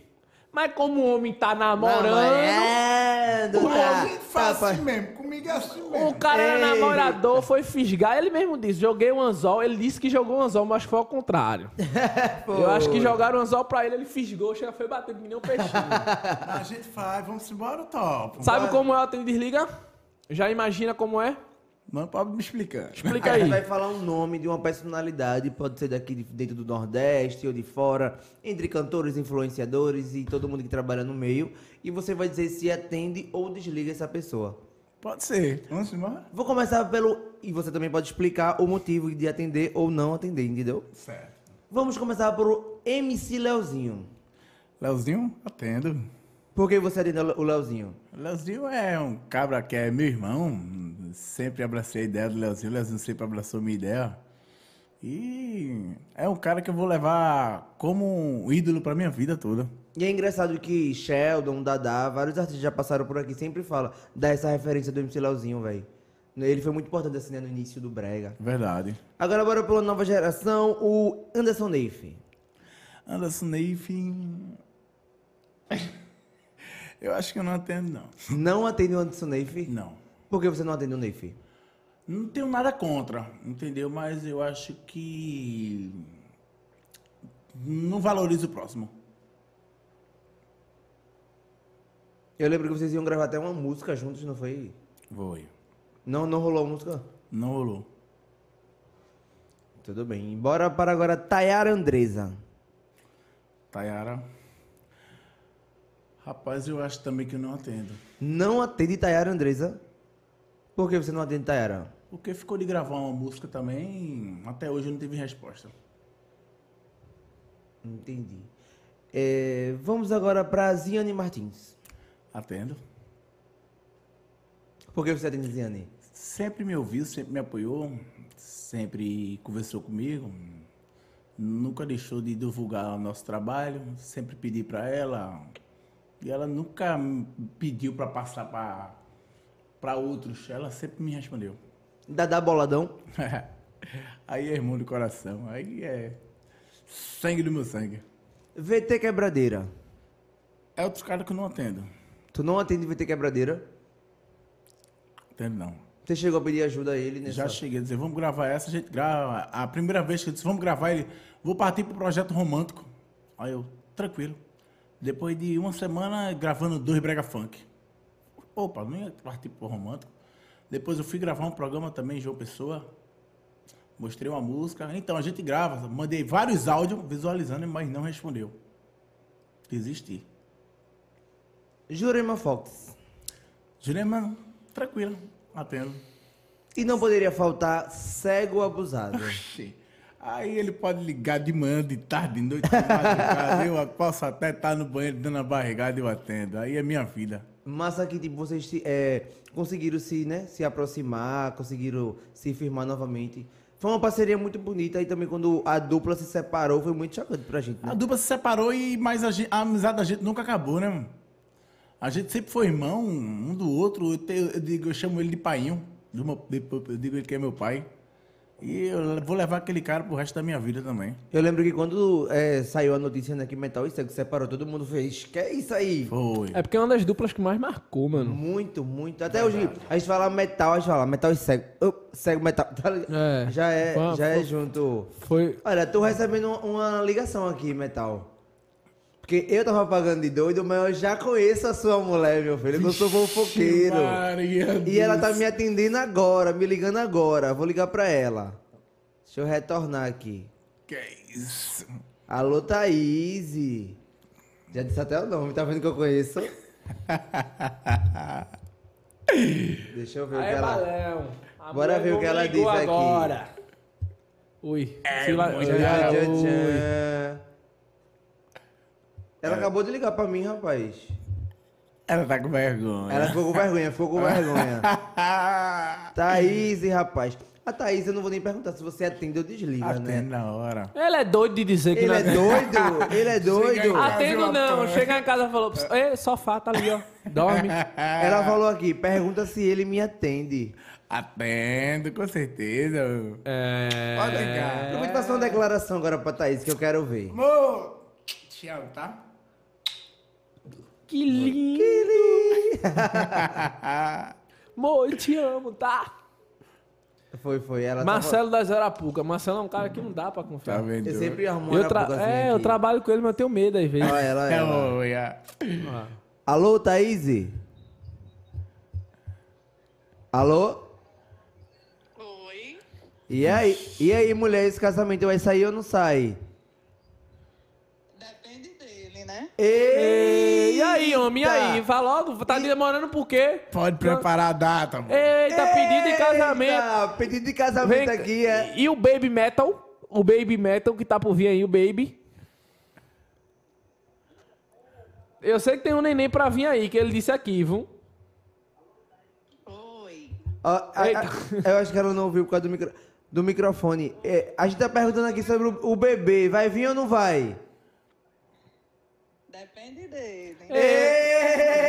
Mas como o homem tá namorando, Namorando, tá, a gente faz tá, assim mesmo, comigo é assim mesmo. o cara era Ei. namorador, foi fisgar. Ele mesmo disse: joguei um anzol. Ele disse que jogou um anzol, mas foi ao contrário. Eu acho que jogaram um anzol pra ele, ele fisgou, chega, foi bater que nem um peixinho. A gente faz, vamos embora, top. Sabe Vai. como é o atende desliga? Já imagina como é? Não pode me explicar. Explica aí. gente vai falar um nome de uma personalidade, pode ser daqui de dentro do Nordeste ou de fora, entre cantores, influenciadores e todo mundo que trabalha no meio. E você vai dizer se atende ou desliga essa pessoa. Pode ser. Vamos embora? Vou começar pelo. E você também pode explicar o motivo de atender ou não atender, entendeu? Certo. Vamos começar por MC Leozinho. Leozinho, atendo. Por que você atende o Leozinho? Leozinho é um cabra que é meu irmão. Sempre abracei a ideia do Leozinho. O Leozinho sempre abraçou minha ideia. E é um cara que eu vou levar como um ídolo pra minha vida toda. E é engraçado que Sheldon, Dadá, vários artistas já passaram por aqui, sempre fala, dá essa referência do MC Leozinho, velho. Ele foi muito importante assim, né, no início do Brega. Verdade. Agora bora pela nova geração, o Anderson Neif. Anderson Neif. Eu acho que eu não atendo, não. Não atende o Anderson Neif? Não. Por que você não atende o Neif? Não tenho nada contra, entendeu? Mas eu acho que. Não valoriza o próximo. Eu lembro que vocês iam gravar até uma música juntos, não foi? Foi. Não, não rolou a música? Não rolou. Tudo bem. Bora para agora Tayara Andresa. Tayara. Rapaz, eu acho também que eu não atendo. Não atende Tayara Andresa? Por que você não atende Tayara? Porque ficou de gravar uma música também, até hoje eu não tive resposta. Entendi. É, vamos agora para Ziane Martins. Atendo. Por que você atende Ziane? Sempre me ouviu, sempre me apoiou, sempre conversou comigo. Nunca deixou de divulgar o nosso trabalho, sempre pedi para ela. E ela nunca pediu para passar para para outros, ela sempre me respondeu. Dadá Boladão. aí é irmão do coração, aí é sangue do meu sangue. VT Quebradeira. É outros caras que eu não atendo. Tu não atende VT Quebradeira? Atendo não. Você chegou a pedir ajuda a ele nessa... Já cheguei a dizer, vamos gravar essa, a gente grava. A primeira vez que eu disse, vamos gravar, ele, vou partir pro projeto romântico. Aí eu, tranquilo. Depois de uma semana gravando dois brega funk. Opa, não ia partir pro romântico. Depois eu fui gravar um programa também, João Pessoa. Mostrei uma música. Então a gente grava. Mandei vários áudios visualizando, mas não respondeu. Desisti. Jurema Fox. Jurema, tranquilo, atendo. E não poderia faltar Cego Abusado. Oxi. Aí ele pode ligar de manhã, de tarde, de noite, de madrugada. eu posso até estar no banheiro dando a barrigada e eu atendo. Aí é minha vida. Massa que tipo, vocês é, conseguiram se, né, se aproximar, conseguiram se firmar novamente. Foi uma parceria muito bonita e também quando a dupla se separou foi muito chocante pra gente, né? A dupla se separou e mas a, gente- a amizade da gente nunca acabou, né? A gente sempre foi irmão um do outro. Eu, te- eu digo, eu chamo ele de paiinho. do meu- de- Eu digo ele que é meu pai. E eu vou levar aquele cara pro resto da minha vida também. Eu lembro que quando é, saiu a notícia né, que Metal e Cego separou, todo mundo fez, que é isso aí? Foi. É porque é uma das duplas que mais marcou, mano. Muito, muito. Até hoje, a gente fala metal, a gente fala metal e cego. Oh, cego metal. Tá ligado? É. Já é, Foi já é foi- junto. Foi. Olha, tô recebendo uma ligação aqui, metal. Porque eu tava pagando de doido, mas eu já conheço a sua mulher, meu filho. que Eu sou fofoqueiro. Maria E ela tá me atendendo agora, me ligando agora. Vou ligar pra ela. Deixa eu retornar aqui. Que isso? Alô, Thaís. Já disse até o nome, tá vendo que eu conheço? Deixa eu ver o que ela. Balão. A Bora ver o que ela diz aqui. agora. Ui. Se la- muito Tchan, Ah, Ela acabou de ligar pra mim, rapaz. Ela tá com vergonha. Ela ficou com vergonha, ficou com vergonha. Thaís, rapaz. A Thaís, eu não vou nem perguntar se você atende ou desliga, Atende né? na hora. Ele é doido de dizer que Ele não é doido? Ele é doido? Atendo não. Chega em casa e falou: Ei, sofá, tá ali, ó. Dorme. Ela falou aqui, pergunta se ele me atende. Atendo, com certeza. É. Pode ligar. Eu vou te passar uma declaração agora pra Thaís que eu quero ver. Amor, Te amo, tá? Que lindo! Amor, eu te amo, tá? Foi, foi. Ela Marcelo da Zarapuca. Marcelo é um cara que não dá pra Tá confiar. vendo? Tava... Eu sempre arrumo Eu tra- É, eu aqui. trabalho com ele, mas eu tenho medo às vezes. Olha ela, É, ela. Ah. Alô, Thaís? Alô? Oi. E aí, e aí, mulher, esse casamento vai sair ou não sai? Depende dele, né? Ei, E aí, homem? E aí? Fala logo, tá demorando por quê? Pode preparar a data, amor. Eita, pedido de casamento. Pedido de casamento Vem- aqui é. E o Baby Metal? O Baby Metal que tá por vir aí, o Baby. Eu sei que tem um neném pra vir aí, que ele disse aqui, viu? Oi. Ó, a- a- Eita. eu acho que ela não ouviu por causa do, micro- do microfone. É, a gente tá perguntando aqui sobre o, o bebê. Vai vir ou não vai? Depende dele.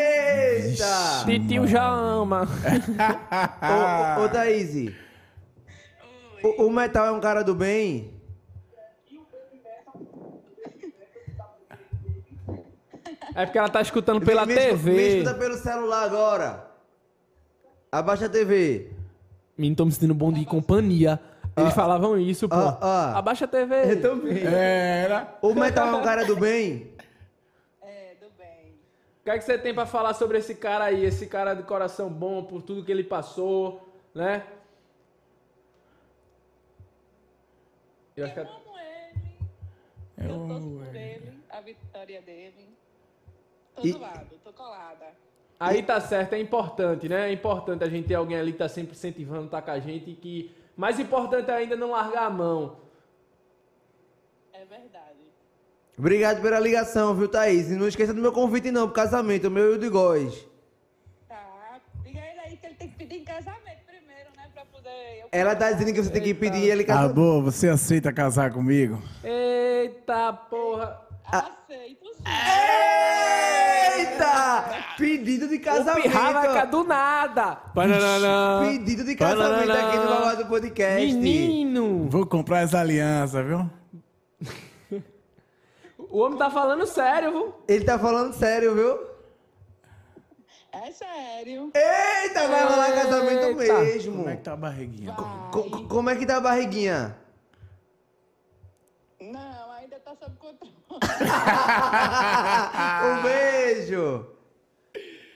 Eita! Titio já ama. Ô, ô, ô Thaís, o, o Metal é um cara do bem? É porque ela tá escutando pela me, me TV. Me escuta pelo celular agora. Abaixa a TV. Menino, tô me sentindo bom de companhia. Eles falavam isso, pô. ah, ah. Abaixa a TV. Eu também. Era. O Metal é um cara do bem? Que é que você tem pra falar sobre esse cara aí? Esse cara de coração bom, por tudo que ele passou, né? Eu acho que... Eu amo ele. Eu torço por ele, a vitória dele. Tô E- do lado, tô colada. Aí tá certo, é importante, né? É importante a gente ter alguém ali que tá sempre incentivando, tá com a gente e que... Mais importante ainda é não largar a mão. É verdade. Obrigado pela ligação, viu, Thaís? E não esqueça do meu convite, não, pro casamento, o meu e o de Góis. Tá. Diga ele aí que ele tem que pedir em casamento primeiro, né? Pra poder. eu- Ela tá dizendo que você tem que pedir ele casamento. Amor, você aceita casar comigo? Eita porra! Aceito sim. Eita! Pedido de O casamento. pirra vai cá do nada! Bananana. Pedido de casamento aqui no Babado Podcast. Menino! Vou comprar essa aliança, viu? O homem tá falando sério, viu? Ele tá falando sério, viu? É sério. Eita, vai rolar casamento Eita. mesmo. Como é que tá a barriguinha? Co- co- como é que tá a barriguinha? Não, ainda tá sob controle. um beijo.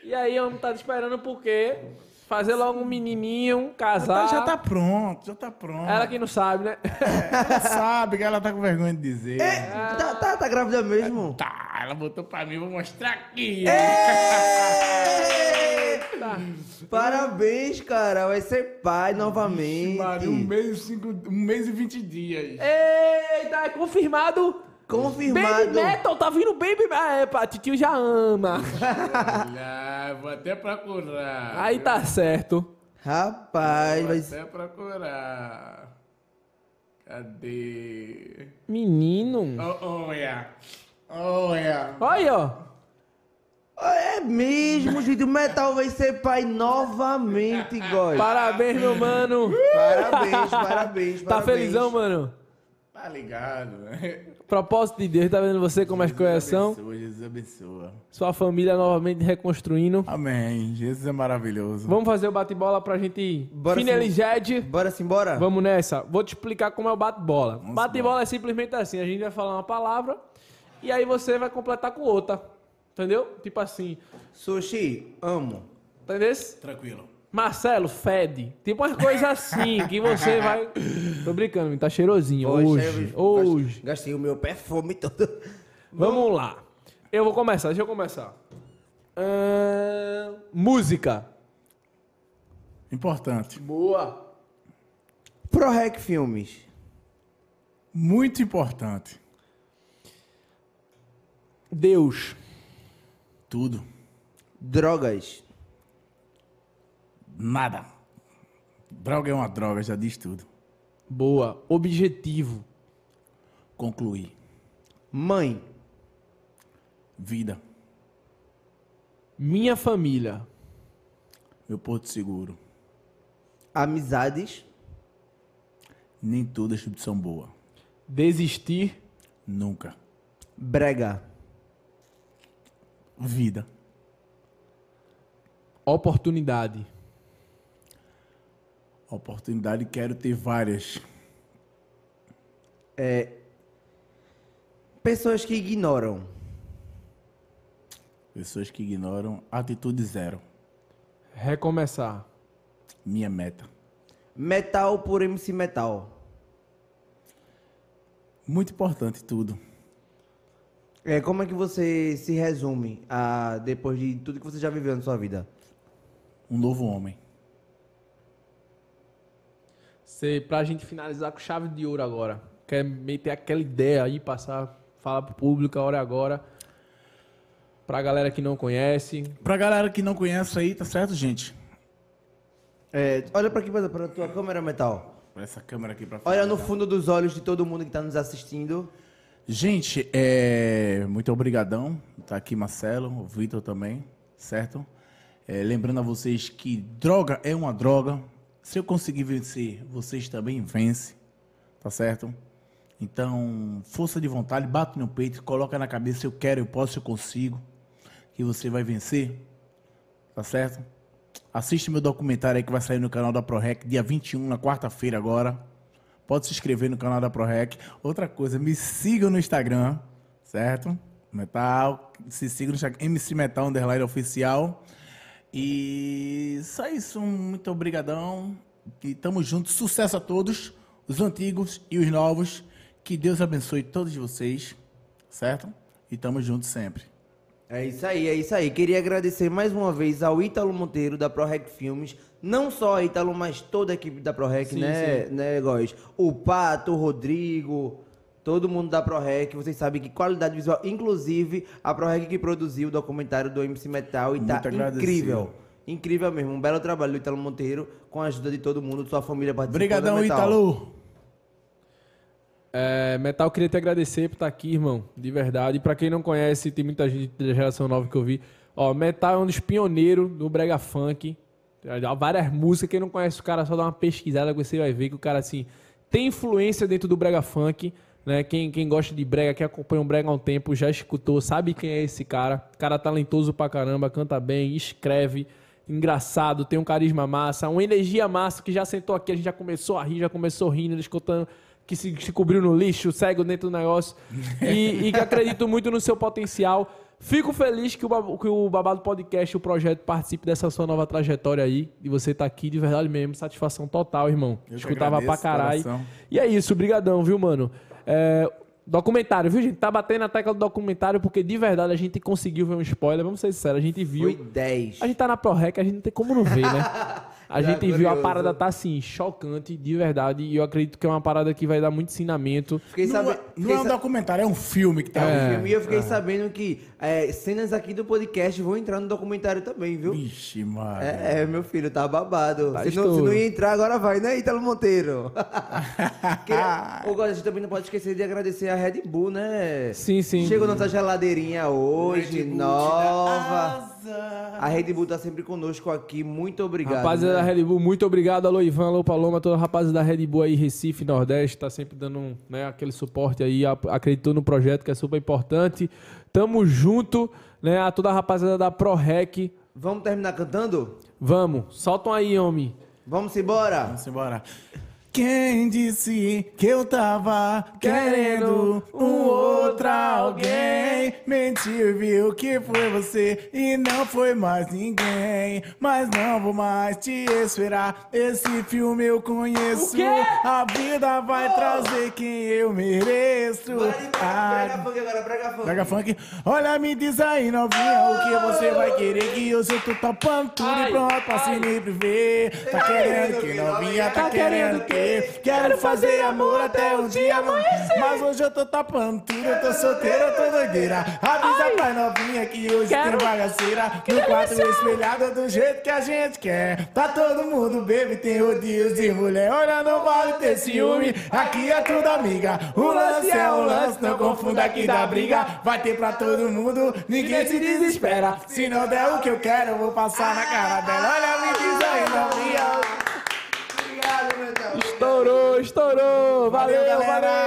E aí, o homem tá te esperando por quê? Fazer logo um menininho, casar. Já tá pronto, já tá pronto. Ela que não sabe, né? Ela sabe que ela tá com vergonha de dizer. Tá, tá, tá grávida mesmo? Tá, ela botou pra mim, vou mostrar aqui. Eita! Parabéns, cara. Vai ser pai novamente. Maria, um mês e cinco, um mês e vinte dias. Eita, é confirmado! Confirmado. Baby Metal, tá vindo Baby Metal. É, pá, titio já ama. Olha, vou até procurar. Aí tá certo. Rapaz, Vou vai até procurar. Cadê? Menino. Oh, olha. Olha. Olha aí, ó. É mesmo, gente. O Metal vai ser pai novamente, God. Parabéns, meu mano. Parabéns, parabéns, Tá parabéns. felizão, mano? Tá ligado, né? Propósito de Deus, tá vendo você como as coisas são? Abençoa, Jesus abençoa. Sua família novamente reconstruindo. Amém. Jesus é maravilhoso. Vamos fazer o bate-bola pra gente Bora sim. finalizar. Bora sim, bora? Vamos nessa. Vou te explicar como é o bate-bola. Bate-bola é simplesmente assim: a gente vai falar uma palavra e aí você vai completar com outra. Entendeu? Tipo assim. Sushi, amo. Entendeu? Tranquilo. Marcelo, fede. Tipo umas coisas assim que você vai. Tô brincando, tá cheirosinho. Hoje. eu Hoje. gastei- Gastei o meu perfume todo. Vamos lá. Eu vou começar, deixa eu começar. Ahn, música. Importante. Boa. ProRec Filmes. Muito importante. Deus. Tudo. Drogas. Nada. Droga é uma droga, já diz tudo. Boa. Objetivo. Concluir. Mãe. Vida. Minha família. Meu porto seguro. Amizades. Nem tudo é instituição boa. Desistir. Nunca. Brega. Vida. Oportunidade. Oportunidade, quero ter várias. Pessoas que ignoram. Pessoas que ignoram. Atitude zero. Recomeçar. Minha meta. Metal por MC Metal. Muito importante tudo. É, como é que você se resume a, depois de tudo que você já viveu na sua vida? Um novo homem. Você, pra gente finalizar com chave de ouro agora. Quer meter aquela ideia aí, passar, falar pro público, a hora é agora. Pra galera que não conhece. Pra galera que não conhece aí, tá certo, gente? É, olha pra aqui, pra, tua câmera metal. Pra essa câmera aqui pra Olha no finalizar. fundo dos olhos de todo mundo que tá nos assistindo. Gente, é... muito obrigadão. Tá aqui Marcelo, o Vitor também, certo? É, lembrando a vocês que droga é uma droga. Se eu conseguir vencer, vocês também vencem, tá certo? Então, força de vontade, bate no peito, coloca na cabeça, eu quero, eu posso, eu consigo, que você vai vencer, tá certo? Assiste meu documentário aí que vai sair no canal da ProRec, dia 21, na quarta-feira agora. Pode se inscrever no canal da ProRec. Outra coisa, me sigam no Instagram, certo? Metal, se sigam no Instagram, MC Metal Underline Oficial. E só isso, muito obrigadão. E tamo juntos, sucesso a todos, os antigos e os novos. Que Deus abençoe todos vocês, certo? E tamo juntos sempre. É isso aí, é isso aí. Queria agradecer mais uma vez ao Ítalo Monteiro da ProRec Filmes. Não só a Ítalo, mas toda a equipe da ProRec, Sim, né, né, Góis? O Pato, o Rodrigo, todo mundo da ProRec. Vocês sabem que qualidade visual. Inclusive, a ProRec que produziu o documentário do MC Metal e Muito tá agradecido. incrível. Incrível mesmo. Um belo trabalho do Ítalo Monteiro, com a ajuda de todo mundo, sua família participou da Obrigadão, Metal. Ítalo! É, Metal, queria te agradecer por estar aqui, irmão. De verdade. E pra quem não conhece, tem muita gente da geração nova que eu vi. Ó, Metal é um dos pioneiros do Brega Funk. Há várias músicas. Quem não conhece o cara, só dá uma pesquisada que você vai ver que o cara, assim, tem influência dentro do Brega Funk. Né? Quem, quem gosta de Brega, quem acompanha o Brega há um tempo, já escutou, sabe quem é esse cara. Cara talentoso pra caramba, canta bem, escreve, engraçado, tem um carisma massa, uma energia massa que já sentou aqui, a gente já começou a rir, já começou rindo, escutando que se, se cobriu no lixo, cego dentro do negócio. E, e que acredito muito no seu potencial. Fico feliz que o, que o Babado Podcast, o projeto, participe dessa sua nova trajetória aí. E você tá aqui de verdade mesmo. Satisfação total, irmão. Eu que Escutava pra agradeço, caralho. coração. E é isso, brigadão, viu, mano? É, documentário, viu, gente? Tá batendo na tecla do documentário porque de verdade a gente conseguiu ver um spoiler. Vamos ser sinceros, a gente viu. Foi 10. A gente tá na ProRec, a gente não tem como não ver, né? A Já gente viu a curioso. parada tá assim, chocante, de verdade. E eu acredito que é uma parada que vai dar muito ensinamento. Fiquei Não, é- não é um documentário, é um filme que tá É. aí. filme. E eu fiquei sabendo que é, cenas aqui do podcast vão entrar no documentário também, viu? Vixe, mano. É, é, meu filho, tá babado. Tá se, não, se não ia entrar, agora vai, né, Ítalo Monteiro? Queria... Góis, a gente também não pode esquecer de agradecer a Red Bull, né? Sim, sim. Chegou nossa geladeirinha hoje, Red Bull te dá nova. A Red Bull tá sempre conosco aqui. Muito obrigado. Rapaziada né? da Red Bull, muito obrigado. Alô, Ivan, alô, Paloma, toda a rapaziada da Red Bull aí, Recife, Nordeste, tá sempre dando um, né, aquele suporte aí, acreditou no projeto que é super importante. Tamo junto, né, a toda a rapaziada da ProRec. Vamos terminar cantando? Vamos, soltam aí, homem. Vamos embora? Vamos embora. Quem disse que eu tava querendo um outro alguém? Mentiu viu que foi você e não foi mais ninguém. Mas não vou mais te esperar. Esse filme eu conheço. A vida vai trazer quem eu mereço. Vai, Ah, Brega funk agora, brega funk. Brega Funk. Olha, me diz aí, novinha, o que você vai querer que hoje eu tô topando tudo Ai, e pronto pra se livre ver. Tá querendo que novinha, tá Tá querendo querendo que quero fazer amor até o dia amanhecer. Mas hoje eu tô topando tudo, eu tô solteiro, eu tô doideira. Avisa Ai. pra novinha que hoje Quero. tem bagaceira. No quarto espelhado do jeito que a gente quer. Tá todo mundo bebe, tem rodízios de mulher. Olha, não vale ter ciúme, aqui é tudo amiga. O lance é um lance, não confunda que dá briga. Vai ter pra todo mundo, ninguém se desespera. Se não der o que eu quero, eu vou passar na cara dela. Olha, me diz aí, novinha. Estourou, estourou. Valeu, valeu galera.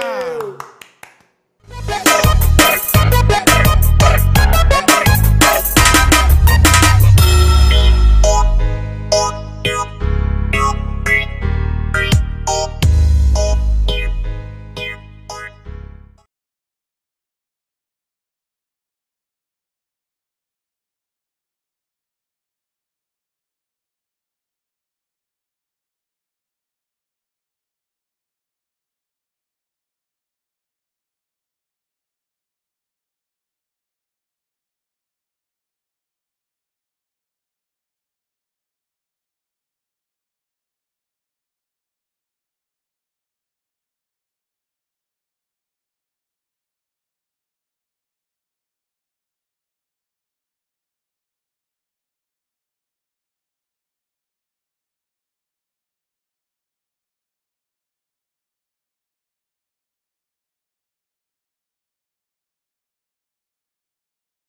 Valeu.